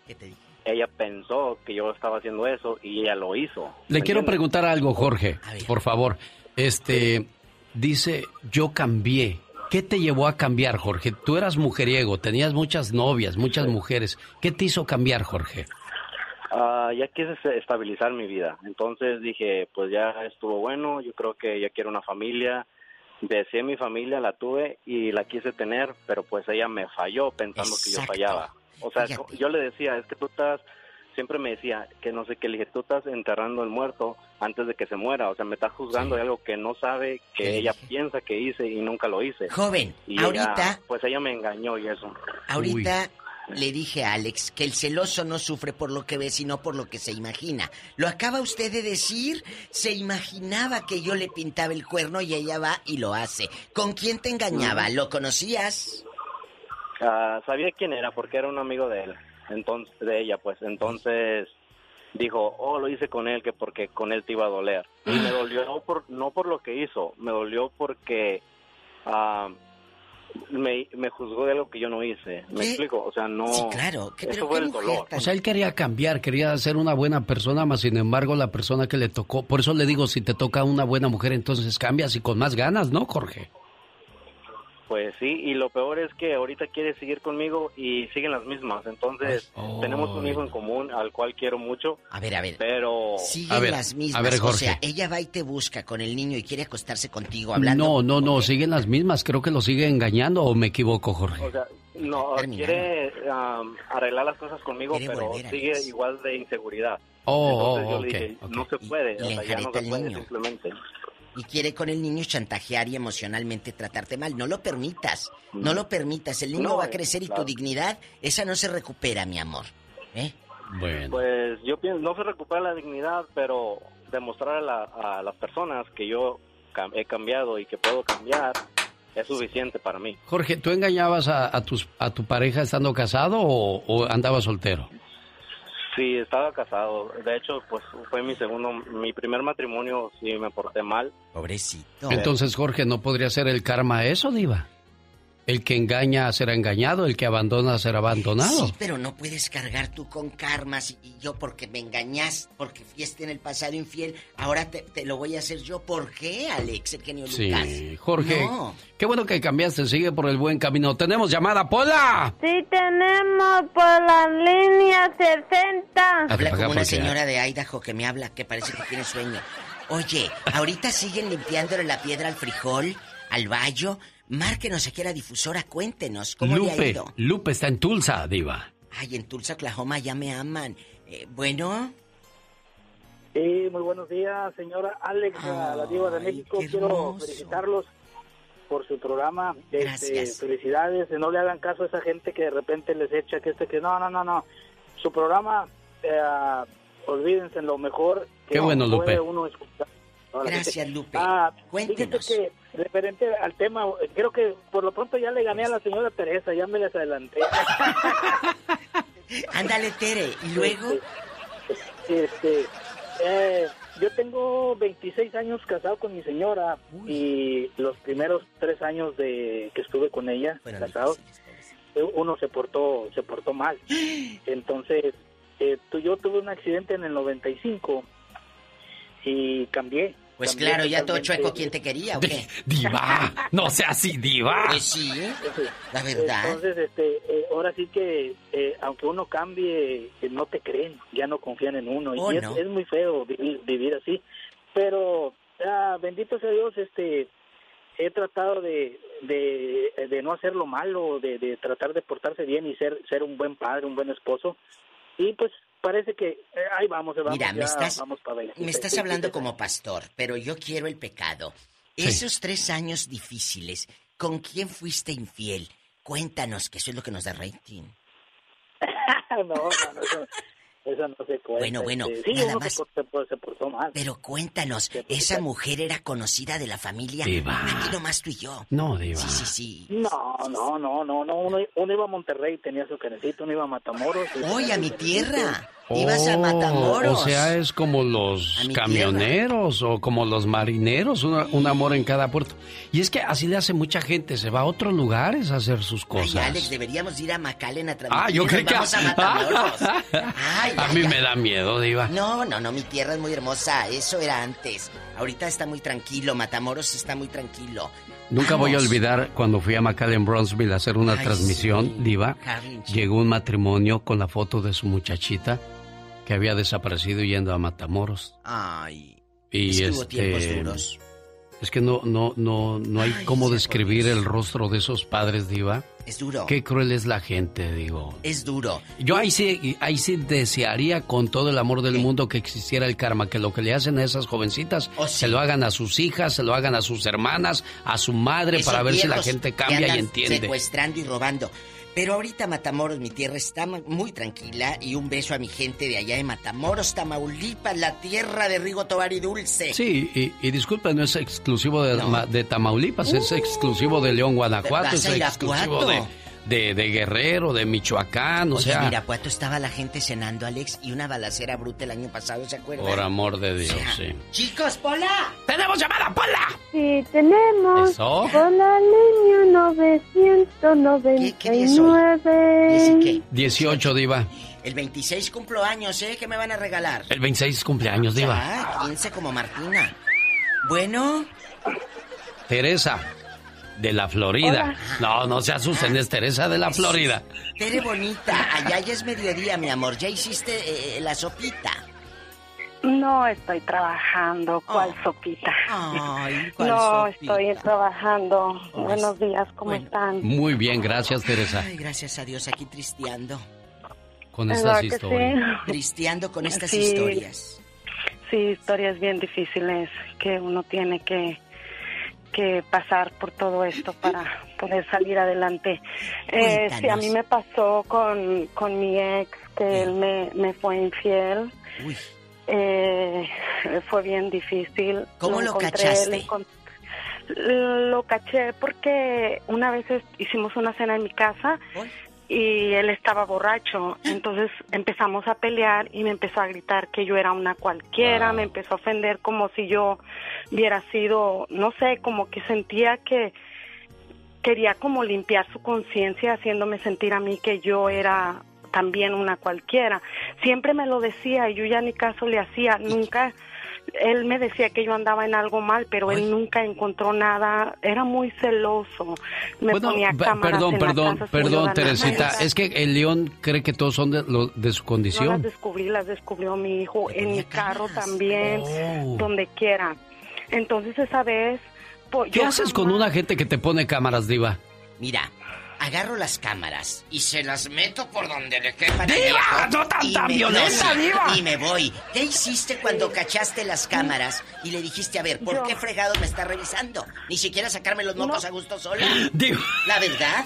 ella pensó que yo estaba haciendo eso y ella lo hizo. Le ¿me quiero entiendes? preguntar algo, Jorge, por favor. Este, dice, yo cambié. ¿Qué te llevó a cambiar, Jorge? Tú eras mujeriego, tenías muchas novias, muchas mujeres. ¿Qué te hizo cambiar, Jorge? Ah, ya quise se- estabilizar mi vida. Entonces dije, pues ya estuvo bueno, yo creo que ya quiero una familia. Deseé mi familia, la tuve y la quise tener, pero pues ella me falló pensando que yo fallaba. O sea, Fíjate. yo le decía, es que tú estás, siempre me decía que no sé qué, le dije, tú estás enterrando el muerto antes de que se muera. O sea, me estás juzgando de algo que no sabe, que ella piensa que hice y nunca lo hice. Joven, Y ahorita- ella, pues ella me engañó y eso. Ahorita le dije a Alex que el celoso no sufre por lo que ve, sino por lo que se imagina. Lo acaba usted de decir, se imaginaba que yo le pintaba el cuerno y ella va y lo hace. ¿Con quién te engañaba? ¿Lo conocías? Ah, sabía quién era porque era un amigo de él, entonces de ella, pues. Entonces dijo, oh, lo hice con él que porque con él te iba a doler. Y me dolió no por no por lo que hizo, me dolió porque ah, me, me juzgó de algo que yo no hice. ¿Me ¿Qué? explico? O sea, no. Sí, claro. ¿Qué- pero eso fue qué el dolor. O sea, él quería cambiar, quería ser una buena persona, más sin embargo la persona que le tocó, por eso le digo, si te toca una buena mujer, entonces cambias y con más ganas, ¿no, Jorge? Pues sí, y lo peor es que ahorita quiere seguir conmigo y siguen las mismas. Entonces, tenemos un hijo en común al cual quiero mucho. A ver, a ver. Pero. Siguen las mismas. O sea, ella va y te busca con el niño y quiere acostarse contigo hablando. No, no, no, siguen las mismas, creo que lo sigue engañando o me equivoco, Jorge. O sea, no, quiere um, arreglar las cosas conmigo, Quiere pero a sigue igual de inseguridad. Oh, Entonces yo oh, le dije, ok, no se puede, Y o sea, ya no se el puede niño. simplemente. Y quiere con el niño chantajear y emocionalmente tratarte mal. No lo permitas. No lo permitas. El niño No, va a eh, crecer y claro. tu dignidad, esa no se recupera, mi amor. ¿Eh? Bueno. Pues yo pienso, no se recupera la dignidad, pero demostrar a, la- a las personas que yo cam- he cambiado y que puedo cambiar es suficiente para mí. Jorge, ¿tú engañabas a, a tus, a tu pareja estando casado o, o andabas soltero? Sí, estaba casado. De hecho, pues fue mi segundo, mi primer matrimonio, sí me porté mal. Pobrecito. Entonces, Jorge, ¿no podría ser el karma eso, Diva? El que engaña será engañado, el que abandona será abandonado. Sí, pero no puedes cargar tú con karmas y, yo porque me engañas, porque fuiste en el pasado infiel, ahora te, te lo voy a hacer yo. ¿Por qué, Alex, el genio Sí, Lucas? Jorge, No. qué bueno que cambiaste, sigue por el buen camino. Tenemos llamada, Pola. Sí, tenemos por la línea 60. Habla para acá, como una señora de Idaho que me habla, que parece que tiene sueño. Oye, ahorita siguen limpiándole la piedra al frijol, al bayo. Márquenos aquí a la difusora, cuéntenos cómo le ha Lupe, ido. Lupe está en Tulsa, Diva. Ay, en Tulsa, Oklahoma ya me aman. Eh, bueno. Sí, muy buenos días, señora Alex, a la Diva de México. Quiero felicitarlos por su programa. Este, Gracias. felicidades. No le hagan caso a esa gente que de repente les echa que este que no, no, no, no. Su programa, eh, olvídense lo mejor que Qué bueno, puede Lupe. uno escuchar. Gracias. Lupe. Ah, Cuéntenos. que referente al tema, creo que por lo pronto ya le gané a la señora Teresa, ya me les adelanté. Ándale, Tere. ¿Y luego? Este, eh, yo tengo 26 años casado con mi señora y los primeros tres años de que estuve con ella casado, eh, uno se portó se portó mal. Entonces, eh, yo tuve un accidente en el 95 y cambié. Pues claro, ya todo chueco, ¿quién te quería o qué? Diva, no sea así, diva. Pues sí, la verdad. Entonces, este, eh, ahora sí que, eh, aunque uno cambie, eh, no te creen, ya no confían en uno. Oh, y es, muy feo vivir, vivir así. Pero, ah, bendito sea Dios, este, he tratado de, de, de no hacer lo malo, de, de tratar de portarse bien y ser, ser un buen padre, un buen esposo. Y pues parece que eh, ahí vamos, vamos, Mira, me ya estás, vamos para ver. me estás hablando como pastor, pero yo quiero el pecado. Esos tres años difíciles, ¿con quién fuiste infiel? Cuéntanos, que eso es lo que nos da rating. no, no, no, eso, eso no se cuenta. Bueno, bueno, este, sí, nada uno más. Se, por- se por- se portó mal. Pero cuéntanos, ¿esa mujer era conocida de la familia? Diva. Aquí nomás tú y yo. No, Diva. Sí, sí, sí. No, no, no, no, no. Uno, uno iba a Monterrey, tenía su canecito, uno iba a Matamoros. tenía a mi canecito. Tierra. Ibas a Oh, Matamoros. O sea, es como los camioneros o como los marineros, una- un amor en cada puerto. Y es que así le hace mucha gente, se va a otros lugares a hacer sus Ay, cosas. Alex, deberíamos ir a McAllen a ah, yo nos que... vamos a Matamoros. Ay, a ay, mí ay. me da miedo, Diva. No, no, no, mi tierra es muy hermosa. Eso era antes. Ahorita está muy tranquilo. Matamoros está muy tranquilo. Nunca voy a Vamos. olvidar cuando fui a McAllen, Bronzeville a hacer una Ay, transmisión, sí. Diva. Llegó un matrimonio con la foto de su muchachita que había desaparecido yendo a Matamoros. Ay. Y es que hubo este, tiempos duros. Es que no, no, no, no hay Ay, cómo describir Dios. el rostro de esos padres, Diva. Es duro. Qué cruel es la gente, digo. Es duro. Yo ahí sí, ahí sí desearía con todo el amor del mundo que existiera el karma, que lo que le hacen a esas jovencitas Oh, sí. se lo hagan a sus hijas, se lo hagan a sus hermanas, a su madre, Esos para ver si la gente que cambia y andan entiende. Secuestrando y robando. Pero ahorita Matamoros, mi tierra, está muy tranquila. Y un beso a mi gente de allá de Matamoros, Tamaulipas, la tierra de Rigo Tobar y Dulce. Sí, y, y disculpe, no es exclusivo de, No. Ma- de Tamaulipas, es Uh. exclusivo de León, Guanajuato, es exclusivo de, de, de Guerrero, de Michoacán, o Oye, sea, en Irapuato estaba la gente cenando, Alex, y una balacera bruta el año pasado, ¿se acuerdan? por amor de Dios, sí. Chicos, Pola. ¡Tenemos llamada, Pola! Sí, tenemos Eso. con la línea 999. 18, Diva. El 26 cumplo años, ¿eh? ¿Qué me van a regalar? El 26 cumpleaños, Diva. Ah, 15 como Martina. Bueno, Teresa, de la Florida. No, no se asusten, es Teresa de la Florida. Tere bonita, allá ya es mediodía, mi amor. ¿Ya hiciste eh, la sopita? No estoy trabajando. ¿Cuál sopita? Ay, ¿cuál no sopita? estoy trabajando. Buenos días, ¿cómo están? Muy bien, gracias, Teresa. Ay, gracias a Dios, aquí tristeando. Con ¿Verdad estas historias. sí? Tristeando con estas Sí. historias. Sí, historias bien difíciles que uno tiene que que pasar por todo esto para poder salir adelante. Eh, sí, a mí me pasó con, con mi ex que él me, me fue infiel. Eh, fue bien difícil. ¿Cómo lo encontré, cachaste? encon- Lo caché porque una vez hicimos una cena en mi casa y él estaba borracho. Entonces empezamos a pelear y me empezó a gritar que yo era una cualquiera, me empezó a ofender como si yo hubiera sido, no sé, como que sentía que quería como limpiar su conciencia haciéndome sentir a mí que yo era también una cualquiera. Siempre me lo decía y yo ya ni caso le hacía, nunca él me decía que yo andaba en algo mal, pero él nunca encontró nada, era muy celoso. Me Bueno, ponía cámaras perdón, en la perdón, murió perdón, la Teresita. Es que el león cree que todos son de, lo- de su No las condición. descubrí, las descubrió mi hijo en mi carro también, Oh. donde quiera. Entonces esa vez, po- ¿Qué haces con una gente que te pone cámaras, Diva? Mira, agarro las cámaras y se las meto por donde le quepan al ¡Diva! ¡No tan- tan me- violenta, diva! Y me voy. ¿Qué hiciste cuando cachaste las cámaras y le dijiste, a ver, ¿por Yo- qué fregado me está revisando? Ni siquiera sacarme los mocos a gusto sola. Digo- La verdad.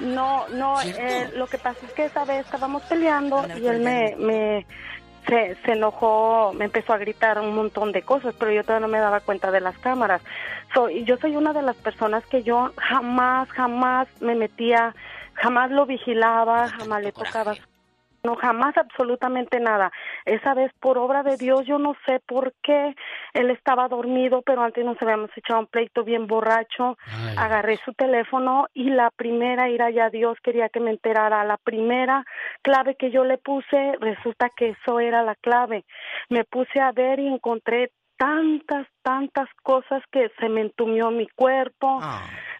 No, no, eh, lo que pasa es que esa vez estábamos peleando y él me, me se, se enojó, me empezó a gritar un montón de cosas, pero yo todavía no me daba cuenta de las cámaras. So, y yo soy una de las personas que yo jamás, jamás me metía, jamás lo vigilaba, jamás le tocaba no, jamás absolutamente nada. Esa vez, por obra de Dios, yo no sé por qué él estaba dormido, pero antes nos habíamos echado un pleito bien borracho. Agarré su teléfono y la primera, ir allá Dios, quería que me enterara. La primera clave que yo le puse, resulta que eso era la clave. Me puse a ver y encontré tantas, tantas cosas que se me entumió mi cuerpo,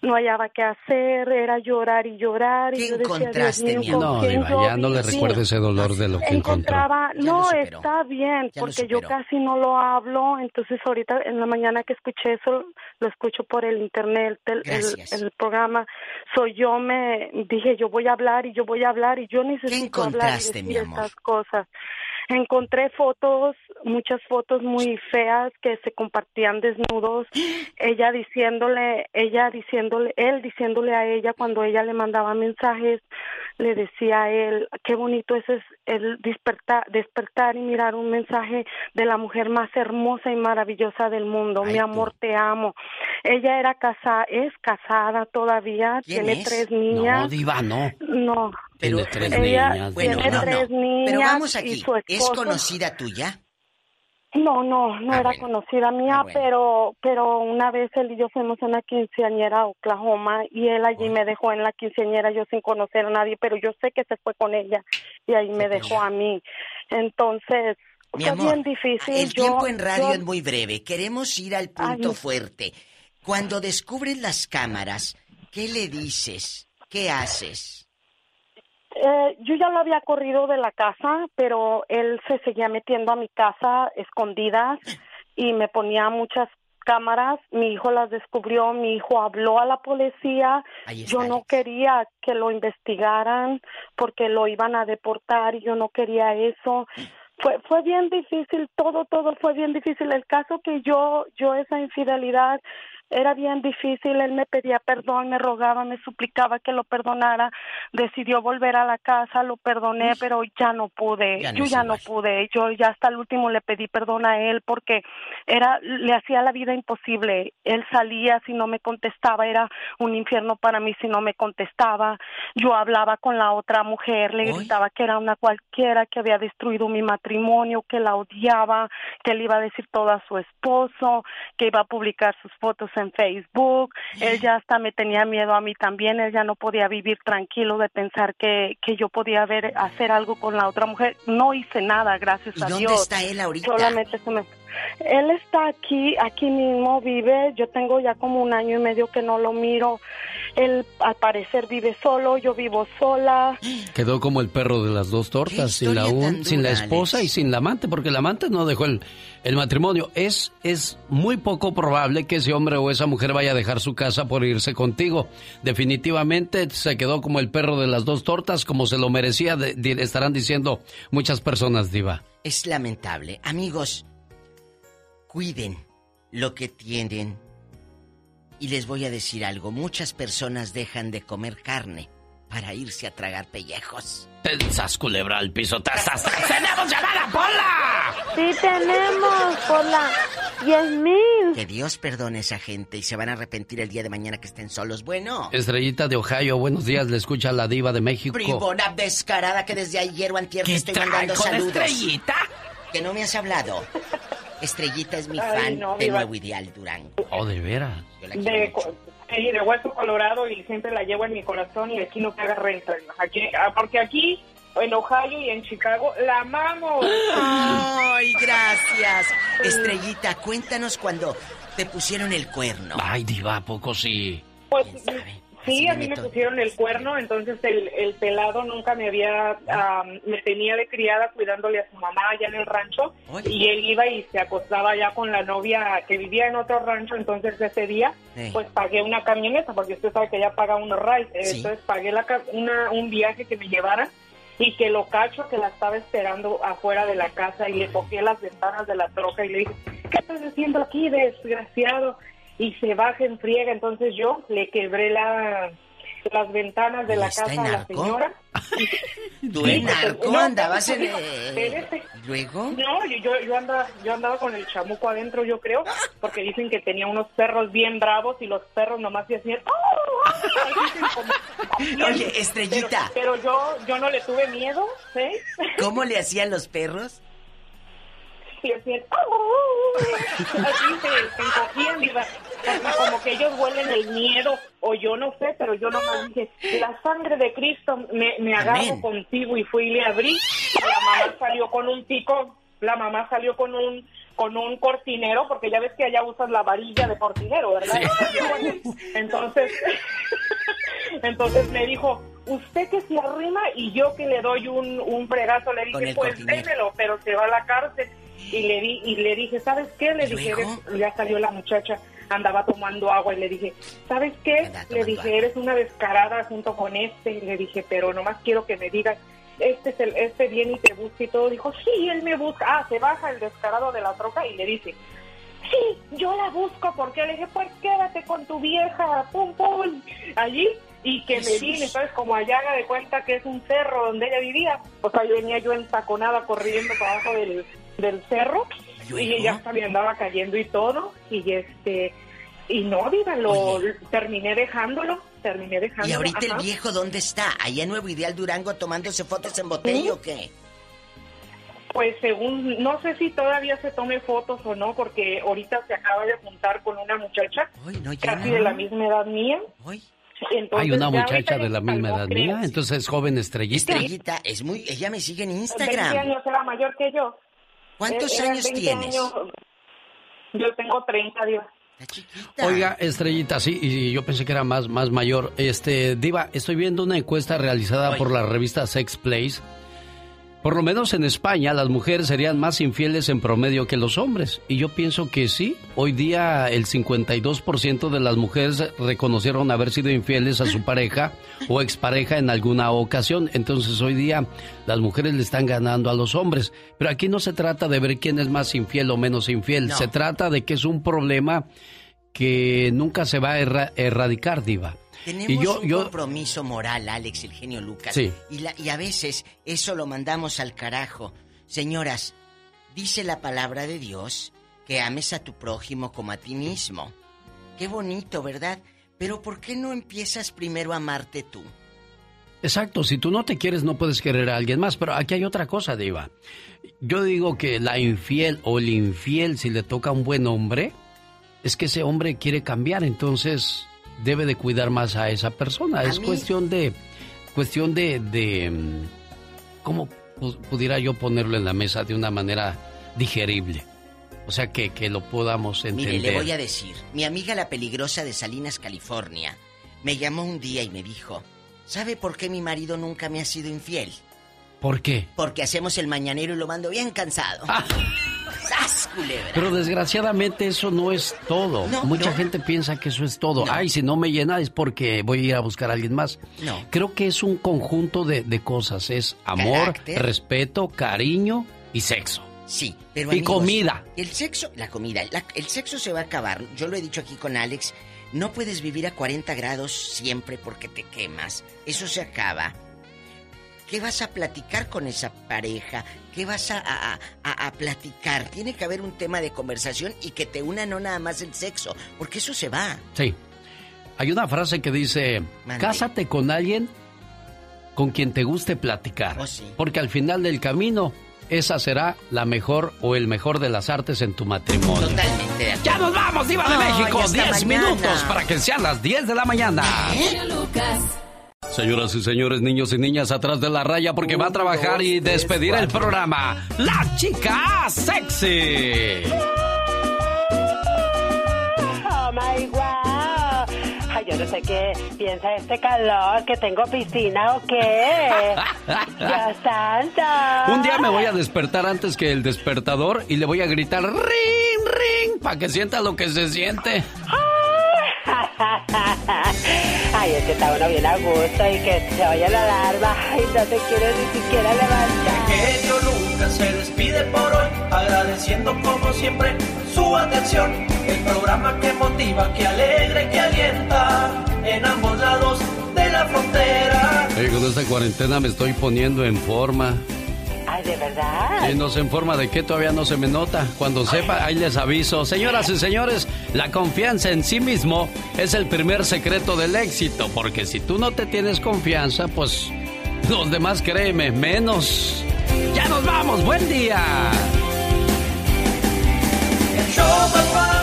no hallaba qué hacer, era llorar y llorar. y yo decía, Dios mío, ¿con No, Diva, ya no le viví? recuerde ese dolor de lo que encontró. encontraba, no, está bien, Ya porque yo casi no lo hablo, entonces ahorita en la mañana que escuché eso, lo escucho por el internet, el, el, Gracias. el programa, soy yo me dije, yo voy a hablar y yo voy a hablar y yo necesito hablar y encontraste, decir mi amor? estas cosas. Encontré fotos, muchas fotos muy feas que se compartían desnudos, ella diciéndole, ella diciéndole, él diciéndole a ella cuando ella le mandaba mensajes, le decía a él, qué bonito es el despertar, despertar y mirar un mensaje de la mujer más hermosa y maravillosa del mundo, mi amor, te amo. Ella era casada, es casada todavía, ¿Quién tiene es? tres niñas. No, Diva, no. No. Tiene tres ella niñas. tiene Bueno, no, tres no. niñas Pero vamos aquí. ¿Es conocida tuya? No, no, no Ah, era bueno. conocida mía, Ah, bueno. pero pero una vez él y yo fuimos a una quinceañera a Oklahoma y él allí me dejó en la quinceañera yo sin conocer a nadie, pero yo sé que se fue con ella y ahí me dejó a mí. Entonces, Mi fue amor, bien difícil. el yo- tiempo en radio yo- es muy breve. Queremos ir al punto Ay. fuerte. Cuando descubres las cámaras, ¿qué le dices? ¿Qué haces? Eh, yo ya lo había corrido de la casa, pero él se seguía metiendo a mi casa escondidas y me ponía muchas cámaras. Mi hijo las descubrió, mi hijo habló a la policía. Yo no quería que lo investigaran porque lo iban a deportar y yo no quería eso. Fue fue bien difícil, todo todo fue bien difícil. El caso que yo yo esa infidelidad era bien difícil, él me pedía perdón, me rogaba, me suplicaba que lo perdonara, decidió volver a la casa, lo perdoné, pero ya no pude, Ya no yo ya no pude, yo ya hasta el último le pedí perdón a él porque era, le hacía la vida imposible, él salía si no me contestaba, era un infierno para mí si no me contestaba, yo hablaba con la otra mujer, le gritaba que era una cualquiera, que había destruido mi matrimonio, que la odiaba, que le iba a decir todo a su esposo, que iba a publicar sus fotos en Facebook, él ya hasta me tenía miedo a mí también, él ya no podía vivir tranquilo de pensar que, que yo podía ver, hacer algo con la otra mujer, no hice nada, gracias ¿Y a dónde Dios. está él ahorita? Solamente se me... Él está aquí, aquí mismo vive, yo tengo ya como un año y medio que no lo miro, él al parecer vive solo, yo vivo sola, Quedó como el perro de las dos tortas, sin la, un- sin la esposa y sin la amante, porque la amante no dejó el, el matrimonio. Es, es muy poco probable que ese hombre o esa mujer vaya a dejar su casa por irse contigo. Definitivamente se quedó como el perro de las dos tortas, como se lo merecía, de- de- estarán diciendo muchas personas, Diva. Es lamentable. Amigos, cuiden lo que tienen. Y les voy a decir algo. Muchas personas dejan de comer carne para irse a tragar pellejos. Sas culebra al piso. Tas, tas, tas. ¡Tenemos llamada, Pola! Sí tenemos, por la 10 mil. Que Dios perdone a esa gente y se van a arrepentir el día de mañana que estén solos. Bueno, Estrellita de Ohio, buenos días, le escucha la Diva de México. bribona descarada que desde ayer o antier te estoy mandando con saludos. Estrellita? Que no me has hablado. Estrellita es mi Ay, fan no, de. Nuevo Ideal Durán. Oh, de veras. Yo la quiero de, sí, de Hueso Colorado y siempre la llevo en mi corazón y aquí no paga renta. Aquí, ah, porque aquí, en Ohio y en Chicago, la amamos. Ay, gracias. Estrellita, cuéntanos cuando te pusieron el cuerno. Ay, Diva, ¿a poco sí? Pues Sí, a mí me pusieron el cuerno, entonces el, el pelado nunca me había, am, me tenía de criada cuidándole a su mamá allá en el rancho y él iba y se acostaba ya con la novia que vivía en otro rancho, entonces ese día pues pagué una camioneta porque usted sabe que ya paga unos rides, Sí. entonces pagué la, una, un viaje que me llevara y que lo cacho que la estaba esperando afuera de la casa y le toqué las ventanas de la troca y le dije, ¿qué estás haciendo aquí, desgraciado? Y se baja en friega, entonces yo le quebré la, las ventanas de la casa a la señora. ¿Tú en narco andabas en espérate. ¿Luego? No, yo, yo, andaba, yo andaba con el chamuco adentro, yo creo, porque dicen que tenía unos perros bien bravos y los perros nomás se hacían... "Oh, Oye, Estrellita. Pero, pero yo, yo no le tuve miedo, ¿sí? ¿Cómo le hacían los perros? Y hacían... Así se, encogían, como que ellos huelen el miedo, o yo no sé, pero yo nomás dije, la sangre de Cristo me, me agarro contigo y fui y le abrí. La mamá salió con un pico, la mamá salió con un con un cortinero, porque ya ves que allá usas la varilla de cortinero, ¿verdad? Entonces, entonces me dijo, usted que se arrima y yo que le doy un, un fregazo, le dije, pues démelo, pero se va a la cárcel. Y le di, y le dije, ¿sabes qué? Le dije, ya salió la muchacha, andaba tomando agua y le dije, ¿sabes qué? Le dije, eres una descarada junto con este. Y le dije, pero nomás quiero que me digas, este es el, este viene y te busca y todo. Dijo, sí, él me busca. Ah, se baja el descarado de la troca y le dice, sí, yo la busco porque le dije, pues quédate con tu vieja, pum, pum, allí. Y que me vine, entonces como allá haga de cuenta que es un cerro donde ella vivía, o sea, yo venía yo entaconada corriendo para abajo del, del cerro y ella hasta me andaba cayendo y todo, y este, y no, diga, lo terminé dejándolo, terminé dejándolo. ¿Y ahorita el viejo dónde está? ¿Allá en Nuevo Ideal Durango tomándose fotos en botella o qué? Pues según, no sé si todavía se tome fotos o no, porque ahorita se acaba de juntar con una muchacha casi de la misma edad mía. Entonces, Hay una muchacha de la misma edad creo. mía, entonces es joven estrellita. Estrellita, es muy, ella me sigue en 20 Instagram. años era mayor que yo. ¿Cuántos Era años 20 tienes? años. Yo tengo 30, Dios. Oiga, Estrellita, sí, y yo pensé que era más, más mayor. Este, Diva, estoy viendo una encuesta realizada por la revista Sex Place. Por lo menos en España, las mujeres serían más infieles en promedio que los hombres. Y yo pienso que sí. Hoy día, el 52% de las mujeres reconocieron haber sido infieles a su pareja o expareja en alguna ocasión. Entonces, hoy día, las mujeres le están ganando a los hombres. Pero aquí no se trata de ver quién es más infiel o menos infiel. No. Se trata de que es un problema que nunca se va a erra- erradicar, Diva. Tenemos y yo, un yo, compromiso moral, Alex, el genio Lucas. Sí. Y, la- y a veces eso lo mandamos al carajo. Señoras, dice la palabra de Dios que ames a tu prójimo como a ti mismo. Qué bonito, ¿verdad? Pero ¿por qué no empiezas primero a amarte tú? Exacto, si tú no te quieres no puedes querer a alguien más, pero aquí hay otra cosa, Diva. Yo digo que la infiel o el infiel, si le toca a un buen hombre, es que ese hombre quiere cambiar, entonces debe de cuidar más a esa persona. A es mí- cuestión de, cuestión de, de, mm, ¿cómo pu- pudiera yo ponerlo en la mesa de una manera digerible? O sea, que, que lo podamos entender. Mire, le voy a decir, mi amiga la peligrosa de Salinas, California, me llamó un día y me dijo, ¿sabe por qué mi marido nunca me ha sido infiel? ¿Por qué? Porque hacemos el mañanero y lo mando bien cansado. ¡Sas, culebra! Pero desgraciadamente eso no es todo. No, Mucha no. gente piensa que eso es todo. Ay, si no me llena es porque voy a ir a buscar a alguien más. No. Creo que es un conjunto de, de cosas. Es amor, Carácter. respeto, cariño y sexo. Sí, pero Y comida. El sexo, la comida, la- el sexo se va a acabar. Yo lo he dicho aquí con Alex. No puedes vivir a 40 grados siempre porque te quemas. Eso se acaba. ¿Qué vas a platicar con esa pareja? ¿Qué vas a, a- a- a platicar? Tiene que haber un tema de conversación y que te una no nada más el sexo, porque eso se va. Sí. Hay una frase que dice, Mande. cásate con alguien con quien te guste platicar. Oh, sí. Porque al final del camino, esa será la mejor o el mejor de las artes en tu matrimonio. Totalmente de. Ya nos vamos, Diva de México. hasta 10 mañana. minutos para que sean las 10 de la mañana. Señoras y señores, niños y niñas atrás de la raya porque va a trabajar y despedir el programa. La chica sexy. Oh my wow. Ay, yo no sé qué piensa este calor, que tengo piscina o qué. Dios santo. Un día me voy a despertar antes que el despertador y le voy a gritar ring, ring, para que sienta lo que se siente. Ay, es que está uno bien a gusto y que se oye la alarma y no te quiere ni siquiera levantar. genio Lucas se despide por hoy, agradeciendo como siempre su atención. El programa que motiva, que alegra y que alienta en ambos lados de la frontera. Oye, con esta cuarentena me estoy poniendo en forma. Ay, ¿de verdad? Y no sé en forma de qué todavía no se me nota. Cuando sepa, ahí les aviso. Señoras y señores, la confianza en sí mismo es el primer secreto del éxito. Porque si tú no te tienes confianza, pues los demás créeme, menos. ¡Ya nos vamos! ¡Buen día! El show más